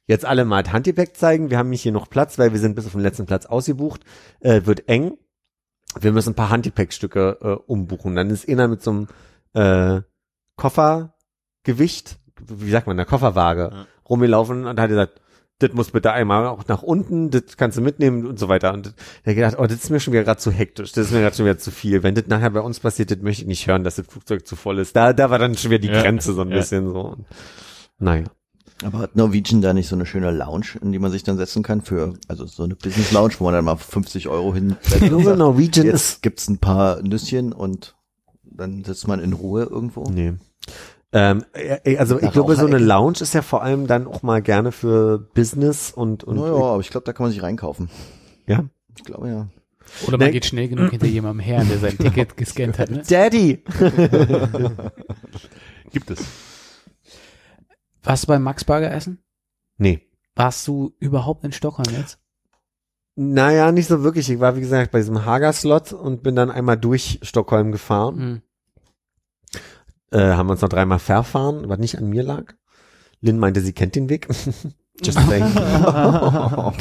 jetzt alle mal das Handgepäck zeigen, wir haben nicht hier noch Platz, weil wir sind bis auf den letzten Platz ausgebucht, äh, wird eng. Wir müssen ein paar Handgepäckstücke äh, umbuchen. Dann ist einer mit so einem äh, Koffergewicht, wie sagt man, einer Kofferwaage Ja. rumgelaufen und hat gesagt, das muss bitte einmal auch nach unten, das kannst du mitnehmen und so weiter. Und er hat gedacht, oh, das ist mir schon wieder gerade zu hektisch, das ist mir gerade schon wieder zu viel. Wenn das nachher bei uns passiert, das möchte ich nicht hören, dass das Flugzeug zu voll ist. Da, da war dann schon wieder die Ja. Grenze so ein Ja. bisschen so. Naja. Aber hat Norwegian da nicht so eine schöne Lounge, in die man sich dann setzen kann für, also so eine Business Lounge, wo man dann mal 50 Euro hin. Ich glaube, Norwegian ist Jetzt gibt's ein paar Nüsschen und dann sitzt man in Ruhe irgendwo. Nee. Ähm, äh, also ich glaube, so eine. Lounge ist ja vor allem dann auch mal gerne für Business und, und naja, aber ich glaube, da kann man sich reinkaufen. ja. Ich glaube ja. Oder man Nee. geht schnell genug hinter jemandem her, der sein Ticket [laughs] gescannt hat. Ne? Daddy! [laughs] Gibt es. Warst du beim Max Burger essen? Nee. Warst du überhaupt in Stockholm jetzt? Naja, nicht so wirklich. Ich war, wie gesagt, bei diesem Hager-Slot und bin dann einmal durch Stockholm gefahren. Hm. Äh, haben uns noch dreimal verfahren, was nicht an mir lag. Lynn meinte, sie kennt den Weg. [laughs] Just saying. [laughs]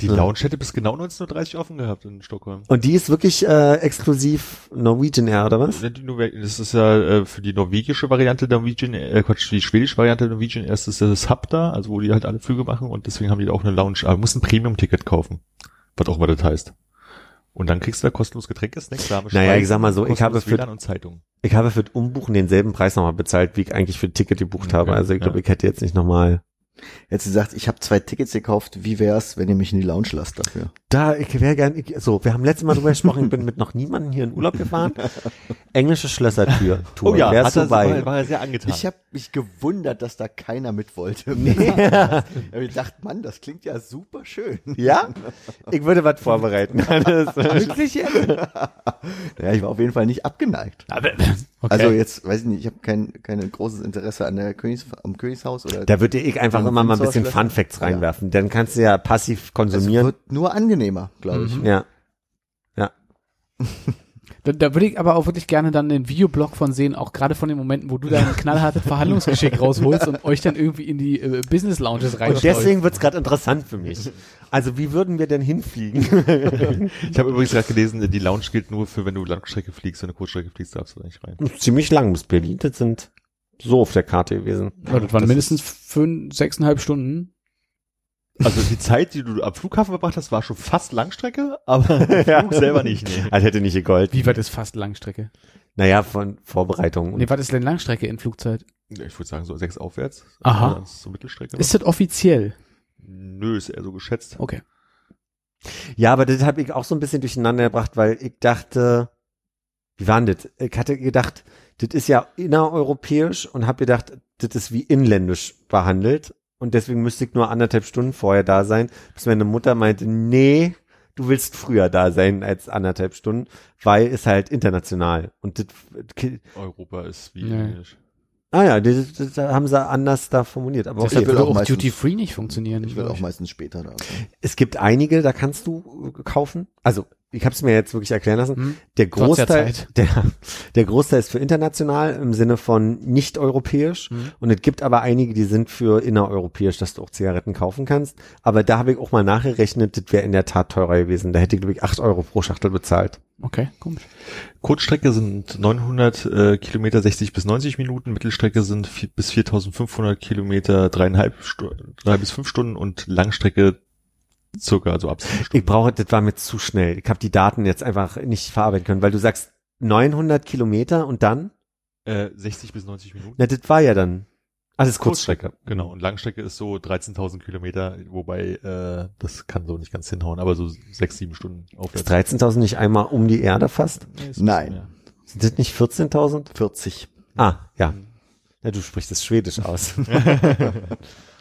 Die Lounge hätte bis genau 19.30 Uhr offen gehabt in Stockholm. Und die ist wirklich äh, exklusiv Norwegian Air, oder was? Das ist ja äh, für die norwegische Variante der Norwegian, äh, Quatsch, die schwedische Variante der Norwegian Air ist das, das Hub da, also wo die halt alle Flüge machen und deswegen haben die da auch eine Lounge, aber du musst ein Premium-Ticket kaufen, was auch immer das heißt. Und dann kriegst du da kostenlos Getränke, Snacks, Naja, ich sag mal so, ich habe für- WLAN und Zeitung. Ich habe für das Umbuchen denselben Preis nochmal bezahlt, wie ich eigentlich für Ticket gebucht habe. Okay, Also ich glaube, ja. ich hätte jetzt nicht nochmal. Jetzt gesagt, ich habe zwei Tickets gekauft. Wie wär's, wenn ihr mich in die Lounge lasst dafür? Da, ich wäre gern, ich, so, wir haben letztes Mal drüber gesprochen, ich bin mit noch niemandem hier in Urlaub gefahren. [laughs] Englische Schlössertür. Tour. Wärst du bei? war, war er sehr angetan. Ich habe mich gewundert, dass da keiner mit wollte. [laughs] Ja. [laughs] Ich dachte, Mann, das klingt ja super schön. Ja? Ich würde was vorbereiten. [laughs] Wirklich jetzt? Ja, ich war auf jeden Fall nicht abgeneigt. Okay. Also jetzt, weiß ich nicht, ich habe kein, kein großes Interesse an der Königs, am Königshaus oder. Da würde ich einfach Ja, immer mal ein bisschen. Fun Facts reinwerfen. Dann kannst du ja passiv es konsumieren. wird nur angenehmer, glaube ich. ja. Da, da würde ich aber auch wirklich gerne dann den Videoblog von sehen, auch gerade von den Momenten, wo du dein knallhartes Verhandlungsgeschick rausholst und euch dann irgendwie in die äh, Business Lounges Und reinschleust. deswegen wird's gerade interessant für mich. Also wie würden wir denn hinfliegen? [laughs] Ich habe übrigens gerade gelesen, die Lounge gilt nur für, wenn du Langstrecke fliegst, wenn du Kurzstrecke fliegst, darfst du da nicht rein. Ziemlich lang bis Berlin. Das sind so auf der Karte gewesen. Ja, das waren Das mindestens fünf, sechseinhalb Stunden. Also die Zeit, die du am Flughafen verbracht hast, war schon fast Langstrecke, aber [laughs] der Flug selber nicht, nee. Also hätte nicht gegolten. Wie weit ist fast Langstrecke? Naja, von Vorbereitung. Nee, was ist denn Langstrecke in Flugzeit? Ja, Ich würde sagen so sechs aufwärts. Aha. Also Das ist so Mittelstrecke. Ist das offiziell? Nö, ist eher so geschätzt. Okay. Ja, aber das habe ich auch so ein bisschen durcheinander gebracht, weil ich dachte, wie war denn das? Ich hatte gedacht, das ist ja innereuropäisch und habe gedacht, das ist wie inländisch behandelt und deswegen müsste ich nur anderthalb Stunden vorher da sein, bis meine Mutter meinte, nee, du willst früher da sein als anderthalb Stunden, weil es halt international und das, Europa ist wie Nee. Englisch. ah ja, das, das haben sie anders da formuliert, aber Deshalb okay. will würde auch auch meistens- Duty Free nicht funktionieren. Ich will auch meistens später da sein. Es gibt einige, da kannst du äh, kaufen. Also ich habe es mir jetzt wirklich erklären lassen. Hm? Der der Großteil, Zeit. [laughs] der, der Großteil ist für international im Sinne von nicht europäisch. Mhm. Und es gibt aber einige, die sind für innereuropäisch, dass du auch Zigaretten kaufen kannst. Aber da habe ich auch mal nachgerechnet, das wäre in der Tat teurer gewesen. Da hätte ich, glaube ich, acht Euro pro Schachtel bezahlt. Okay, komisch. Kurzstrecke sind 900 äh, Kilometer 60 bis 90 Minuten, Mittelstrecke sind vier, bis 4500 Kilometer dreieinhalb, drei bis fünf Stunden und Langstrecke circa also ab Ich brauche, das war mir zu schnell. Ich habe die Daten jetzt einfach nicht verarbeiten können, weil du sagst 900 Kilometer und dann? Äh, 60 bis 90 Minuten. Na, das war ja dann. Ah, das ist Kurzstrecke. Genau, und Langstrecke ist so 13.000 Kilometer, wobei äh, das kann so nicht ganz hinhauen, aber so sechs, sieben Stunden Ist aufwärts. 13.000 nicht einmal um die Erde fast? Nee, ist Nein. Sind das nicht 14.000? 40. Ah, ja. Ja, du sprichst das Schwedisch aus. [laughs] [laughs]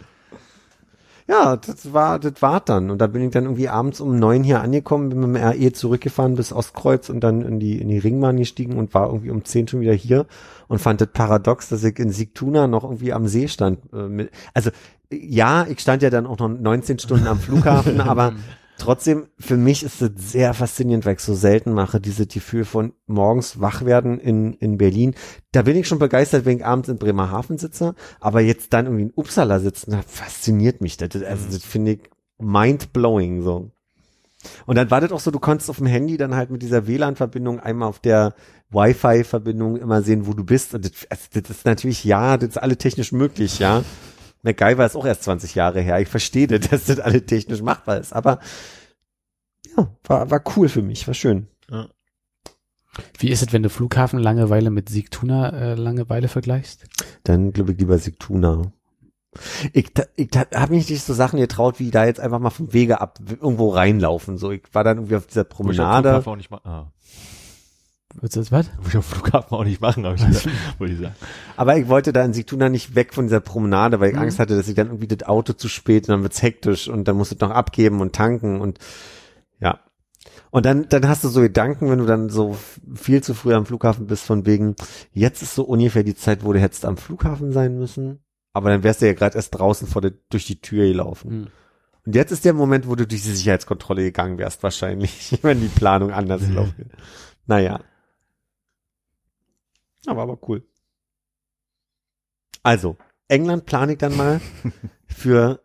ja, das war, das war dann. Und da bin ich dann irgendwie abends um neun hier angekommen, bin mit dem RE zurückgefahren bis Ostkreuz und dann in die, in die Ringbahn gestiegen und war irgendwie um zehn schon wieder hier und fand das paradox, dass ich in Sigtuna noch irgendwie am See stand. Äh, also, ja, ich stand ja dann auch noch 19 Stunden am Flughafen, [laughs] aber trotzdem, für mich ist es sehr faszinierend, weil ich so selten mache, dieses Gefühl von morgens wach werden in, in Berlin. Da bin ich schon begeistert, wenn ich abends in Bremerhaven sitze, aber jetzt dann irgendwie in Uppsala sitzen, da fasziniert mich das. Also das finde ich mind-blowing so. Und dann war das auch so, du konntest auf dem Handy dann halt mit dieser WLAN-Verbindung einmal auf der Wi-Fi-Verbindung immer sehen, wo du bist. Und das, also das ist natürlich, ja, das ist alle technisch möglich, ja. MacGyver ist auch erst 20 Jahre her. Ich verstehe das, [laughs] dass das alle technisch machbar ist. Aber ja, war, war cool für mich, war schön. Wie ist es, wenn du Flughafen Langeweile mit Sigtuna äh, Langeweile vergleichst? Dann glaube ich lieber Sigtuna. Ich, ich habe mich nicht so Sachen getraut, wie da jetzt einfach mal vom Wege ab irgendwo reinlaufen. So, ich war dann irgendwie auf dieser ich Promenade. Flughafen auch nicht mal, ah. Würdest du das was? Würde ich am Flughafen auch nicht machen, aber ich gesagt, [laughs] wollte ich sagen. Aber ich wollte da in Sigtuna nicht weg von dieser Promenade, weil ich Mhm. Angst hatte, dass ich dann irgendwie das Auto zu spät und dann wird's hektisch und dann musst du noch abgeben und tanken und ja. Und dann, dann hast du so Gedanken, wenn du dann so viel zu früh am Flughafen bist, von wegen, jetzt ist so ungefähr die Zeit, wo du hättest am Flughafen sein müssen, aber dann wärst du ja gerade erst draußen vor der, durch die Tür gelaufen. Hm. Und jetzt ist der Moment, wo du durch die Sicherheitskontrolle gegangen wärst, wahrscheinlich, [laughs] wenn die Planung anders [laughs] läuft. Naja. Aber aber cool. Also, England plane ich dann mal [laughs] für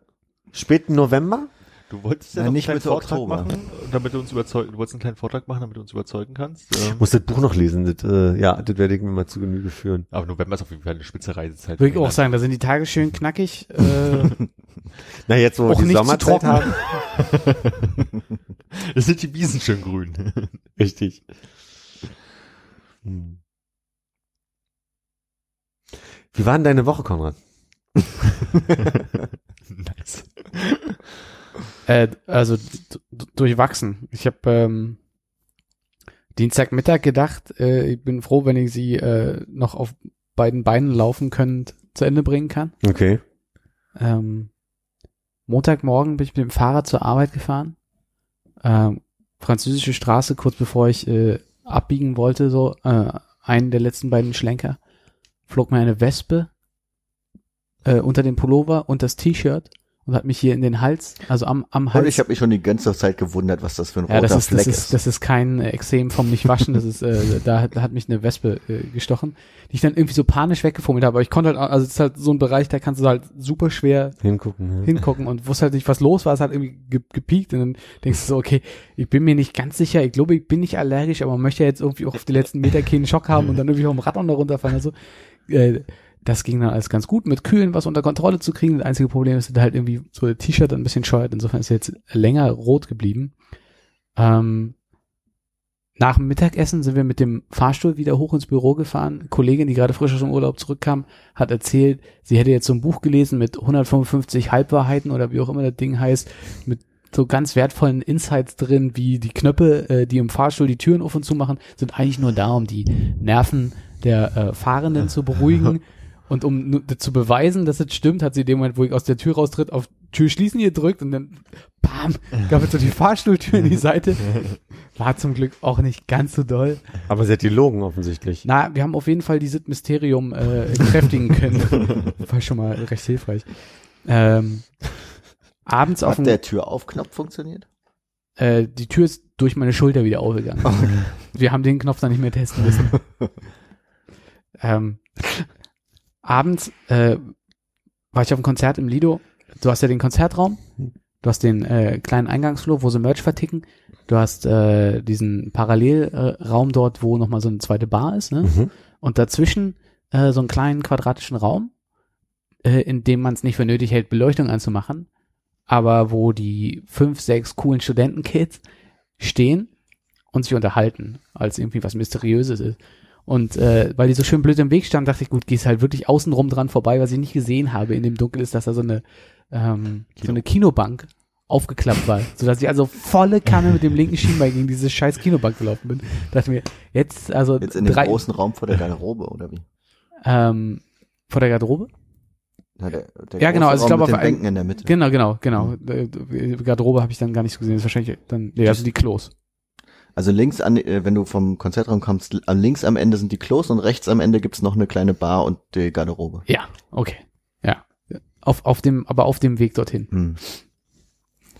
späten November. Du wolltest ja Nein, noch nicht einen kleinen Mitte Vortrag Oktober. machen, damit du uns überzeugen, du wolltest einen kleinen Vortrag machen, damit du uns überzeugen kannst. Ich Ähm, muss das Buch noch lesen. Das, äh, ja, das werde ich mir mal zu Genüge führen. aber November ist auf jeden Fall eine spitze Reisezeit. Würde ich auch sagen, da sind die Tage schön knackig. Äh, [laughs] Na, jetzt, wo wir Auch die nicht zu Sommerzeit trocken. haben. [laughs] Es sind die Wiesen schön grün. Richtig. Hm. Wie war denn deine Woche, Konrad? nice. äh, also durchwachsen. Ich habe ähm, Dienstagmittag gedacht, äh, ich bin froh, wenn ich sie äh, noch auf beiden Beinen laufen können zu Ende bringen kann. Okay. Ähm, Montagmorgen bin ich mit dem Fahrrad zur Arbeit gefahren. Ähm, französische Straße, kurz bevor ich äh, abbiegen wollte, so äh, einen der letzten beiden Schlenker, flog mir eine Wespe äh, unter den Pullover und das T-Shirt und hat mich hier in den Hals, also am, am Hals. Und ich habe mich schon die ganze Zeit gewundert, was das für ein ja, roter das ist, Fleck das ist, das ist kein äh, Exem vom Nicht-Waschen, das ist, äh, [laughs] da, hat- da hat mich eine Wespe äh, gestochen, die ich dann irgendwie so panisch weggefummelt habe, aber ich konnte halt, auch- also es ist halt so ein Bereich, da kannst du halt super schwer Hingucken. Ja. hingucken und wusste halt nicht, was los war. Es hat irgendwie ge gepiekt und dann denkst du so, okay, ich bin mir nicht ganz sicher. Ich glaube, ich bin nicht allergisch, aber man möchte ja jetzt irgendwie auch auf die letzten Meter keinen Schock haben und dann irgendwie vom Rad noch runterfallen. Also, äh, das ging dann alles ganz gut, mit Kühlen was unter Kontrolle zu kriegen. Das einzige Problem ist, dass halt irgendwie so das T-Shirt ein bisschen scheuert. Insofern ist er jetzt länger rot geblieben. Ähm, nach dem Mittagessen sind wir mit dem Fahrstuhl wieder hoch ins Büro gefahren. Eine Kollegin, die gerade frisch aus dem Urlaub zurückkam, hat erzählt, sie hätte jetzt so ein Buch gelesen mit 155 Halbwahrheiten oder wie auch immer das Ding heißt, mit so ganz wertvollen Insights drin, wie die Knöpfe, äh, die im Fahrstuhl die Türen auf und zu machen, sind eigentlich nur da, um die Nerven der äh, Fahrenden zu beruhigen. [laughs] Und um zu beweisen, dass es stimmt, hat sie in dem Moment, wo ich aus der Tür raustritt, auf Tür schließen gedrückt und dann bam, gab es so die Fahrstuhltür in die Seite. [laughs] War zum Glück auch nicht ganz so doll. Aber sie hat die Logen offensichtlich. Na, wir haben auf jeden Fall dieses Mysterium äh, kräftigen können. [laughs] War schon mal recht hilfreich. Ähm, abends auf Hat dem, der Türaufknopf funktioniert? äh, die Tür ist durch meine Schulter wieder aufgegangen. Wir haben den Knopf dann nicht mehr testen müssen. Ähm, abends äh, war ich auf dem Konzert im Lido. Du hast ja den Konzertraum, du hast den äh, kleinen Eingangsflur, wo sie Merch verticken. Du hast äh, diesen Parallelraum dort, wo nochmal so eine zweite Bar ist. Ne? Mhm. Und dazwischen äh, so einen kleinen quadratischen Raum, äh, in dem man es nicht für nötig hält, Beleuchtung anzumachen, aber wo die fünf, sechs coolen Studentenkids stehen und sich unterhalten, als irgendwie was Mysteriöses ist. Und äh, weil die so schön blöd im Weg stand, dachte ich, gut, gehst halt wirklich außenrum dran vorbei. Was ich nicht gesehen habe in dem Dunkel ist, dass da so eine ähm, so eine Kinobank aufgeklappt war, sodass ich also volle Kanne mit dem [laughs] linken Schienbein gegen diese scheiß Kinobank gelaufen bin. Dachte mir, jetzt also Jetzt in dem drei, großen Raum vor der Garderobe, oder wie? ähm, vor der Garderobe? Na, der, der Ja, genau, also ich glaube, auf Bänken in der Mitte. Genau, genau, genau. Äh, Garderobe habe ich dann gar nicht so gesehen. Das ist wahrscheinlich dann, nee, also die Klos. Also links an, äh, wenn du vom Konzertraum kommst, links am Ende sind die Klos und rechts am Ende gibt's noch eine kleine Bar und die Garderobe. Ja, okay. Ja. Auf, auf dem, aber auf dem Weg dorthin. Hm.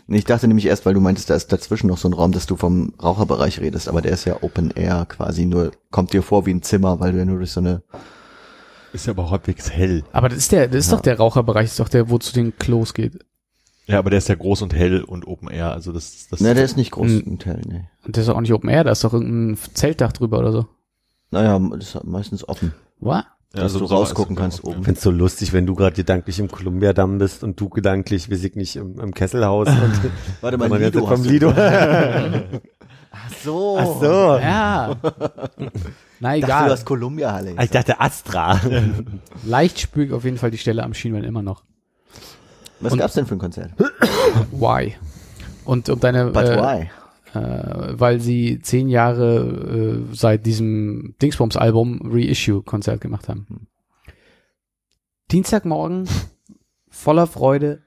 Ich dachte nämlich erst, weil du meintest, da ist dazwischen noch so ein Raum, dass du vom Raucherbereich redest, aber der ist ja Open Air quasi nur, kommt dir vor wie ein Zimmer, weil du ja nur durch so eine, Ist ja aber auch halbwegs hell. Aber das ist der, das ist Ja. doch der Raucherbereich, das ist doch der, wo zu den Klos geht. Ja, aber der ist ja groß und hell und Open Air, also das, das ne, der ist nicht groß, Hm. ein Teil, nee. Und das ist auch nicht Open Air, da ist doch irgendein Zeltdach drüber oder so. Naja, das ist meistens offen, What? ja, dass du Sommer rausgucken ist- kannst oben. Ich find's so lustig, wenn du gerade gedanklich im Kolumbiadamm bist und du gedanklich, weiß ich nicht, im, im Kesselhaus und [laughs] Warte man mal, jetzt Lido vom du Lido. [laughs] Ach so. Ach so. Ja. [laughs] Na Ich dachte, egal. du hast Columbia Halle. Ich dachte Astra. Leicht spüre ich auf jeden Fall die Stelle am Schienbein immer noch. Was und- gab's denn für ein Konzert? [coughs] Why? Und um deine, But äh, why? äh, weil sie zehn Jahre äh, seit diesem Dingsbums-Album Reissue-Konzert gemacht haben. Dienstagmorgen, voller Freude,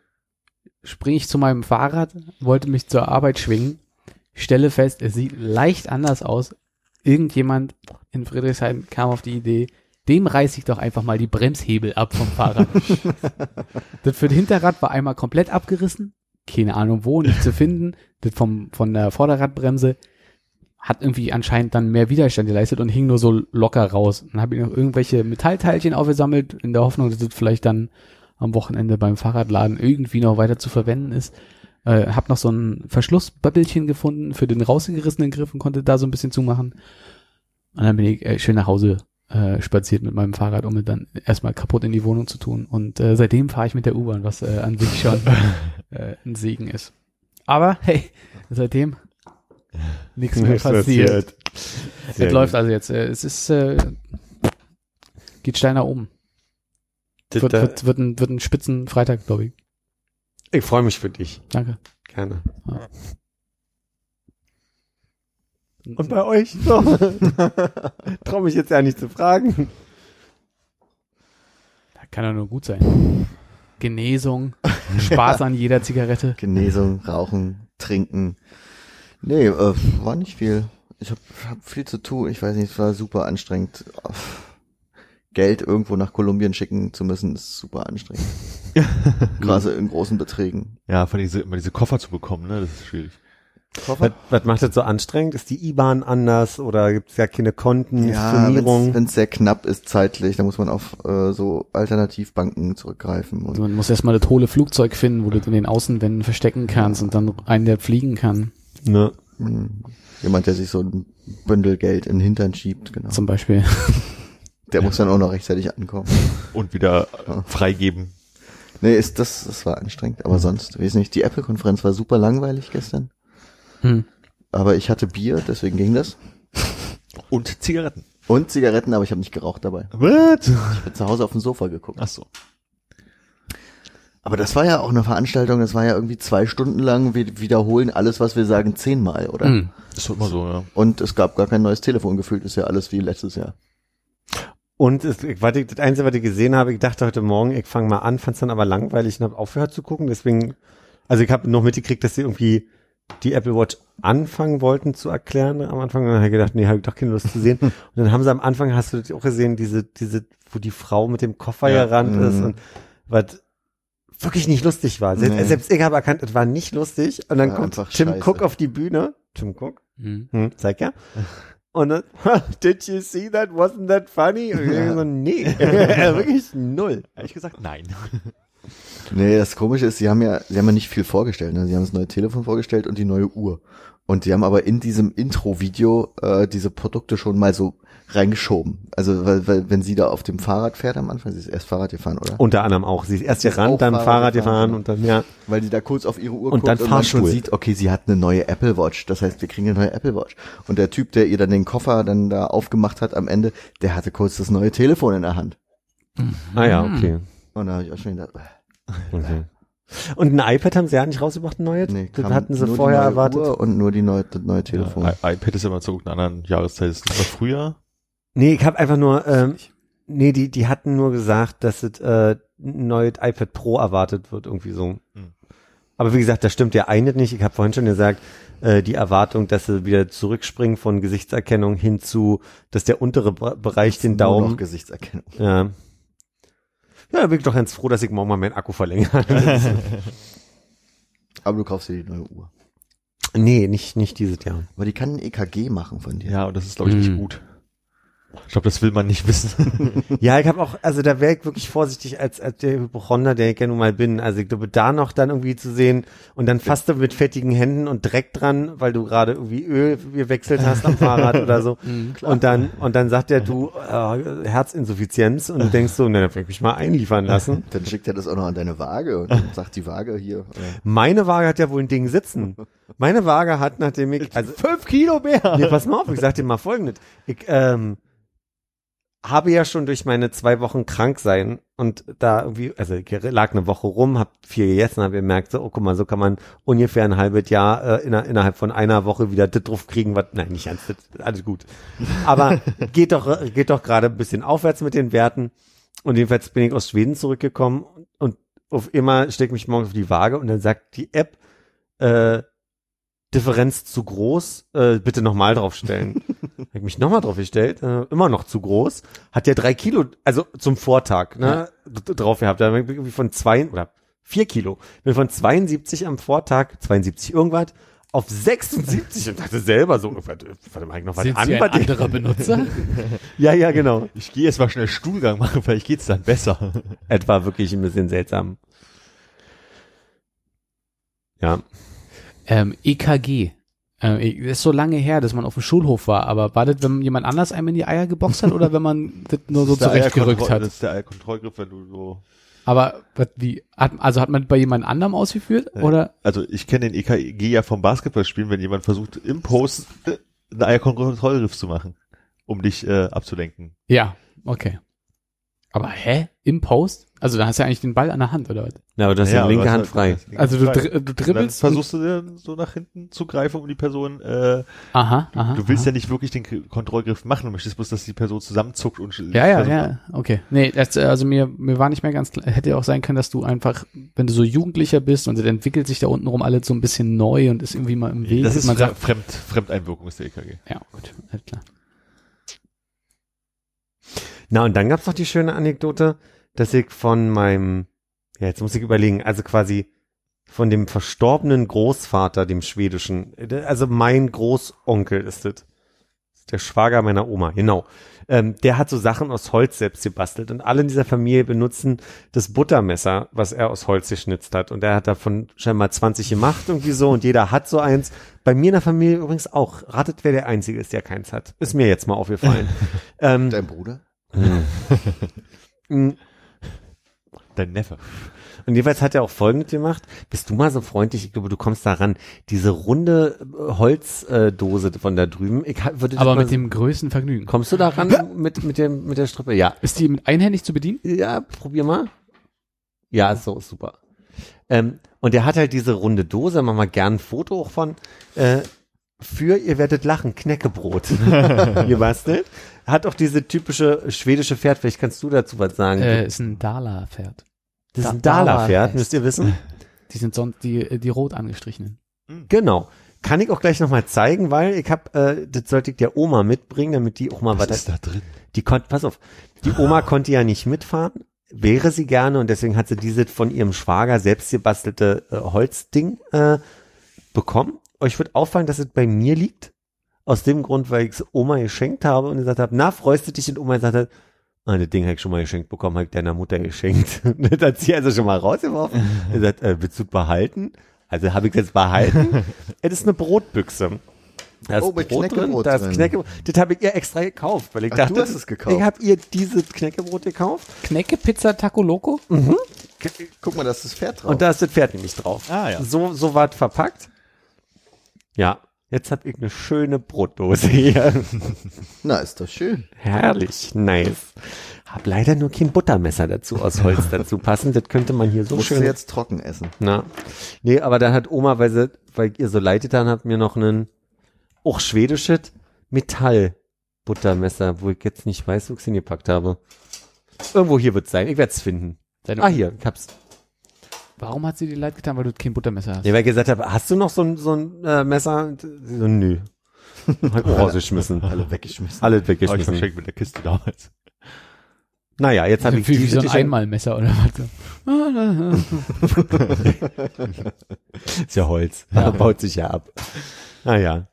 springe ich zu meinem Fahrrad, wollte mich zur Arbeit schwingen, stelle fest, es sieht leicht anders aus. Irgendjemand in Friedrichshain kam auf die Idee, dem reiße ich doch einfach mal die Bremshebel ab vom Fahrrad. [laughs] das für das Hinterrad war einmal komplett abgerissen, keine Ahnung wo, nicht zu finden. Das vom, von der Vorderradbremse hat irgendwie anscheinend dann mehr Widerstand geleistet und hing nur so locker raus. Dann habe ich noch irgendwelche Metallteilchen aufgesammelt, in der Hoffnung, dass das vielleicht dann am Wochenende beim Fahrradladen irgendwie noch weiter zu verwenden ist. Äh, hab noch so ein Verschlussböppelchen gefunden für den rausgerissenen Griff und konnte da so ein bisschen zumachen. Und dann bin ich äh, schön nach Hause äh, spaziert mit meinem Fahrrad, um mir dann erstmal kaputt in die Wohnung zu tun. Und äh, seitdem fahre ich mit der U-Bahn, was äh, an sich schon [laughs] äh, ein Segen ist. Aber hey, seitdem nichts mehr Nichts passiert. Es läuft also jetzt. Äh, es ist äh, geht steil nach oben. gut. Wird, Das, wird, wird, ein, wird ein spitzen Freitag, glaube ich. ich freue mich für dich. Danke. Gerne. Ja. Und bei euch? So. [laughs] Traue mich jetzt ja nicht zu fragen. Kann ja nur gut sein. Genesung, Spaß an jeder Zigarette. [laughs] Genesung, Rauchen, Trinken. Nee, äh, war nicht viel. Ich habe hab viel zu tun. Ich weiß nicht, es war super anstrengend. Geld irgendwo nach Kolumbien schicken zu müssen, ist super anstrengend. [laughs] Gerade in großen Beträgen. Ja, von diese, immer diese Koffer zu bekommen, ne, das ist schwierig. Was, was macht das so anstrengend? Ist die IBAN anders oder gibt es ja keine Konten, Ja, wenn es sehr knapp ist zeitlich, dann muss man auf äh, so Alternativbanken zurückgreifen. Also man muss erstmal das hohle Flugzeug finden, wo du in den Außenwänden verstecken kannst und dann einen, der fliegen kann, Ne? jemand, der sich so ein Bündel Geld in den Hintern schiebt, genau. zum Beispiel. [laughs] Der muss dann auch noch rechtzeitig ankommen. Und wieder Ja. freigeben. Nee, ist das, das war anstrengend, aber sonst, weiß nicht, die Apple-Konferenz war super langweilig gestern. Hm. Aber ich hatte Bier, deswegen ging das. Und Zigaretten. Und Zigaretten, aber ich habe nicht geraucht dabei. What? Ich habe zu Hause auf dem Sofa geguckt. Ach so. Aber das war ja auch eine Veranstaltung, das war ja irgendwie zwei Stunden lang, wir wiederholen alles, was wir sagen, zehnmal, oder? Hm. Ist doch immer so, ja. Und es gab gar kein neues Telefon, gefühlt ist ja alles wie letztes Jahr. Und es, ich, was ich, das Einzige, was ich gesehen habe, ich dachte heute Morgen, ich fange mal an, fand es dann aber langweilig und habe aufgehört zu gucken. Deswegen, also ich habe noch mitgekriegt, dass sie irgendwie die Apple Watch anfangen wollten zu erklären am Anfang. Und dann habe ich gedacht, nee, habe ich doch keine Lust zu sehen. Und dann haben sie am Anfang, hast du das auch gesehen, diese, diese, wo die Frau mit dem Koffer Ja. gerannt ist Mhm. und was wirklich nicht lustig war. Selbst, Nee. selbst ich habe erkannt, es war nicht lustig. Und dann War kommt Tim scheiße. Cook auf die Bühne. Tim Cook? Hm. Hm, zeig ja. Und dann, [laughs] did you see that? Wasn't that funny? Und ich Ja. so, nee, [laughs] [laughs] wirklich null. Ehrlich gesagt, nein. Nee, das Komische ist, sie haben ja, sie haben ja nicht viel vorgestellt. Ne? Sie haben das neue Telefon vorgestellt und die neue Uhr. Und sie haben aber in diesem Intro-Video äh, diese Produkte schon mal so reingeschoben. Also weil, weil wenn sie da auf dem Fahrrad fährt am Anfang, sie ist erst Fahrrad gefahren, oder? Unter anderem auch. Sie ist erst Sie gerannt, dann Fahrrad Fahrrad gefahren, und dann, ja. Weil die da kurz auf ihre Uhr Und guckt dann und man schon sieht, okay, sie hat eine neue Apple Watch. Das heißt, wir kriegen eine neue Apple Watch. Und der Typ, der ihr dann den Koffer dann da aufgemacht hat am Ende, der hatte kurz das neue Telefon in der Hand. Ah ja, okay. Und da habe ich auch schon gedacht, äh, okay. Und ein iPad haben sie ja nicht rausgebracht, ein neues? nee, das hatten sie nur die vorher neue erwartet. Uhr und nur die neue, das neue Telefon. Ja, I- iPad ist immer zu einer anderen Jahreszeit. Ist das war früher? Nee, ich habe einfach nur, ähm, nee, die, die hatten nur gesagt, dass es äh, ein neues iPad Pro erwartet wird, irgendwie so. Hm. Aber wie gesagt, das stimmt ja eine nicht. Ich habe vorhin schon gesagt, äh, die Erwartung, dass sie wieder zurückspringen von Gesichtserkennung hin zu, dass der untere Be- Bereich den Nur Daumen noch Gesichtserkennung. Ja. Ja, da bin ich doch ganz froh, dass ich morgen mal meinen Akku verlängere. [laughs] Aber du kaufst dir die neue Uhr. nee, nicht, nicht dieses Jahr. Aber die kann ein EKG machen von dir. Ja, und das ist, glaube ich, nicht Hm. gut. Ich glaube, das will man nicht [laughs] wissen. [laughs] Ja, ich habe auch, also da wäre ich wirklich vorsichtig als, als der Hypochonder, der ich ja nun mal bin. Also ich glaube, da noch dann irgendwie zu sehen und dann fast du mit fettigen Händen und Dreck dran, weil du gerade irgendwie Öl gewechselt hast am Fahrrad oder so. [laughs] Mhm. Und dann, und dann sagt der du, äh, Herzinsuffizienz und du denkst so, na, dann will ich mich mal einliefern lassen. Dann schickt er das auch noch an deine Waage und sagt die Waage hier. Äh, Meine Waage hat ja wohl ein Ding sitzen. Meine Waage hat, nachdem ich, also Fünf Kilo mehr. Nee, pass mal auf, ich sag dir mal folgendes. Ich, ähm, habe ja schon durch meine zwei Wochen krank sein und da irgendwie, also ich lag eine Woche rum, hab viel gegessen, habe gemerkt, so, oh, guck mal, so kann man ungefähr ein halbes Jahr äh, inner, innerhalb von einer Woche wieder das drauf kriegen, was, nein, nicht ganz, das, alles gut. Aber [laughs] geht doch, geht doch gerade ein bisschen aufwärts mit den Werten. Und jedenfalls bin ich aus Schweden zurückgekommen und auf immer stecke mich morgens auf die Waage und dann sagt die App, äh, Differenz zu groß, äh, bitte nochmal draufstellen. [laughs] Hab ich mich nochmal drauf gestellt, äh, immer noch zu groß. Hat ja drei Kilo, also zum Vortag, ne, d- drauf gehabt. Da bin ich irgendwie von zwei oder vier Kilo. Bin von 72 am Vortag, 72 irgendwas, auf 76 und dachte selber so, warte, warte mal, noch was Sind an Sie ein anderer Benutzer? [laughs] Ja, ja, genau. Ich gehe jetzt mal schnell Stuhlgang machen, vielleicht geht's dann besser. [laughs] Etwa wirklich ein bisschen seltsam. Ja. Ähm, EKG. Ähm, das ist so lange her, dass man auf dem Schulhof war, aber war das, wenn jemand anders einem in die Eier geboxt hat oder wenn man [laughs] das nur so Das zurechtgerückt hat? Das ist der Eierkontrollgriff, wenn du so Aber wie, hat, also hat man bei jemand anderem ausgeführt? Ja. Oder? Also ich kenne den EKG ja vom Basketballspielen, wenn jemand versucht, im Post [laughs] einen Eierkontrollgriff zu machen, um dich äh, abzulenken. Ja, okay. Aber hä? Im Post? Also da hast du ja eigentlich den Ball an der Hand, oder was? Ja, aber du hast Ja, die linke aber Hand das- frei. Also du, Hand dri du Und dann dribbelst. versuchst du dann so nach hinten zu greifen, um die Person, äh, aha, aha. du willst aha. ja nicht wirklich den Kontrollgriff machen, du möchtest bloß, dass die Person zusammenzuckt und Ja, ja, versucht- ja, okay. Nee, das, also mir, mir war nicht mehr ganz klar, hätte ja auch sein können, dass du einfach, wenn du so Jugendlicher bist und es entwickelt sich da unten rum alles so ein bisschen neu und ist irgendwie mal im Weg. Das ist man Fre sagt, Fremd, Fremdeinwirkung ist der EKG. ja, gut, alles klar. Na, und dann gab's noch die schöne Anekdote, dass ich von meinem, ja, jetzt muss ich überlegen, also quasi von dem verstorbenen Großvater, dem schwedischen, also mein Großonkel ist das. Der Schwager meiner Oma, genau. Ähm, der hat so Sachen aus Holz selbst gebastelt und alle in dieser Familie benutzen das Buttermesser, was er aus Holz geschnitzt hat. Und er hat davon scheinbar 20 gemacht, irgendwie so, und jeder hat so eins. Bei mir in der Familie übrigens auch. Ratet, wer der Einzige ist, der keins hat. Ist mir jetzt mal aufgefallen. [laughs] ähm, Dein Bruder? Mm, [laughs] Dein Neffe. Und jeweils hat er auch Folgendes gemacht. Bist du mal so freundlich? Ich glaube, du kommst da ran. Diese runde äh, Holzdose von da drüben. Ich würde Aber mit dem größten Vergnügen. Kommst du da ran mit, mit dem, mit der Strippe? Ja. Ist die mit einhändig zu bedienen? Ja, probier mal. Ja, ist so, ist super. Ähm, und er hat halt diese runde Dose, machen wir gern ein Foto auch von, äh, für, ihr werdet lachen, Knäckebrot [laughs] gebastelt. Hat auch diese typische schwedische Pferd, vielleicht kannst du dazu was sagen. Äh, ist ein Dala-Pferd. das ist ein Da- Dala-Pferd, müsst ihr wissen. [laughs] Die sind sonst die, die rot angestrichenen. Genau. Kann ich auch gleich nochmal zeigen, weil ich hab, äh, das sollte ich der Oma mitbringen, damit die auch mal Was was, ist da drin? die konnte, pass auf, die Oma [laughs] konnte ja nicht mitfahren, wäre sie gerne und deswegen hat sie dieses von ihrem Schwager selbst gebastelte äh, Holzding äh, bekommen. Euch wird auffallen, dass es bei mir liegt. Aus dem Grund, weil ich es Oma geschenkt habe und gesagt habe, na, freust du dich? Und Oma gesagt hat, ah, das Ding habe ich schon mal geschenkt bekommen, habe ich deiner Mutter geschenkt. [laughs] das hat sie also schon mal rausgeworfen. [laughs] Er sagt, äh, willst du es behalten? Also habe ich es jetzt behalten. [laughs] es ist eine Brotbüchse. Da ist Oh, mit Brot drin, Knäckebrot da ist drin. Knäckebrot. Das habe ich ihr extra gekauft, weil ich Ach, dachte, du hast es gekauft. ich habe ihr dieses Knäckebrot gekauft Knecke, Pizza, Taco Loco? Guck mal, da ist das Pferd drauf. und da ist das Pferd nämlich drauf. Ah, ja. So, so war es verpackt. Ja, jetzt habe ich eine schöne Brotdose hier. [laughs] Na, ist doch schön. Herrlich, nice. Hab leider nur kein Buttermesser dazu aus Holz [laughs] dazu passen. Das könnte man hier so Musst du schön. jetzt trocken essen. Na, nee, aber dann hat Oma, weil, sie, weil ihr so leid getan habt, mir noch einen, auch schwedisches Metall-Buttermesser, wo ich jetzt nicht weiß, wo ich es hingepackt habe. Irgendwo hier wird es sein. Ich werde es finden. Deine- Ah, hier, ich hab's. Warum hat sie dir leid getan, weil du kein Buttermesser hast? Nee, weil ich gesagt habe, hast du noch so ein, so ein äh, Messer? Und sie So, nö. [laughs] Rausgeschmissen. Alle weggeschmissen. Alle Habe ich weggeschmissen. verschenkt mit der Kiste damals. Naja, jetzt habe ich wie, wie so ein Tische- Einmalmesser oder was? [laughs] Ist ja Holz. Baut sich ja ab. Naja.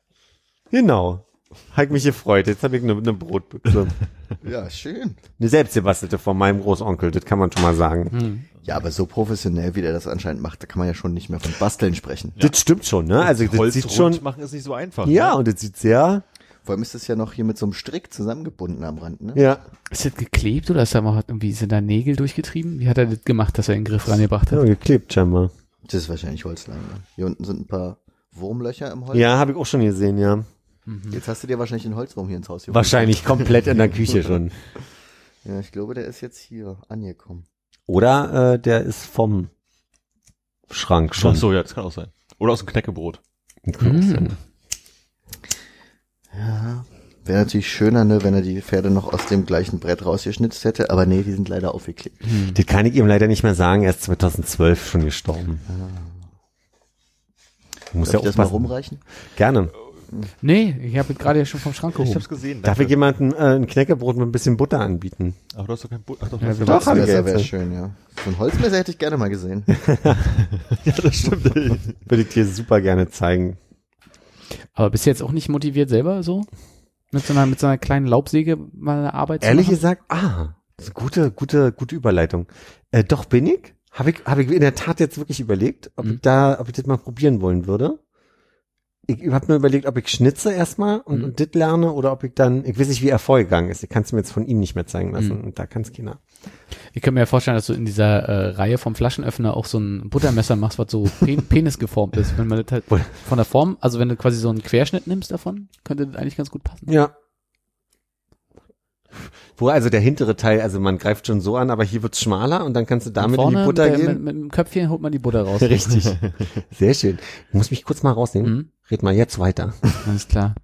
Genau. Hat mich gefreut. Jetzt habe ich eine, eine Brotbüchse. [laughs] Ja, schön. Eine selbstgebastelte von meinem Großonkel, das kann man schon mal sagen. Hm. Ja, aber so professionell, wie der das anscheinend macht, da kann man ja schon nicht mehr von Basteln sprechen. Das stimmt schon, ne? Also das Holz sieht rund schon. machen ist nicht so einfach. Ja, ne? und das sieht sehr. Vor allem ist das ja noch hier mit so einem Strick zusammengebunden am Rand, ne? Ja. Ist das geklebt oder ist da mal hat irgendwie sind da Nägel durchgetrieben? Wie hat er das gemacht, dass er den Griff rangebracht ja hat? geklebt scheinbar. Das ist wahrscheinlich Holzleim. Ne? Hier unten sind ein paar Wurmlöcher im Holz. Ja, habe ich auch schon gesehen, ja. Jetzt hast du dir wahrscheinlich den Holzwurm hier ins Haus geholt. Wahrscheinlich komplett in der Küche schon. [laughs] Ja, ich glaube, der ist jetzt hier angekommen. Oder äh, der ist vom Schrank schon. Ach so, ja, das kann auch sein. Oder aus dem Knäckebrot. Sein. Ja. Wäre natürlich schöner, ne, wenn er die Pferde noch aus dem gleichen Brett rausgeschnitzt hätte, aber nee, die sind leider aufgeklebt. Das kann ich ihm leider nicht mehr sagen. Er ist 2012 schon gestorben. Muss Darf ja ich das mal rumreichen? Gerne. Nee, ich habe gerade ja schon vom Schrank Ich gehoben. hab's gesehen. Darf ich jemandem äh, ein Knäckebrot mit ein bisschen Butter anbieten? Aber du hast doch kein Butter. Ach doch, Ja, doch- hab ich Holzmesser jetzt. wäre schön, ja. So ein Holzmesser hätte ich gerne mal gesehen. [laughs] ja, das stimmt. Würde ich dir super gerne zeigen. Aber bist du jetzt auch nicht motiviert selber so? Mit so einer, mit so einer kleinen Laubsäge mal eine Arbeit Ehrlich zu machen? gesagt, ah, das ist eine gute, gute, gute Überleitung. Äh, doch bin ich. Habe ich, habe ich in der Tat jetzt wirklich überlegt, ob Mhm. ich da, ob ich das mal probieren wollen würde. Ich habe mir überlegt, ob ich schnitze erstmal und, Mhm. und das lerne oder ob ich dann, ich weiß nicht, wie er vorgegangen ist. Ich kann es mir jetzt von ihm nicht mehr zeigen lassen. Mhm. Und da kann es keiner. Ich kann mir ja vorstellen, dass du in dieser äh, Reihe vom Flaschenöffner auch so ein Buttermesser machst, was so Pen [laughs] Penis geformt ist. Wenn man das halt von der Form, also wenn du quasi so einen Querschnitt nimmst davon, könnte das eigentlich ganz gut passen. Ja. Wo also der hintere Teil, also man greift schon so an, aber hier wird's schmaler und dann kannst du damit in Vorne die Butter mit, der- gehen. Mit, mit dem Köpfchen holt man die Butter raus. [laughs] Richtig. Sehr schön. Ich muss mich kurz mal rausnehmen. Mhm. Red mal jetzt weiter. Alles klar.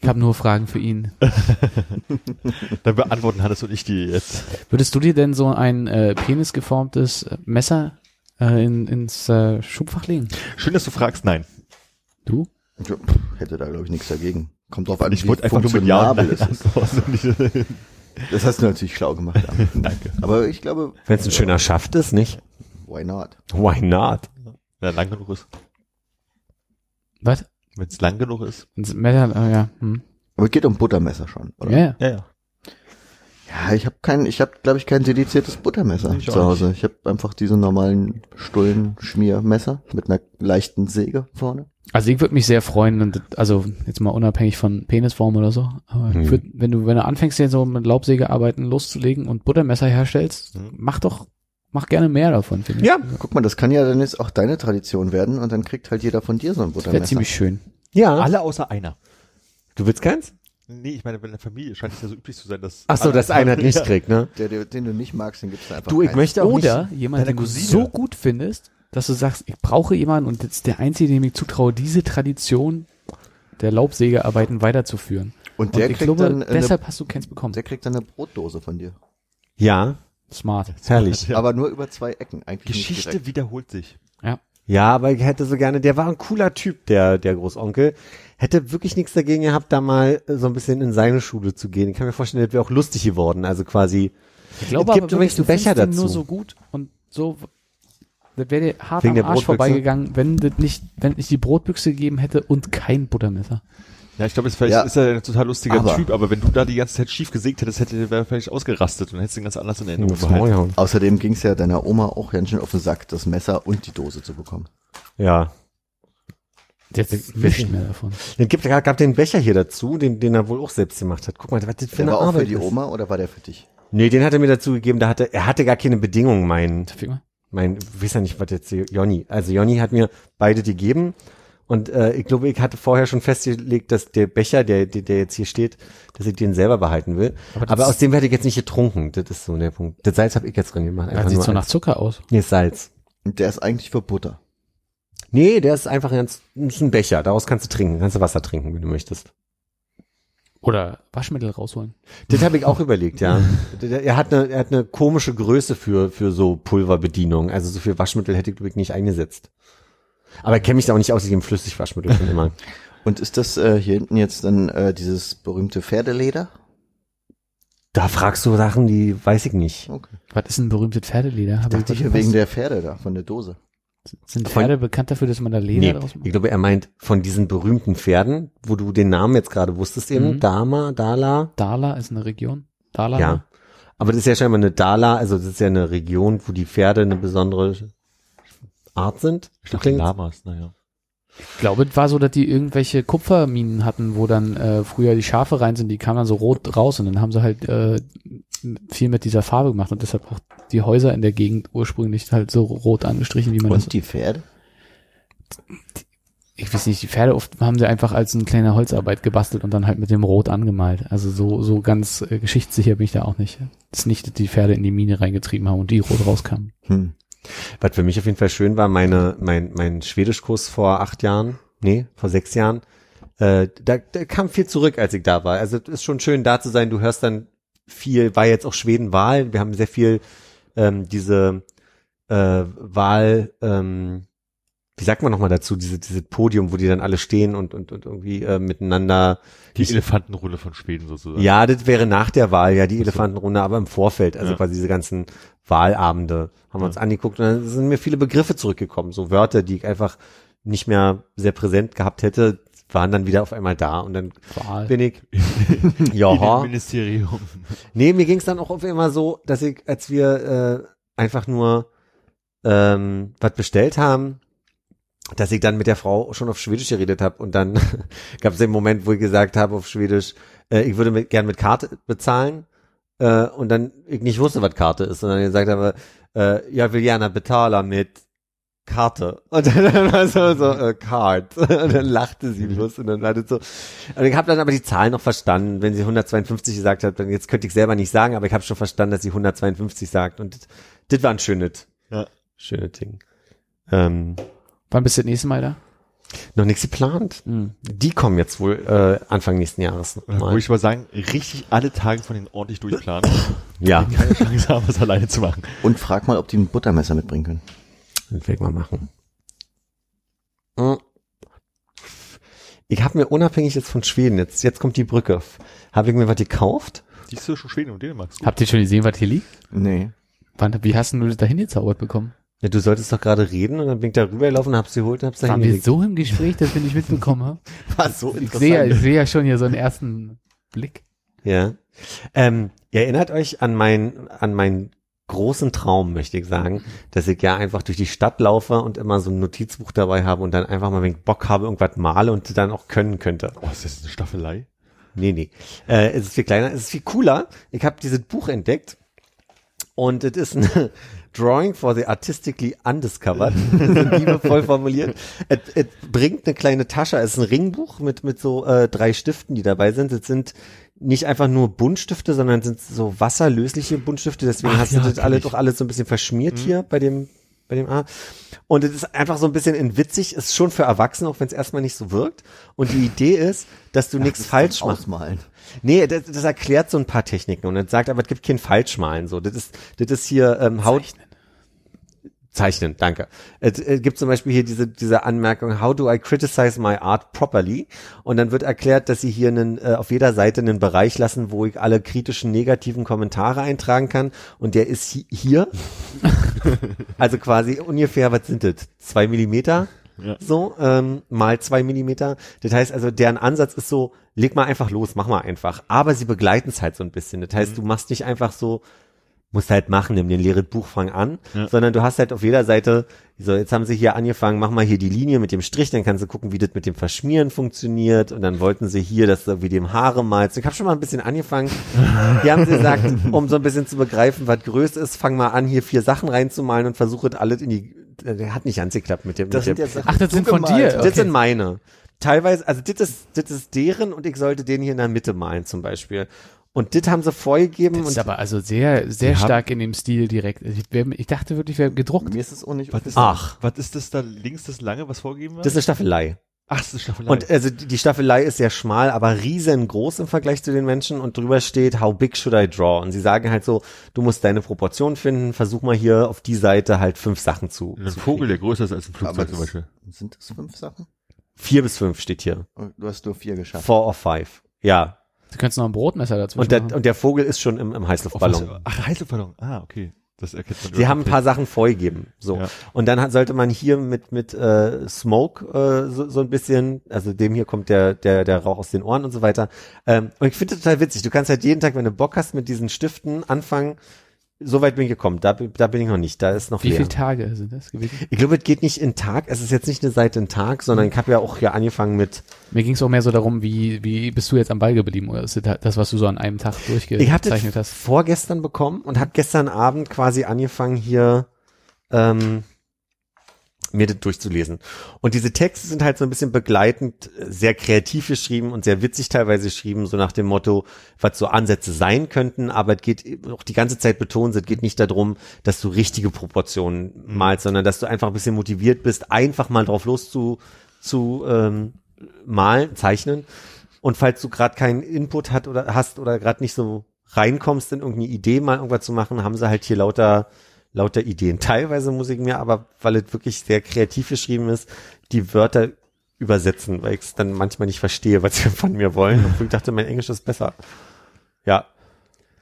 Ich habe nur Fragen für ihn. [laughs] Dann beantworten Hannes und ich die jetzt. Würdest du dir denn so ein äh, penisgeformtes Messer äh, in, ins äh, Schubfach legen? Schön, dass du fragst. Nein. Du? Ja, pff, hätte da, glaube ich, nichts dagegen. Kommt drauf an, Ich wie wollte einfach nur mit Ja ist. [laughs] Das hast du natürlich schlau gemacht. [laughs] Danke. Aber ich glaube, Wenn es ein schöner Schaft ist, nicht? why not? Why not? Wenn er lang genug ist. Was? Wenn es lang genug ist. Ins Messer, äh, ja. Hm. Aber es geht um Buttermesser schon, oder? Ja, ja. Ja, ja. Ja, ich habe kein, ich habe, glaube ich, kein dediziertes Buttermesser Ich zu Hause. Ich habe einfach diese normalen Stullen-Schmiermesser mit einer leichten Säge vorne. Also ich würde mich sehr freuen, also jetzt mal unabhängig von Penisform oder so, aber Hm. ich würd, wenn du, wenn du anfängst, hier so mit Laubsäge arbeiten loszulegen und Buttermesser herstellst, Hm. mach doch, mach gerne mehr davon, finde ich. Ja. Guck mal, das kann ja dann jetzt auch deine Tradition werden und dann kriegt halt jeder von dir so ein Das wäre Buttermesser. ziemlich schön. Ja. Alle außer einer. Du willst keins? Nee, ich meine, in der Familie scheint es ja so üblich zu sein, dass. Ach so, dass einer nicht [laughs] Ja. kriegt, ne? Der, der, den du nicht magst, den gibt's einfach Du, ich keinen. möchte auch Oder nicht. jemand, deine den du so gut findest, dass du sagst, ich brauche jemanden und das ist der Einzige, dem ich zutraue, diese Tradition der Laubsägearbeiten weiterzuführen. Und Und der ich kriegt glaube, dann, deshalb hast du keins bekommen. eine, der kriegt dann eine Brotdose von dir. Ja, Smart. herrlich. Ja. [laughs] Aber nur über zwei Ecken. Eigentlich Geschichte wiederholt sich. Ja, aber ich hätte so gerne, der war ein cooler Typ, der, der Großonkel. Hätte wirklich nichts dagegen gehabt, da mal äh, so ein bisschen in seine Schule zu gehen. Ich kann mir vorstellen, das wäre auch lustig geworden. Also quasi, Ich glaube Es gibt aber übrigens einen du Becher dazu. nur so gut und so, das wäre dir hart Wegen am der Arsch Brotbüchse? vorbeigegangen, wenn das nicht, wenn es nicht die Brotbüchse gegeben hätte und kein Buttermesser. Ja, ich glaube, vielleicht Ja. ist er ein total lustiger Aber- Typ, aber wenn du da die ganze Zeit schief gesägt hättest, hätte er vielleicht ausgerastet und hättest ihn ganz anders in Erinnerung behalten. Außerdem ging's ja deiner Oma auch ganz schön auf den Sack, das Messer und die Dose zu bekommen. Ja. Jetzt Ich- nicht mehr davon. Es gibt, gab den Becher hier dazu, den, den er wohl auch selbst gemacht hat. Guck mal, was das für Der eine war auch für Arbeit die ist. Oma oder war der für dich? Nee, den hat er mir dazu gegeben, da hatte, er hatte gar keine Bedingungen, mein, mein, weiß ja nicht, was jetzt hier- Jonny. Also Jonny hat mir beide die gegeben und äh, ich glaube, ich hatte vorher schon festgelegt, dass der Becher, der, der, der jetzt hier steht, dass ich den selber behalten will. Aber Aber, aus dem werde ich jetzt nicht getrunken. Das ist so der Punkt. Das Salz habe ich jetzt drin gemacht. Das sieht so nach Zucker aus. Nee, ist Salz. Und der ist eigentlich für Butter. Nee, der ist einfach ganz, ist ein Becher. Daraus kannst du trinken. Kannst du Wasser trinken, wenn du möchtest. Oder Waschmittel rausholen. Das habe ich auch [laughs] überlegt, ja. Er hat eine, er hat eine komische Größe für, für so Pulverbedienung. Also so viel Waschmittel hätte ich, glaube ich, nicht eingesetzt. Aber ich kenne mich da auch nicht aus, ich nehme Flüssigwaschmittel schon immer. [laughs] Und ist das äh, hier hinten jetzt dann äh, dieses berühmte Pferdeleder? Da fragst du Sachen, die weiß ich nicht. Okay. Was ist ein berühmtes Pferdeleder? Hab Dachte ich ich was- wegen der Pferde da, von der Dose. Sind Von- Pferde bekannt dafür, dass man da Leder Nee, draus macht? ich glaube, er meint von diesen berühmten Pferden, wo du den Namen jetzt gerade wusstest eben, Mhm. Dama, Dala. Dala ist eine Region. Dala? Ja. Aber das ist ja scheinbar eine Dala, also das ist ja eine Region, wo die Pferde eine besondere Art sind. Ich dachte, Lamas, naja. Ich glaube, es war so, dass die irgendwelche Kupferminen hatten, wo dann äh, früher die Schafe rein sind, die kamen dann so rot raus und dann haben sie halt äh, viel mit dieser Farbe gemacht und deshalb auch die Häuser in der Gegend ursprünglich halt so rot angestrichen, wie man das. Und die Pferde? ich weiß nicht, die Pferde oft haben sie einfach als eine kleine Holzarbeit gebastelt und dann halt mit dem Rot angemalt. Also so, so ganz äh, geschichtssicher bin ich da auch nicht. Das ist nicht, dass die Pferde in die Mine reingetrieben haben und die rot rauskamen. Hm. Was für mich auf jeden Fall schön war, meine, mein, mein Schwedischkurs vor acht Jahren, nee, vor sechs Jahren, äh, da, da kam viel zurück, als ich da war. Also es ist schon schön da zu sein. Du hörst dann viel, war jetzt auch Schweden-Wahl. Wir haben sehr viel ähm, diese äh, Wahl, ähm, wie sagt man nochmal dazu, diese, diese Podium, wo die dann alle stehen und, und, und irgendwie äh, miteinander. Die Elefantenrolle von Schweden sozusagen. Ja, das wäre nach der Wahl, ja, die so. Elefantenrunde, aber im Vorfeld, also Ja. quasi diese ganzen Wahlabende haben wir uns Ja. angeguckt und dann sind mir viele Begriffe zurückgekommen, so Wörter, die ich einfach nicht mehr sehr präsent gehabt hätte, waren dann wieder auf einmal da und dann Wahl. bin ich, [laughs] ja, dem Ministerium. nee, mir ging es dann auch auf einmal so, dass ich, als wir äh, einfach nur ähm, was bestellt haben, dass ich dann mit der Frau schon auf Schwedisch geredet habe und dann [laughs] gab es den Moment, wo ich gesagt habe auf Schwedisch, äh, ich würde mit, gern mit Karte bezahlen äh, und dann ich nicht wusste, was Karte ist, sondern gesagt habe, äh, ja, will gerne bezahlen mit Karte. Und dann [laughs] war so, so äh, Card. [laughs] Und dann lachte sie bloß und dann war das so. Und ich habe dann aber die Zahl noch verstanden. Wenn sie 152 gesagt hat, dann jetzt könnte ich selber nicht sagen, aber ich habe schon verstanden, dass sie 152 sagt. Und das, war ein schönes, Ja. schönes Ding. Ähm, Wann bist du das nächste Mal da? noch nichts geplant. Hm. Die kommen jetzt wohl äh, Anfang nächsten Jahres Da würde nochmal. ich mal sagen, richtig alle Tage von denen ordentlich durchplanen. Ja, Keine Chance haben, es alleine zu machen. Und frag mal, ob die ein Buttermesser mitbringen können. Das werde ich mal machen. Hm. Ich habe mir unabhängig jetzt von Schweden, jetzt, jetzt kommt die Brücke, habe ich mir was gekauft. Die ist schon Schweden und Dänemark. Gut. Habt ihr schon gesehen, was hier liegt? Nee. Wann, wie hast du das dahin gezaubert bekommen? Ja, du solltest doch gerade reden und dann bin ich da rübergelaufen, hab's geholt und hab's da Waren wir so im Gespräch, dass wir nicht mitbekommen haben? [laughs] War so Ich sehe, ja- ich sehe ja schon hier so einen ersten Blick. Ja. Ähm, ihr erinnert euch an mein, an meinen großen Traum, möchte ich sagen, dass ich ja einfach durch die Stadt laufe und immer so ein Notizbuch dabei habe und dann einfach mal, wenn ich Bock habe, irgendwas male und dann auch können könnte. Oh, ist das eine Staffelei? Nee, nee. Äh, es ist viel kleiner, es ist viel cooler. Ich habe dieses Buch entdeckt und es ist ein [laughs] Drawing for the Artistically Undiscovered. [laughs] Liebevoll [laughs] formuliert. Es, es bringt eine kleine Tasche, es ist ein Ringbuch mit, mit so äh, drei Stiften, die dabei sind. Es sind nicht einfach nur Buntstifte, sondern sind so wasserlösliche Buntstifte. Deswegen Ach hast ja, du das alle doch alles so ein bisschen verschmiert hier bei dem bei dem A. Und es ist einfach so ein bisschen in witzig, ist schon für Erwachsene, auch wenn es erstmal nicht so wirkt. Und die Idee ist, dass du nichts falsch machst. Ausmalen. Nee, das, das erklärt so ein paar Techniken und es sagt, aber es gibt kein Falschmalen. So, das ist, das ist hier ähm, Haut. Zeichnen, danke. Es äh, gibt zum Beispiel hier diese, diese Anmerkung, how do I criticize my art properly? Und dann wird erklärt, dass sie hier einen, äh, auf jeder Seite einen Bereich lassen, wo ich alle kritischen, negativen Kommentare eintragen kann. Und der ist hi- hier. [laughs] also quasi ungefähr, was sind das? Zwei Millimeter? Ja. So, ähm, mal zwei Millimeter. Das heißt also, deren Ansatz ist so, leg mal einfach los, mach mal einfach. Aber sie begleiten es halt so ein bisschen. Das heißt, du machst nicht einfach so, musst halt machen, nimm dir ein leeres Buch, fang an, Ja. sondern du hast halt auf jeder Seite, so jetzt haben sie hier angefangen, mach mal hier die Linie mit dem Strich, dann kannst du gucken, wie das mit dem Verschmieren funktioniert und dann wollten sie hier, dass du wie dem Haare malst. Ich habe schon mal ein bisschen angefangen. [laughs] Hier haben sie gesagt, um so ein bisschen zu begreifen, was Größe ist, fang mal an, hier vier Sachen reinzumalen und versuche das alles in die, der hat nicht angeklappt mit dem. Das mit sind dem. jetzt Sachen, Ach, das die sind von dir? hast. Das Okay. sind meine. Teilweise, also das ist, das ist deren und ich sollte den hier in der Mitte malen zum Beispiel. Und das haben sie vorgegeben Das ist und aber also sehr, sehr haben- stark in dem Stil direkt. Ich, wär- ich dachte wirklich, wäre gedruckt. Mir ist es auch nicht Was ist, Ach. was ist das da links, das lange, was vorgegeben wird? das ist eine Staffelei. Ach, das ist eine Staffelei. Und also die Staffelei ist sehr schmal, aber riesengroß im Vergleich zu den Menschen und drüber steht, how big should I draw? Und sie sagen halt so, du musst deine Proportion finden, versuch mal hier auf die Seite halt fünf Sachen zu. ein zu Vogel, der größer ist als ein Aber Flugzeug das, zum Beispiel. sind das fünf Sachen? Vier bis fünf steht hier. Oh, Du hast nur vier geschafft. Four or five. Ja. Du könntest noch ein Brotmesser dazu Und der, und der Vogel ist schon im, im Heißluftballon. Ach, Heißluftballon. Ah, okay. Das erkennt man. Sie haben ein paar Sachen vorgegeben. So. Ja. Und dann hat, sollte man hier mit, mit äh, Smoke äh, so, so ein bisschen, also dem hier kommt der, der, der Rauch aus den Ohren und so weiter. Ähm, und ich finde das total witzig. Du kannst halt jeden Tag, wenn du Bock hast, mit diesen Stiften anfangen. So weit bin ich gekommen. Da, bin- da bin ich noch nicht. Da ist noch Wie leer. viele Tage sind das gewesen? Ich glaube, es geht nicht in Tag. Es ist jetzt nicht eine Seite in Tag, sondern ich habe ja auch hier angefangen mit. Mir ging es auch mehr so darum, wie, wie bist du jetzt am Ball geblieben oder ist das was du so an einem Tag Ich habe das durchgezeichnet hast? vorgestern bekommen und habe gestern Abend quasi angefangen hier ähm, mir das durchzulesen. Und diese Texte sind halt so ein bisschen begleitend, sehr kreativ geschrieben und sehr witzig teilweise geschrieben, so nach dem Motto, was so Ansätze sein könnten, aber es geht auch die ganze Zeit betont, es geht nicht darum, dass du richtige Proportionen malst, sondern dass du einfach ein bisschen motiviert bist, einfach mal drauf los zu, zu ähm, malen, zeichnen. Und falls du gerade keinen Input hat oder hast oder gerade nicht so reinkommst in irgendeine Idee, mal irgendwas zu machen, haben sie halt hier lauter lauter Ideen. Teilweise muss ich mir aber, weil es wirklich sehr kreativ geschrieben ist, die Wörter übersetzen, weil ich es dann manchmal nicht verstehe, was [laughs] sie von mir wollen. Und ich dachte, mein Englisch ist besser. Ja.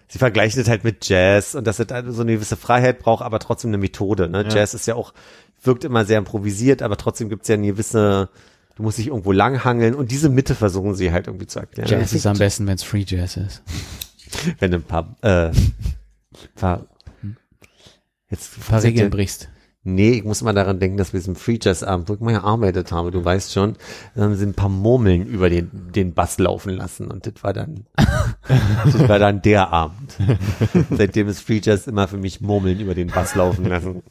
Sie vergleichen es halt mit Jazz und dass es halt so eine gewisse Freiheit braucht, aber trotzdem eine Methode. Ne? Ja. Jazz ist ja auch, wirkt immer sehr improvisiert, aber trotzdem gibt es ja eine gewisse, du musst dich irgendwo langhangeln und diese Mitte versuchen sie halt irgendwie zu erklären. Jazz ist am besten, wenn es Free Jazz ist. Wenn du ein paar, äh, paar jetzt Ein paar Regeln brichst. Nee, ich muss mal daran denken, dass wir diesem Free Jazz Abend wirklich mal gearbeitet haben. Du weißt schon, dann haben sie ein paar Murmeln über den, den Bass laufen lassen und das war dann, [laughs] das war dann der Abend. Seitdem ist Free Jazz immer für mich Murmeln über den Bass laufen lassen.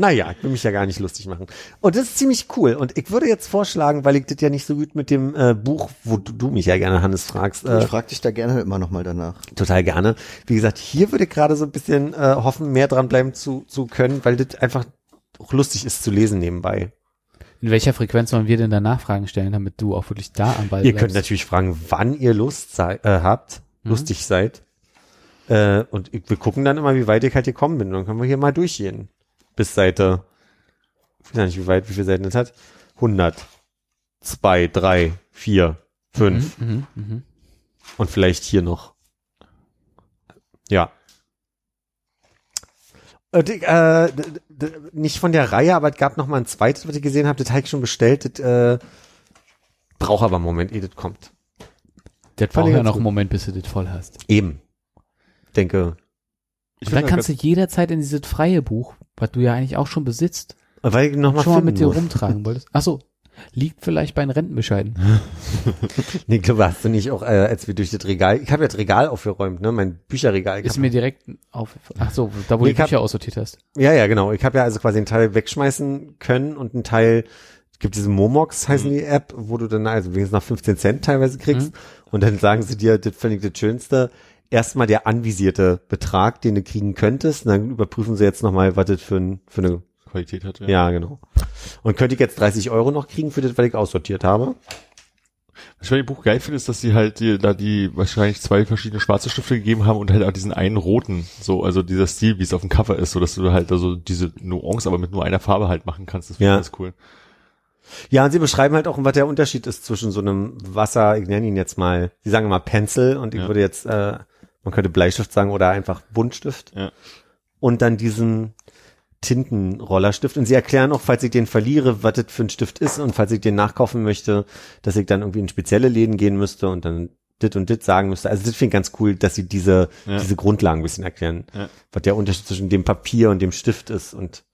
Naja, ich will mich ja gar nicht lustig machen. Und das ist ziemlich cool. Und ich würde jetzt vorschlagen, weil ich das ja nicht so gut mit dem äh, Buch, wo du, du mich ja gerne, Hannes, fragst, äh, Ich frag dich da gerne immer noch mal danach. total gerne. Wie gesagt, hier würde ich gerade so ein bisschen äh, hoffen, mehr dranbleiben zu, zu können, weil das einfach auch lustig ist zu lesen nebenbei. In welcher Frequenz sollen wir denn da Nachfragen stellen, damit du auch wirklich da am Ball Ihr bleibst? könnt natürlich fragen, wann ihr Lust sei, äh, habt, lustig seid. Äh, und ich, wir gucken dann immer, wie weit ich halt gekommen bin. Und dann können wir hier mal durchgehen. Bis Seite, ich weiß nicht, wie weit, wie viele Seiten das hat. 100, 2, 3, 4, 5 Mhm, mhm. und vielleicht hier noch. Ja. Äh, d- nicht von der Reihe, aber es gab noch mal ein zweites, was ich gesehen habe, das habe ich schon bestellt. Das äh, braucht aber einen Moment, ehe das kommt. Das braucht ich ja noch gut. einen Moment, bis du das voll hast. Eben. Denke, Ich Und dann kannst du jederzeit in dieses freie Buch, was du ja eigentlich auch schon besitzt, weil ich noch mal schon mal mit dir muss. rumtragen wolltest. Ach so, liegt vielleicht bei den Rentenbescheiden. [laughs] Nee, glaube, hast du nicht auch, äh, als wir durch das Regal, ich habe ja das Regal aufgeräumt, ne, mein Bücherregal. Ist mir direkt auf. Ach so, da wo Nee, du ich hab- Bücher aussortiert hast. ja, ja, genau. Ich habe ja also quasi einen Teil wegschmeißen können und einen Teil, es gibt diese Momox, heißen die App, wo du dann also wenigstens nach 15 Cent teilweise kriegst und dann sagen sie dir, das finde ich das Schönste, erstmal der anvisierte Betrag, den du kriegen könntest und dann überprüfen sie jetzt nochmal, was das für, ein, für eine, Qualität hat. ja. genau. Und könnte ich jetzt 30 Euro noch kriegen für das, was ich aussortiert habe? Was ich bei dem Buch geil finde, ist, dass sie halt die, da die wahrscheinlich zwei verschiedene schwarze Stifte gegeben haben und halt auch diesen einen roten, so, also dieser Stil, wie es auf dem Cover ist, so dass du halt also diese Nuance aber mit nur einer Farbe halt machen kannst. Das finde Ja. ich ganz cool. Ja, und sie beschreiben halt auch, was der Unterschied ist zwischen so einem Wasser, ich nenne ihn jetzt mal, sie sagen immer Pencil und ich Ja. würde jetzt, äh, man könnte Bleistift sagen oder einfach Buntstift. Ja. Und dann diesen Tintenrollerstift. Und sie erklären auch, falls ich den verliere, was das für ein Stift ist und falls ich den nachkaufen möchte, dass ich dann irgendwie in spezielle Läden gehen müsste und dann dit und dit sagen müsste. Also das finde ich ganz cool, dass sie diese, Ja. diese Grundlagen ein bisschen erklären, Ja. was der Unterschied zwischen dem Papier und dem Stift ist und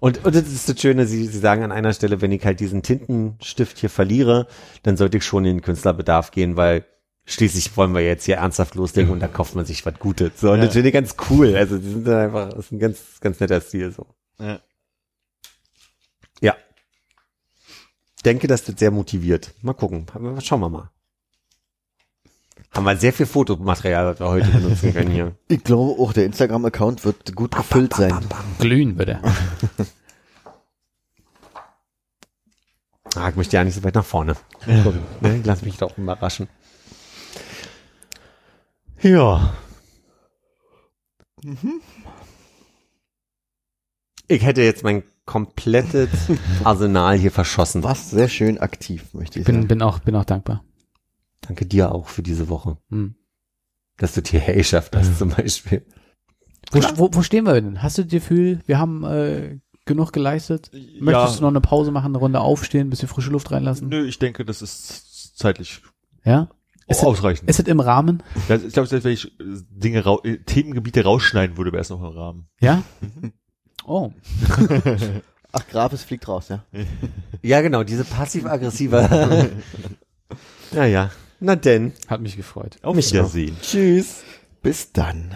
und, und das ist das Schöne, sie, sie sagen an einer Stelle, wenn ich halt diesen Tintenstift hier verliere, dann sollte ich schon in den Künstlerbedarf gehen, weil schließlich wollen wir jetzt hier ernsthaft loslegen und da kauft man sich was Gutes. So, und Ja. das finde ich ganz cool. Also die sind dann einfach, das ist ein ganz, ganz netter Stil so. Ja. Ja. Denke, dass das sehr motiviert. Mal gucken. Schauen wir mal. Haben wir sehr viel Fotomaterial, was wir heute benutzen können hier. [laughs] Ich glaube auch, der Instagram-Account wird gut gefüllt sein. Glühen würde. [laughs] Ah, ich möchte ja nicht so weit nach vorne. Gucken, ne? Ich Lass mich doch überraschen. Ja. Ich hätte jetzt mein komplettes [laughs] Arsenal hier verschossen. Was sehr schön aktiv, möchte ich Bin, sagen. bin auch, bin auch dankbar. Danke dir auch für diese Woche. Hm. Dass du hierher geschafft hast, zum Beispiel. Wo, wo, wo stehen wir denn? Hast du das Gefühl, wir haben äh, genug geleistet? Möchtest du noch eine Pause machen, eine Runde aufstehen, ein bisschen frische Luft reinlassen? Nö, ich denke, das ist zeitlich Ja? Ist es, ausreichend. ist es im Rahmen? Ja, ich glaube, selbst wenn ich äh, Dinge, äh, Themengebiete rausschneiden würde, wäre es noch im Rahmen. Ja? Oh. [laughs] Ach, Grafis fliegt raus, ja. [laughs] Ja, genau, diese passiv-aggressive. [laughs] naja, na denn. Hat mich gefreut. Auf Mich auch. Wiedersehen. Tschüss. Bis dann.